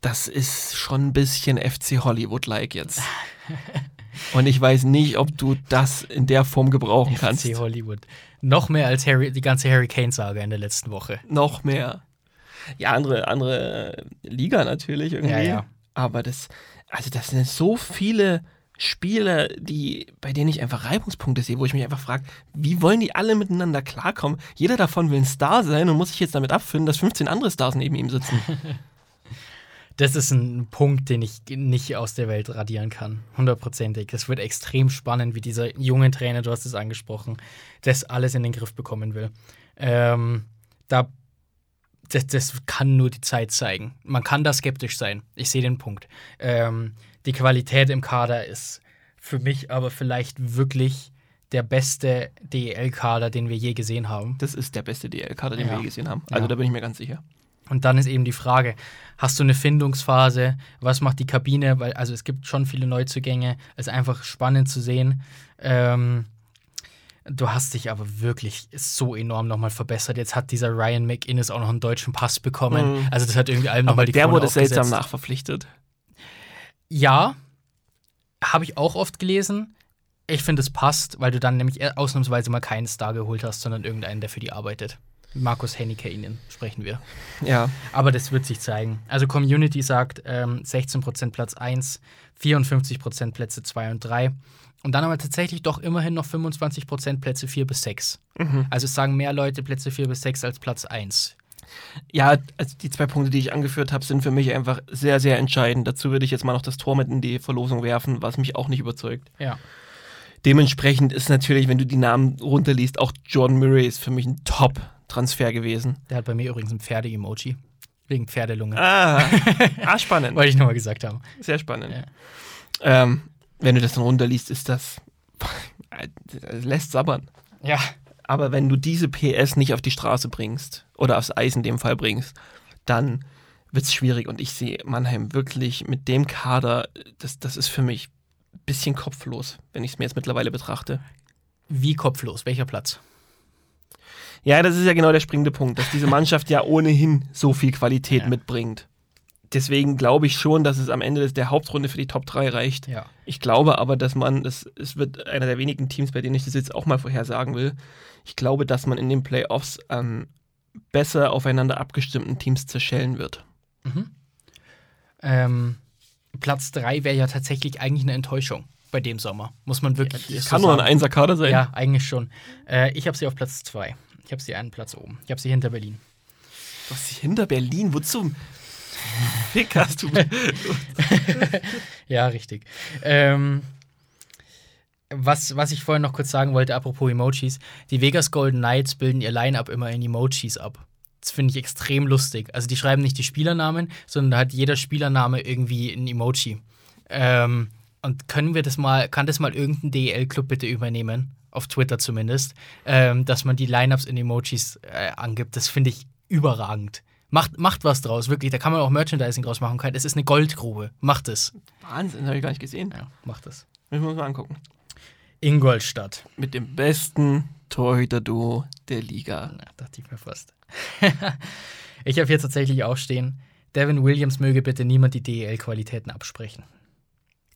Das ist schon ein bisschen FC Hollywood-like jetzt. Und ich weiß nicht, ob du das in der Form gebrauchen kannst. FC Hollywood. Noch mehr als Harry, die ganze Harry Kane-Saga in der letzten Woche. Noch mehr. Ja, andere, andere Liga natürlich irgendwie. Ja, ja. Aber das, also das sind so viele Spieler, die, bei denen ich einfach Reibungspunkte sehe, wo ich mich einfach frage, wie wollen die alle miteinander klarkommen? Jeder davon will ein Star sein und muss sich jetzt damit abfinden, dass 15 andere Stars neben ihm sitzen. Das ist ein Punkt, den ich nicht aus der Welt radieren kann. Hundertprozentig. Das wird extrem spannend, wie dieser junge Trainer, du hast es angesprochen, das alles in den Griff bekommen will. Ähm, da, das, das kann nur die Zeit zeigen. Man kann da skeptisch sein. Ich sehe den Punkt. Ähm, die Qualität im Kader ist für mich aber vielleicht wirklich der beste DEL-Kader, den wir je gesehen haben. Das ist der beste DL-Kader, den Ja. wir je gesehen haben. Also Ja. da bin ich mir ganz sicher. Und dann ist eben die Frage, hast du eine Findungsphase? Was macht die Kabine? Weil, also es gibt schon viele Neuzugänge. Es ist einfach spannend zu sehen. Ähm, du hast dich aber wirklich so enorm nochmal verbessert. Jetzt hat dieser Ryan McInnes auch noch einen deutschen Pass bekommen. Mhm. Also das hat irgendwie allem nochmal die der Krone wurde seltsam aufgesetzt. nachverpflichtet. Ja, habe ich auch oft gelesen. Ich finde, es passt, weil du dann nämlich eher ausnahmsweise mal keinen Star geholt hast, sondern irgendeinen, der für die arbeitet. Markus Hennicke Ihnen sprechen wir. Ja. Aber das wird sich zeigen. Also Community sagt ähm, 16% Platz 1, 54% Plätze 2 und 3. Und dann aber tatsächlich doch immerhin noch 25% Plätze 4 bis 6. Mhm. Also es sagen mehr Leute Plätze 4 bis 6 als Platz 1. Ja, also die zwei Punkte, die ich angeführt habe, sind für mich einfach sehr, sehr entscheidend. Dazu würde ich jetzt mal noch das Tor mit in die Verlosung werfen, was mich auch nicht überzeugt. Ja. Dementsprechend ist natürlich, wenn du die Namen runterliest, auch Jordan Murray ist für mich ein Top-Transfer gewesen. Der hat bei mir übrigens ein Pferde-Emoji. Wegen Pferdelunge. Ah, ah spannend. Wollte ich nochmal gesagt haben. Sehr spannend. Ja. Ähm, wenn du das dann runterliest, ist das. das lässt sabbern. Ja. Aber wenn du diese PS nicht auf die Straße bringst, oder aufs Eis in dem Fall bringst, dann wird es schwierig. Und ich sehe Mannheim wirklich mit dem Kader, das, das ist für mich ein bisschen kopflos, wenn ich es mir jetzt mittlerweile betrachte. Wie kopflos? Welcher Platz? Ja, das ist ja genau der springende Punkt, dass diese Mannschaft ja ohnehin so viel Qualität Ja. mitbringt. Deswegen glaube ich schon, dass es am Ende der Hauptrunde für die Top 3 reicht. Ja. Ich glaube aber, dass man, das, es wird einer der wenigen Teams, bei denen ich das jetzt auch mal vorhersagen will. Ich glaube, dass man in den Playoffs an besser aufeinander abgestimmten Teams zerschellen wird. Ähm, Platz 3 wäre ja tatsächlich eigentlich eine Enttäuschung bei dem Sommer. Muss man wirklich. Es so kann nur ein. Einser-Kader sein. Ja, eigentlich schon. Äh, ich habe sie auf Platz 2. Ich habe sie einen Platz oben. Ich habe sie hinter Berlin. Was hinter Berlin? Wozu? Fick hast du. Ja, richtig. Ähm, was, was ich vorhin noch kurz sagen wollte, apropos Emojis: Die Vegas Golden Knights bilden ihr Line-Up immer in Emojis ab. Das finde ich extrem lustig. Also, die schreiben nicht die Spielernamen, sondern da hat jeder Spielername irgendwie ein Emoji. Ähm, und können wir das mal, kann das mal irgendein DEL-Club bitte übernehmen? Auf Twitter zumindest, ähm, dass man die Lineups in Emojis äh, angibt. Das finde ich überragend. Macht, macht was draus, wirklich. Da kann man auch Merchandising draus machen. Es ist eine Goldgrube. Macht es. Wahnsinn, habe ich gar nicht gesehen. Ja, macht es. Müssen wir uns mal angucken. Ingolstadt. Mit dem besten Torhüter-Duo der Liga. Na, dachte ich mir fast. ich habe hier tatsächlich auch stehen, Devin Williams möge bitte niemand die DEL-Qualitäten absprechen.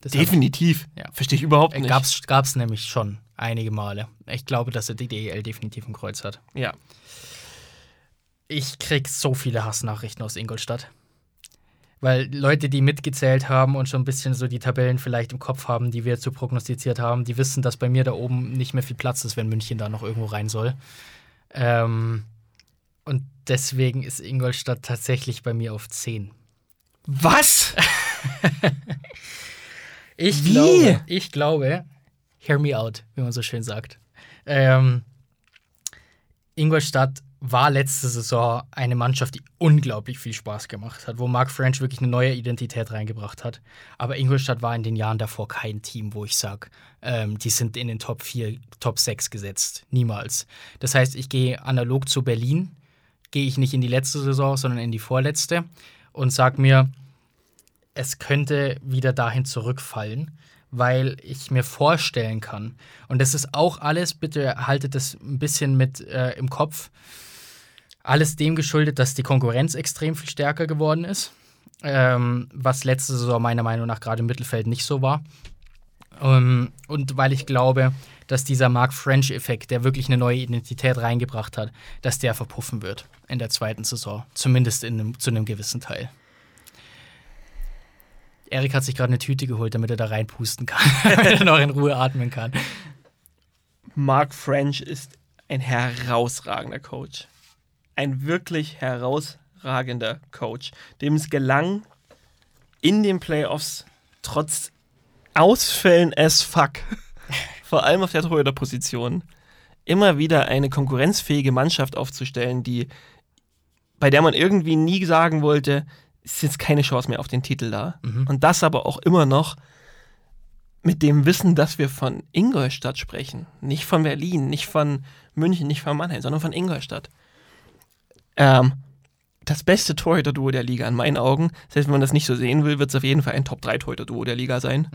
Das Definitiv. Ja. Verstehe ich überhaupt nicht. Gab's, gab's nämlich schon einige Male. Ich glaube, dass er die DEL definitiv im Kreuz hat. Ja. Ich krieg so viele Hassnachrichten aus Ingolstadt. Weil Leute, die mitgezählt haben und schon ein bisschen so die Tabellen vielleicht im Kopf haben, die wir zu prognostiziert haben, die wissen, dass bei mir da oben nicht mehr viel Platz ist, wenn München da noch irgendwo rein soll. Ähm, und deswegen ist Ingolstadt tatsächlich bei mir auf 10. Was? Ich Wie? glaube, ich glaube, hear me out, wie man so schön sagt. Ähm, Ingolstadt war letzte Saison eine Mannschaft, die unglaublich viel Spaß gemacht hat, wo Mark French wirklich eine neue Identität reingebracht hat. Aber Ingolstadt war in den Jahren davor kein Team, wo ich sage, ähm, die sind in den Top 4, Top 6 gesetzt. Niemals. Das heißt, ich gehe analog zu Berlin, gehe ich nicht in die letzte Saison, sondern in die vorletzte und sage mir, es könnte wieder dahin zurückfallen, weil ich mir vorstellen kann, und das ist auch alles, bitte haltet das ein bisschen mit äh, im Kopf, alles dem geschuldet, dass die Konkurrenz extrem viel stärker geworden ist, ähm, was letzte Saison meiner Meinung nach gerade im Mittelfeld nicht so war. Ähm, und weil ich glaube, dass dieser Mark French-Effekt, der wirklich eine neue Identität reingebracht hat, dass der verpuffen wird in der zweiten Saison. Zumindest in einem, zu einem gewissen Teil. Erik hat sich gerade eine Tüte geholt, damit er da reinpusten kann, damit er noch in Ruhe atmen kann. Mark French ist ein herausragender Coach. Ein wirklich herausragender Coach, dem es gelang, in den Playoffs trotz Ausfällen as fuck, vor allem auf der Torhüterposition, immer wieder eine konkurrenzfähige Mannschaft aufzustellen, die bei der man irgendwie nie sagen wollte, ist jetzt keine Chance mehr auf den Titel da. Und das aber auch immer noch mit dem Wissen, dass wir von Ingolstadt sprechen. Nicht von Berlin, nicht von München, nicht von Mannheim, sondern von Ingolstadt. Ähm, das beste Torhüter-Duo der Liga in meinen Augen. Selbst wenn man das nicht so sehen will, wird es auf jeden Fall ein Top-3-Torhüter-Duo der Liga sein.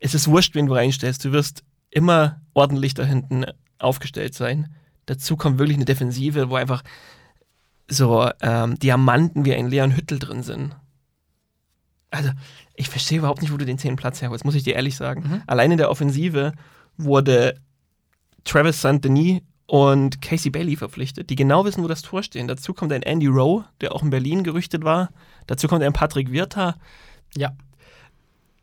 Es ist wurscht, wen du reinstellst. Du wirst immer ordentlich da hinten aufgestellt sein. Dazu kommt wirklich eine Defensive, wo einfach so ähm, Diamanten wie ein Leon Hüttel drin sind. Also, ich verstehe überhaupt nicht, wo du den zehnten Platz herholst, muss ich dir ehrlich sagen. Allein in der Offensive wurde Travis St. Denis und Casey Bailey verpflichtet, die genau wissen, wo das Tor stehen. Dazu kommt ein Andy Rowe, der auch in Berlin gerüchtet war. Dazu kommt ein Patrick Wirta. Ja.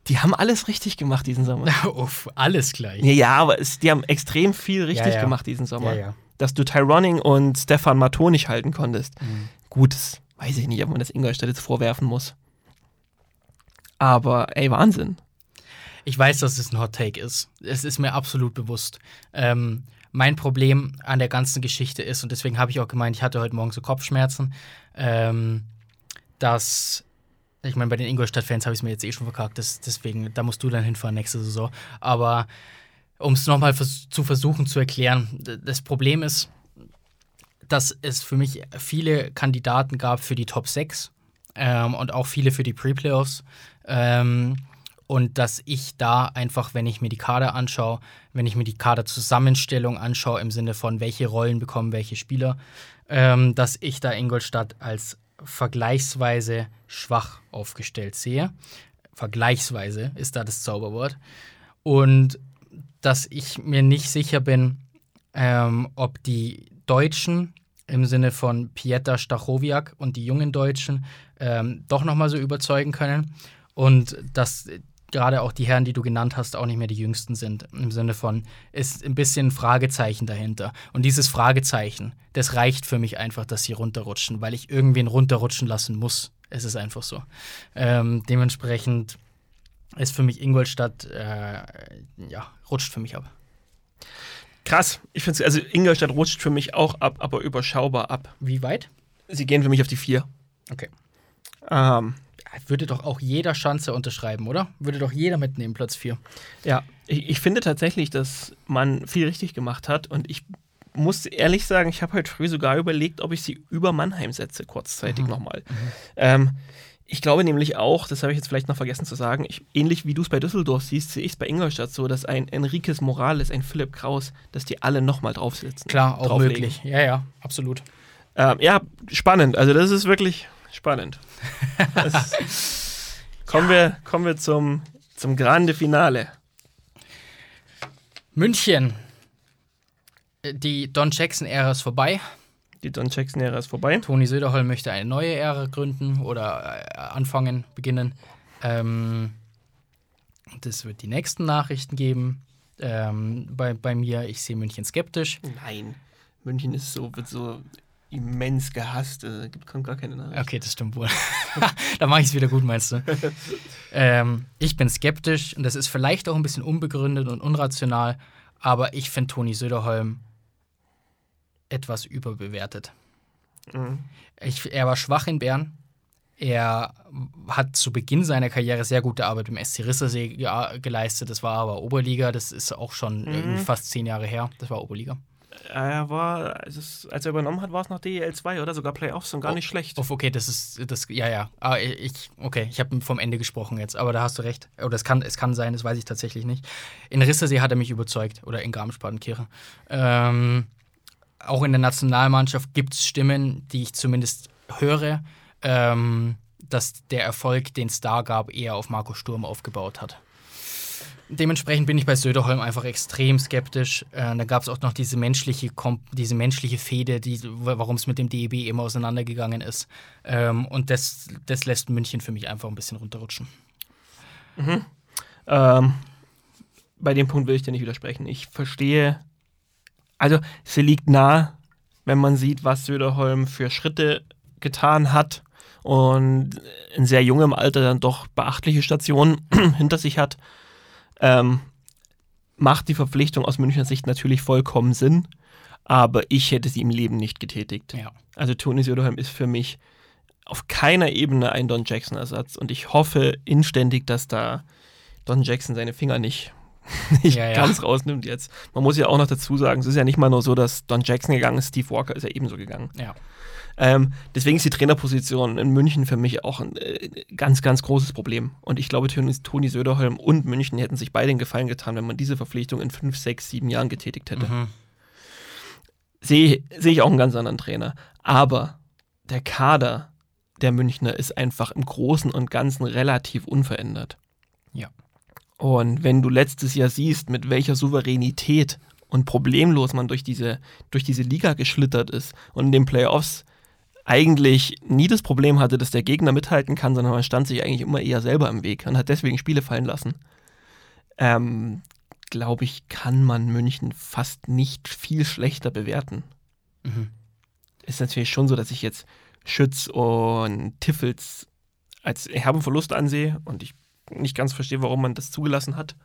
Die haben alles richtig gemacht diesen Sommer. Uff, alles gleich. Ja, ja, aber es, die haben extrem viel richtig Ja, ja. gemacht diesen Sommer. Ja, ja. Dass du Tyroning und Stefan Matto nicht halten konntest. Mhm. Gut, das weiß ich nicht, ob man das Ingolstadt jetzt vorwerfen muss. Aber ey, Wahnsinn. Ich weiß, dass es ein Hot Take ist. Es ist mir absolut bewusst. Ähm, mein Problem an der ganzen Geschichte ist, und deswegen habe ich auch gemeint, ich hatte heute Morgen so Kopfschmerzen, ähm, dass, ich meine, bei den Ingolstadt-Fans habe ich es mir jetzt eh schon verkackt, das, deswegen, da musst du dann hinfahren nächste Saison. Aber um es nochmal vers zu versuchen zu erklären, das Problem ist, dass es für mich viele Kandidaten gab für die Top 6 ähm, und auch viele für die Pre-Playoffs. Ähm, und dass ich da einfach, wenn ich mir die Kader anschaue, wenn ich mir die Kaderzusammenstellung anschaue, im Sinne von welche Rollen bekommen welche Spieler, ähm, dass ich da Ingolstadt als vergleichsweise schwach aufgestellt sehe. Vergleichsweise ist da das Zauberwort. Und dass ich mir nicht sicher bin, ähm, ob die Deutschen im Sinne von Pieter Stachowiak und die jungen Deutschen ähm, doch nochmal so überzeugen können. Und dass gerade auch die Herren, die du genannt hast, auch nicht mehr die jüngsten sind. Im Sinne von, ist ein bisschen ein Fragezeichen dahinter. Und dieses Fragezeichen, das reicht für mich einfach, dass sie runterrutschen, weil ich irgendwen runterrutschen lassen muss. Es ist einfach so. Ähm, dementsprechend ist für mich Ingolstadt, äh, ja, rutscht für mich ab. Krass. Ich finde also Ingolstadt rutscht für mich auch ab, aber überschaubar ab. Wie weit? Sie gehen für mich auf die vier. Okay. Ähm, Würde doch auch jeder Schanze unterschreiben, oder? Würde doch jeder mitnehmen, Platz 4. ja, ich, ich finde tatsächlich, dass man viel richtig gemacht hat und ich muss ehrlich sagen, ich habe heute früh sogar überlegt, ob ich sie über Mannheim setze, kurzzeitig nochmal. Ähm, ich glaube nämlich auch, das habe ich jetzt vielleicht noch vergessen zu sagen, ich, ähnlich wie du es bei Düsseldorf siehst, sehe ich es bei Ingolstadt so, dass ein Enriquez Morales, ein Philipp Kraus, dass die alle nochmal drauf sitzen. Klar, auch drauflegen. möglich. Ja, ja, absolut. Ähm, ja, spannend. Also das ist wirklich spannend. Kommen, wir, kommen wir zum, zum Grande Finale. München. Die Don Jackson-Ära ist vorbei. Die Don Jackson-Ära ist vorbei. Toni Söderholm möchte eine neue Ära gründen oder äh, anfangen, beginnen. Ähm, das wird die nächsten Nachrichten geben. Ähm, bei, bei mir, ich sehe München skeptisch. Nein. München ist so, wird so immens gehasst. Gibt kommt gar keine Nachricht. Okay, das stimmt wohl. da mache ich es wieder gut, meinst du? ähm, ich bin skeptisch und das ist vielleicht auch ein bisschen unbegründet und unrational, aber ich finde Toni Söderholm etwas überbewertet. Mhm. Ich, er war schwach in Bern. Er hat zu Beginn seiner Karriere sehr gute Arbeit im SC Rissersee ge geleistet. Das war aber Oberliga. Das ist auch schon irgendwie fast zehn Jahre her. Das war Oberliga. Er war, als, er übernommen hat, war es noch DEL 2 oder sogar Playoffs und gar nicht schlecht. Uff, okay, das ist das ja ja. Ah, ich okay, ich habe vom Ende gesprochen jetzt, aber da hast du recht. Oder es kann es kann sein, das weiß ich tatsächlich nicht. In Rissersee hat er mich überzeugt oder in Garmisch-Partenkirchen. Ähm, auch in der Nationalmannschaft gibt es Stimmen, die ich zumindest höre, ähm, dass der Erfolg, den es da gab, eher auf Marco Sturm aufgebaut hat. Dementsprechend bin ich bei Söderholm einfach extrem skeptisch. Äh, da gab es auch noch diese menschliche, Kom diese menschliche Fehde, die, warum es mit dem DEB eben auseinandergegangen ist. Ähm, und das, das lässt München für mich einfach ein bisschen runterrutschen. Ähm, bei dem Punkt will ich dir nicht widersprechen. Ich verstehe, also sie liegt nah, wenn man sieht, was Söderholm für Schritte getan hat und in sehr jungem Alter dann doch beachtliche Stationen hinter sich hat. Ähm, macht die Verpflichtung aus Münchner Sicht natürlich vollkommen Sinn, aber ich hätte sie im Leben nicht getätigt. Ja. Also Toni Söderholm ist für mich auf keiner Ebene ein Don Jackson-Ersatz und ich hoffe inständig, dass da Don Jackson seine Finger nicht, nicht Ja, ja. ganz rausnimmt jetzt. Man muss ja auch noch dazu sagen, es ist ja nicht mal nur so, dass Don Jackson gegangen ist, Steve Walker ist ja ebenso gegangen. Ja. Ähm, deswegen ist die Trainerposition in München für mich auch ein äh, ganz, ganz großes Problem. Und ich glaube, Toni, Toni Söderholm und München hätten sich beide den Gefallen getan, wenn man diese Verpflichtung in fünf, sechs, sieben Jahren getätigt hätte. Mhm. Sehe sehe ich auch einen ganz anderen Trainer. Aber der Kader der Münchner ist einfach im Großen und Ganzen relativ unverändert. Ja. Und wenn du letztes Jahr siehst, mit welcher Souveränität und problemlos man durch diese, durch diese Liga geschlittert ist und in den Playoffs eigentlich nie das Problem hatte, dass der Gegner mithalten kann, sondern man stand sich eigentlich immer eher selber im Weg und hat deswegen Spiele fallen lassen. Ähm, Glaube ich, kann man München fast nicht viel schlechter bewerten. Mhm. Ist natürlich schon so, dass ich jetzt Schütz und Tiffels als herben Verlust ansehe und ich nicht ganz verstehe, warum man das zugelassen hat.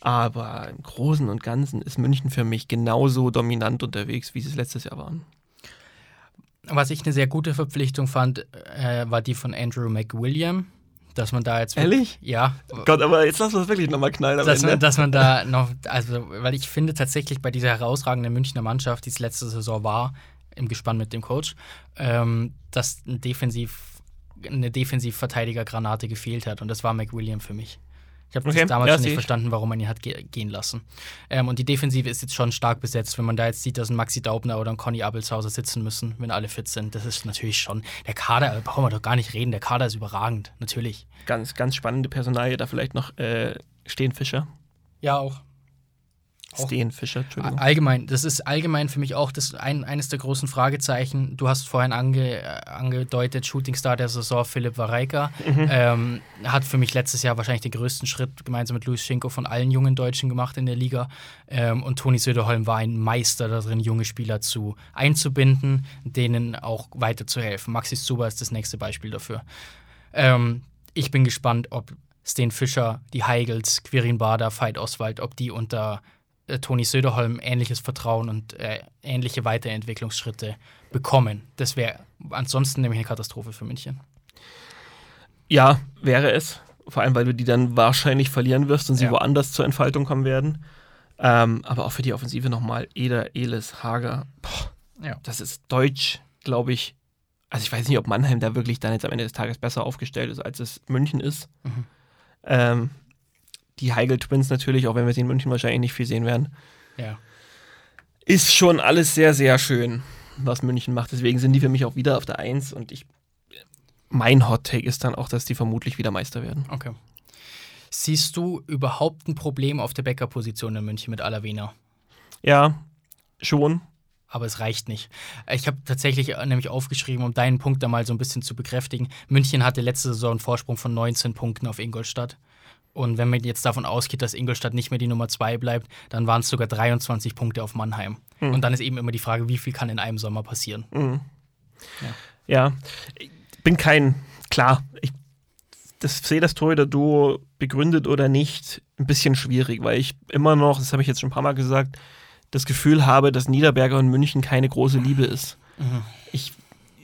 Aber im Großen und Ganzen ist München für mich genauso dominant unterwegs, wie sie es letztes Jahr waren. Was ich eine sehr gute Verpflichtung fand, äh, war die von Andrew McWilliam. Dass man da jetzt. Ehrlich? Ja. Gott, aber jetzt lass uns wirklich nochmal knallen Dass man, dass man da noch, also, weil ich finde tatsächlich bei dieser herausragenden Münchner Mannschaft, die es letzte Saison war, im Gespann mit dem Coach, ähm, dass ein Defensiv, eine Defensivverteidiger-Granate gefehlt hat. Und das war McWilliam für mich. Ich habe Okay, damals ja, schon nicht ich. verstanden, warum man ihn hat ge gehen lassen. Ähm, und die Defensive ist jetzt schon stark besetzt. Wenn man da jetzt sieht, dass ein Maxi Daubner oder ein Conny Abelshauser sitzen müssen, wenn alle fit sind, das ist natürlich schon. Der Kader, da brauchen wir doch gar nicht reden. Der Kader ist überragend, natürlich. Ganz, ganz spannende Personalie, da vielleicht noch äh, Stehen Ja, auch. Stehen Fischer, Entschuldigung. Allgemein, das ist allgemein für mich auch das ein, eines der großen Fragezeichen. Du hast vorhin ange, angedeutet, Shootingstar der Saison Philipp Wareika. Ähm, hat für mich letztes Jahr wahrscheinlich den größten Schritt gemeinsam mit Luis Schinko von allen jungen Deutschen gemacht in der Liga. Ähm, und Toni Söderholm war ein Meister darin, junge Spieler zu einzubinden, denen auch weiterzuhelfen. Maxis Zuber ist das nächste Beispiel dafür. Ähm, ich bin gespannt, ob Sten Fischer, die Heigels, Quirin Bader, Veit Oswald, ob die unter äh, Toni Söderholm ähnliches Vertrauen und äh, ähnliche Weiterentwicklungsschritte bekommen. Das wäre ansonsten nämlich eine Katastrophe für München. Ja, wäre es. Vor allem, weil du die dann wahrscheinlich verlieren wirst und sie Ja. woanders zur Entfaltung kommen werden. Ähm, aber auch für die Offensive nochmal Eder, Elis, Hager. Boah, Ja. das ist Deutsch, glaube ich. Also ich weiß nicht, ob Mannheim da wirklich dann jetzt am Ende des Tages besser aufgestellt ist, als es München ist. Mhm. Ähm, die Heigel Twins natürlich, auch wenn wir sie in München wahrscheinlich nicht viel sehen werden. Ja. Ist schon alles sehr, sehr schön, was München macht. Deswegen sind die für mich auch wieder auf der Eins und ich. Mein Hot Take ist dann auch, dass die vermutlich wieder Meister werden. Okay. Siehst du überhaupt ein Problem auf der Backup-Position in München mit Alavena? Ja, schon. Aber es reicht nicht. Ich habe tatsächlich äh, nämlich aufgeschrieben, um deinen Punkt da mal so ein bisschen zu bekräftigen. München hatte letzte Saison einen Vorsprung von 19 Punkten auf Ingolstadt. Und wenn man jetzt davon ausgeht, dass Ingolstadt nicht mehr die Nummer 2 bleibt, dann waren es sogar 23 Punkte auf Mannheim. Und dann ist eben immer die Frage, wie viel kann in einem Sommer passieren? Ja, ich bin kein, klar, ich das, sehe das Torhüter-Duo begründet oder nicht ein bisschen schwierig, weil ich immer noch, das habe ich jetzt schon ein paar Mal gesagt, das Gefühl habe, dass Niederberger und München keine große Liebe ist. Ich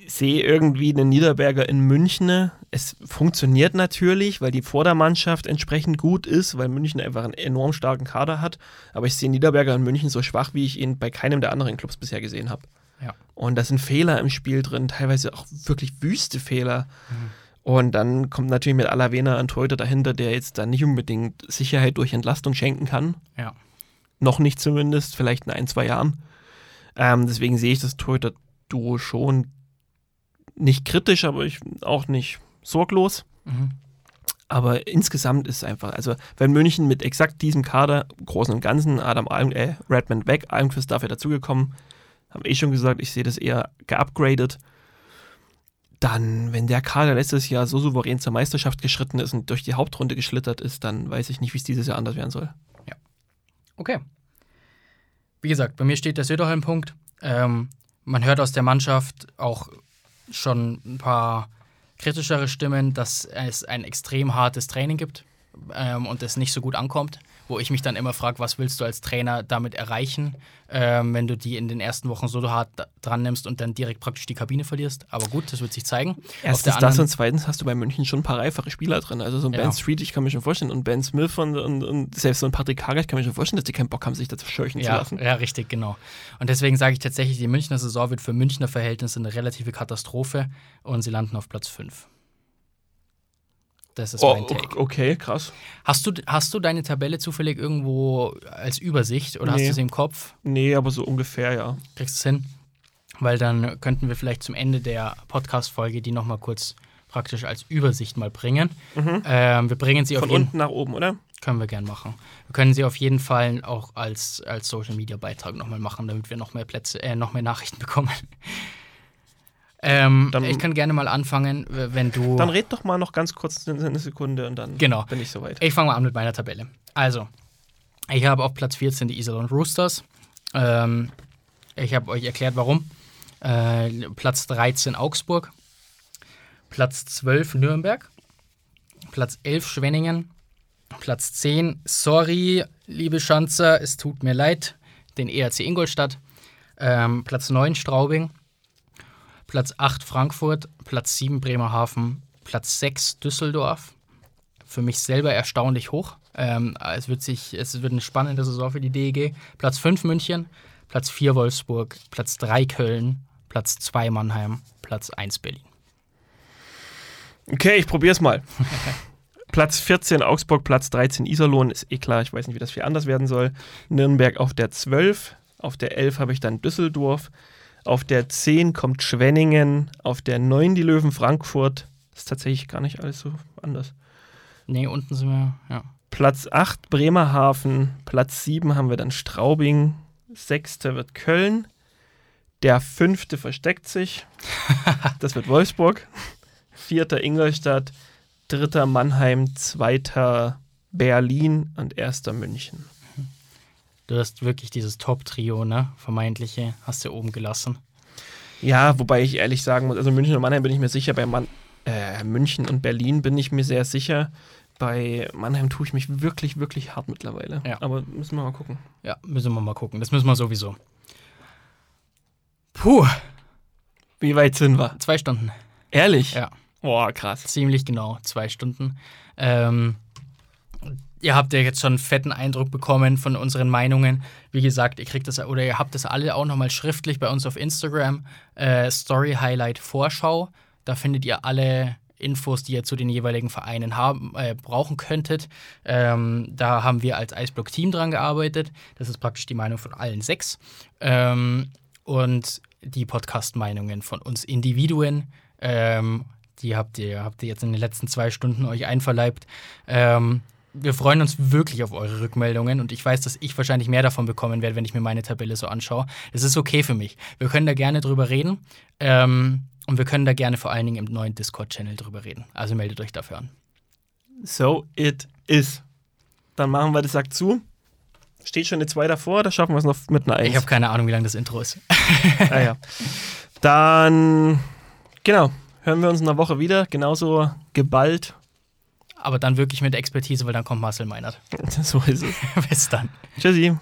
sehe irgendwie einen Niederberger in München. Es funktioniert natürlich, weil die Vordermannschaft entsprechend gut ist, weil München einfach einen enorm starken Kader hat. Aber ich sehe Niederberger in München so schwach, wie ich ihn bei keinem der anderen Clubs bisher gesehen habe. Ja. Und da sind Fehler im Spiel drin, teilweise auch wirklich wüste Fehler. Und dann kommt natürlich mit Alavena ein Torhüter dahinter, der jetzt dann nicht unbedingt Sicherheit durch Entlastung schenken kann. Ja. Noch nicht zumindest, vielleicht in ein, zwei Jahren. Ähm, deswegen sehe ich das Torhüter-Duo schon nicht kritisch, aber ich auch nicht sorglos. Mhm. Aber insgesamt ist es einfach, also wenn München mit exakt diesem Kader, Großen und Ganzen, Adam Alm, äh, Redmond weg, Almquist dafür dazugekommen, habe ich schon gesagt, ich sehe das eher geupgradet. Dann, wenn der Kader letztes Jahr so souverän zur Meisterschaft geschritten ist und durch die Hauptrunde geschlittert ist, dann weiß ich nicht, wie es dieses Jahr anders werden soll. Okay. Wie gesagt, bei mir steht der Söderholm-Punkt. Ähm, man hört aus der Mannschaft auch schon ein paar kritischere Stimmen, dass es ein extrem hartes Training gibt ähm, und es nicht so gut ankommt. Wo ich mich dann immer frage, was willst du als Trainer damit erreichen, ähm, wenn du die in den ersten Wochen so hart dran nimmst und dann direkt praktisch die Kabine verlierst. Aber gut, das wird sich zeigen. Erstens das und zweitens hast du bei München schon ein paar reiferere Spieler drin. Also so ein Ja. Ben Street, ich kann mir schon vorstellen, und Ben Smith und, und, und selbst so ein Patrick Hager, ich kann mir schon vorstellen, dass die keinen Bock haben, sich da zu scheuchen zu Ja, lassen. ja, richtig, genau. Und deswegen sage ich tatsächlich, die Münchner Saison wird für Münchner Verhältnisse eine relative Katastrophe und sie landen auf Platz 5. Das ist Oh, mein Take. okay, krass. Hast, du, hast du deine Tabelle zufällig irgendwo als Übersicht oder hast Nee. du sie im Kopf? Nee, aber so ungefähr, ja. Kriegst du es hin? Weil dann könnten wir vielleicht zum Ende der Podcast-Folge die nochmal kurz praktisch als Übersicht mal bringen. Ähm, wir bringen sie auf Von jeden unten nach oben, oder? Können wir gern machen. Wir können sie auf jeden Fall auch als, als Social Media Beitrag nochmal machen, damit wir noch mehr Plätze, äh, noch mehr Nachrichten bekommen. Ähm, Dann- ich kann gerne mal anfangen, wenn du. Dann red doch mal noch ganz kurz eine eine Sekunde und dann Genau. bin ich soweit. Ich fange mal an mit meiner Tabelle. Also, ich habe auf Platz 14 die Iserlohn Roosters. Ähm, ich habe euch erklärt, warum. Äh, Platz 13 Augsburg. Platz 12 Nürnberg. Platz 11 Schwenningen. Platz 10, sorry, liebe Schanzer, es tut mir leid, den ERC Ingolstadt. Ähm, Platz 9 Straubing. Platz 8 Frankfurt. Platz 7 Bremerhaven. Platz 6 Düsseldorf für mich selber erstaunlich hoch. Ähm, es, wird sich, es wird eine spannende Saison für die DEG. Platz 5 München, Platz 4 Wolfsburg, Platz 3 Köln, Platz 2 Mannheim, Platz 1 Berlin. Okay, ich probier's mal. Platz 14 Augsburg, Platz 13 Iserlohn, ist eh klar, ich weiß nicht, wie das viel anders werden soll. Nürnberg auf der 12, auf der 11 habe ich dann Düsseldorf, auf der 10 kommt Schwenningen, auf der 9 die Löwen Frankfurt. Das ist tatsächlich gar nicht alles so anders. Nee, unten sind wir, ja. Platz 8 Bremerhaven, Platz 7 haben wir dann Straubing, 6. wird Köln, der 5. versteckt sich, das wird Wolfsburg, 4. Ingolstadt, 3. Mannheim, 2. Berlin und 1. München. Du hast wirklich dieses Top-Trio, ne? Vermeintliche, hast du oben gelassen. Ja, wobei ich ehrlich sagen muss, also München und Mannheim bin ich mir sicher, bei Mann, äh, München und Berlin bin ich mir sehr sicher. Bei Mannheim tue ich mich wirklich, wirklich hart mittlerweile. Ja. Aber müssen wir mal gucken. Ja, müssen wir mal gucken. Das müssen wir sowieso. Puh, Wie weit sind wir? zwei Stunden. Ehrlich? Ja. Boah, krass. Ziemlich genau, zwei Stunden. Ähm, ihr habt ja jetzt schon einen fetten Eindruck bekommen von unseren Meinungen. Wie gesagt, ihr kriegt das oder ihr habt das alle auch nochmal schriftlich bei uns auf Instagram. Äh, Story Highlight Vorschau. Da findet ihr alle Infos, die ihr zu den jeweiligen Vereinen haben, äh, brauchen könntet. Ähm, da haben wir als Eisblock-Team dran gearbeitet. Das ist praktisch die Meinung von allen sechs. Ähm, und die Podcast-Meinungen von uns Individuen. Ähm, die habt ihr, habt ihr jetzt in den letzten zwei Stunden euch einverleibt. Ähm, wir freuen uns wirklich auf eure Rückmeldungen und ich weiß, dass ich wahrscheinlich mehr davon bekommen werde, wenn ich mir meine Tabelle so anschaue. Es ist okay für mich. Wir können da gerne drüber reden ähm, und wir können da gerne vor allen Dingen im neuen Discord-Channel drüber reden. Also meldet euch dafür an. So it is. Dann machen wir das Sack zu. Steht schon eine 2 davor, da schaffen wir es noch mit einer 1. Ich habe keine Ahnung, wie lang das Intro ist. ah, ja. Dann, genau, hören wir uns in einer Woche wieder. Genauso geballt. Aber dann wirklich mit Expertise, weil dann kommt Marcel Meinert. So ist es. Bis dann. Tschüssi.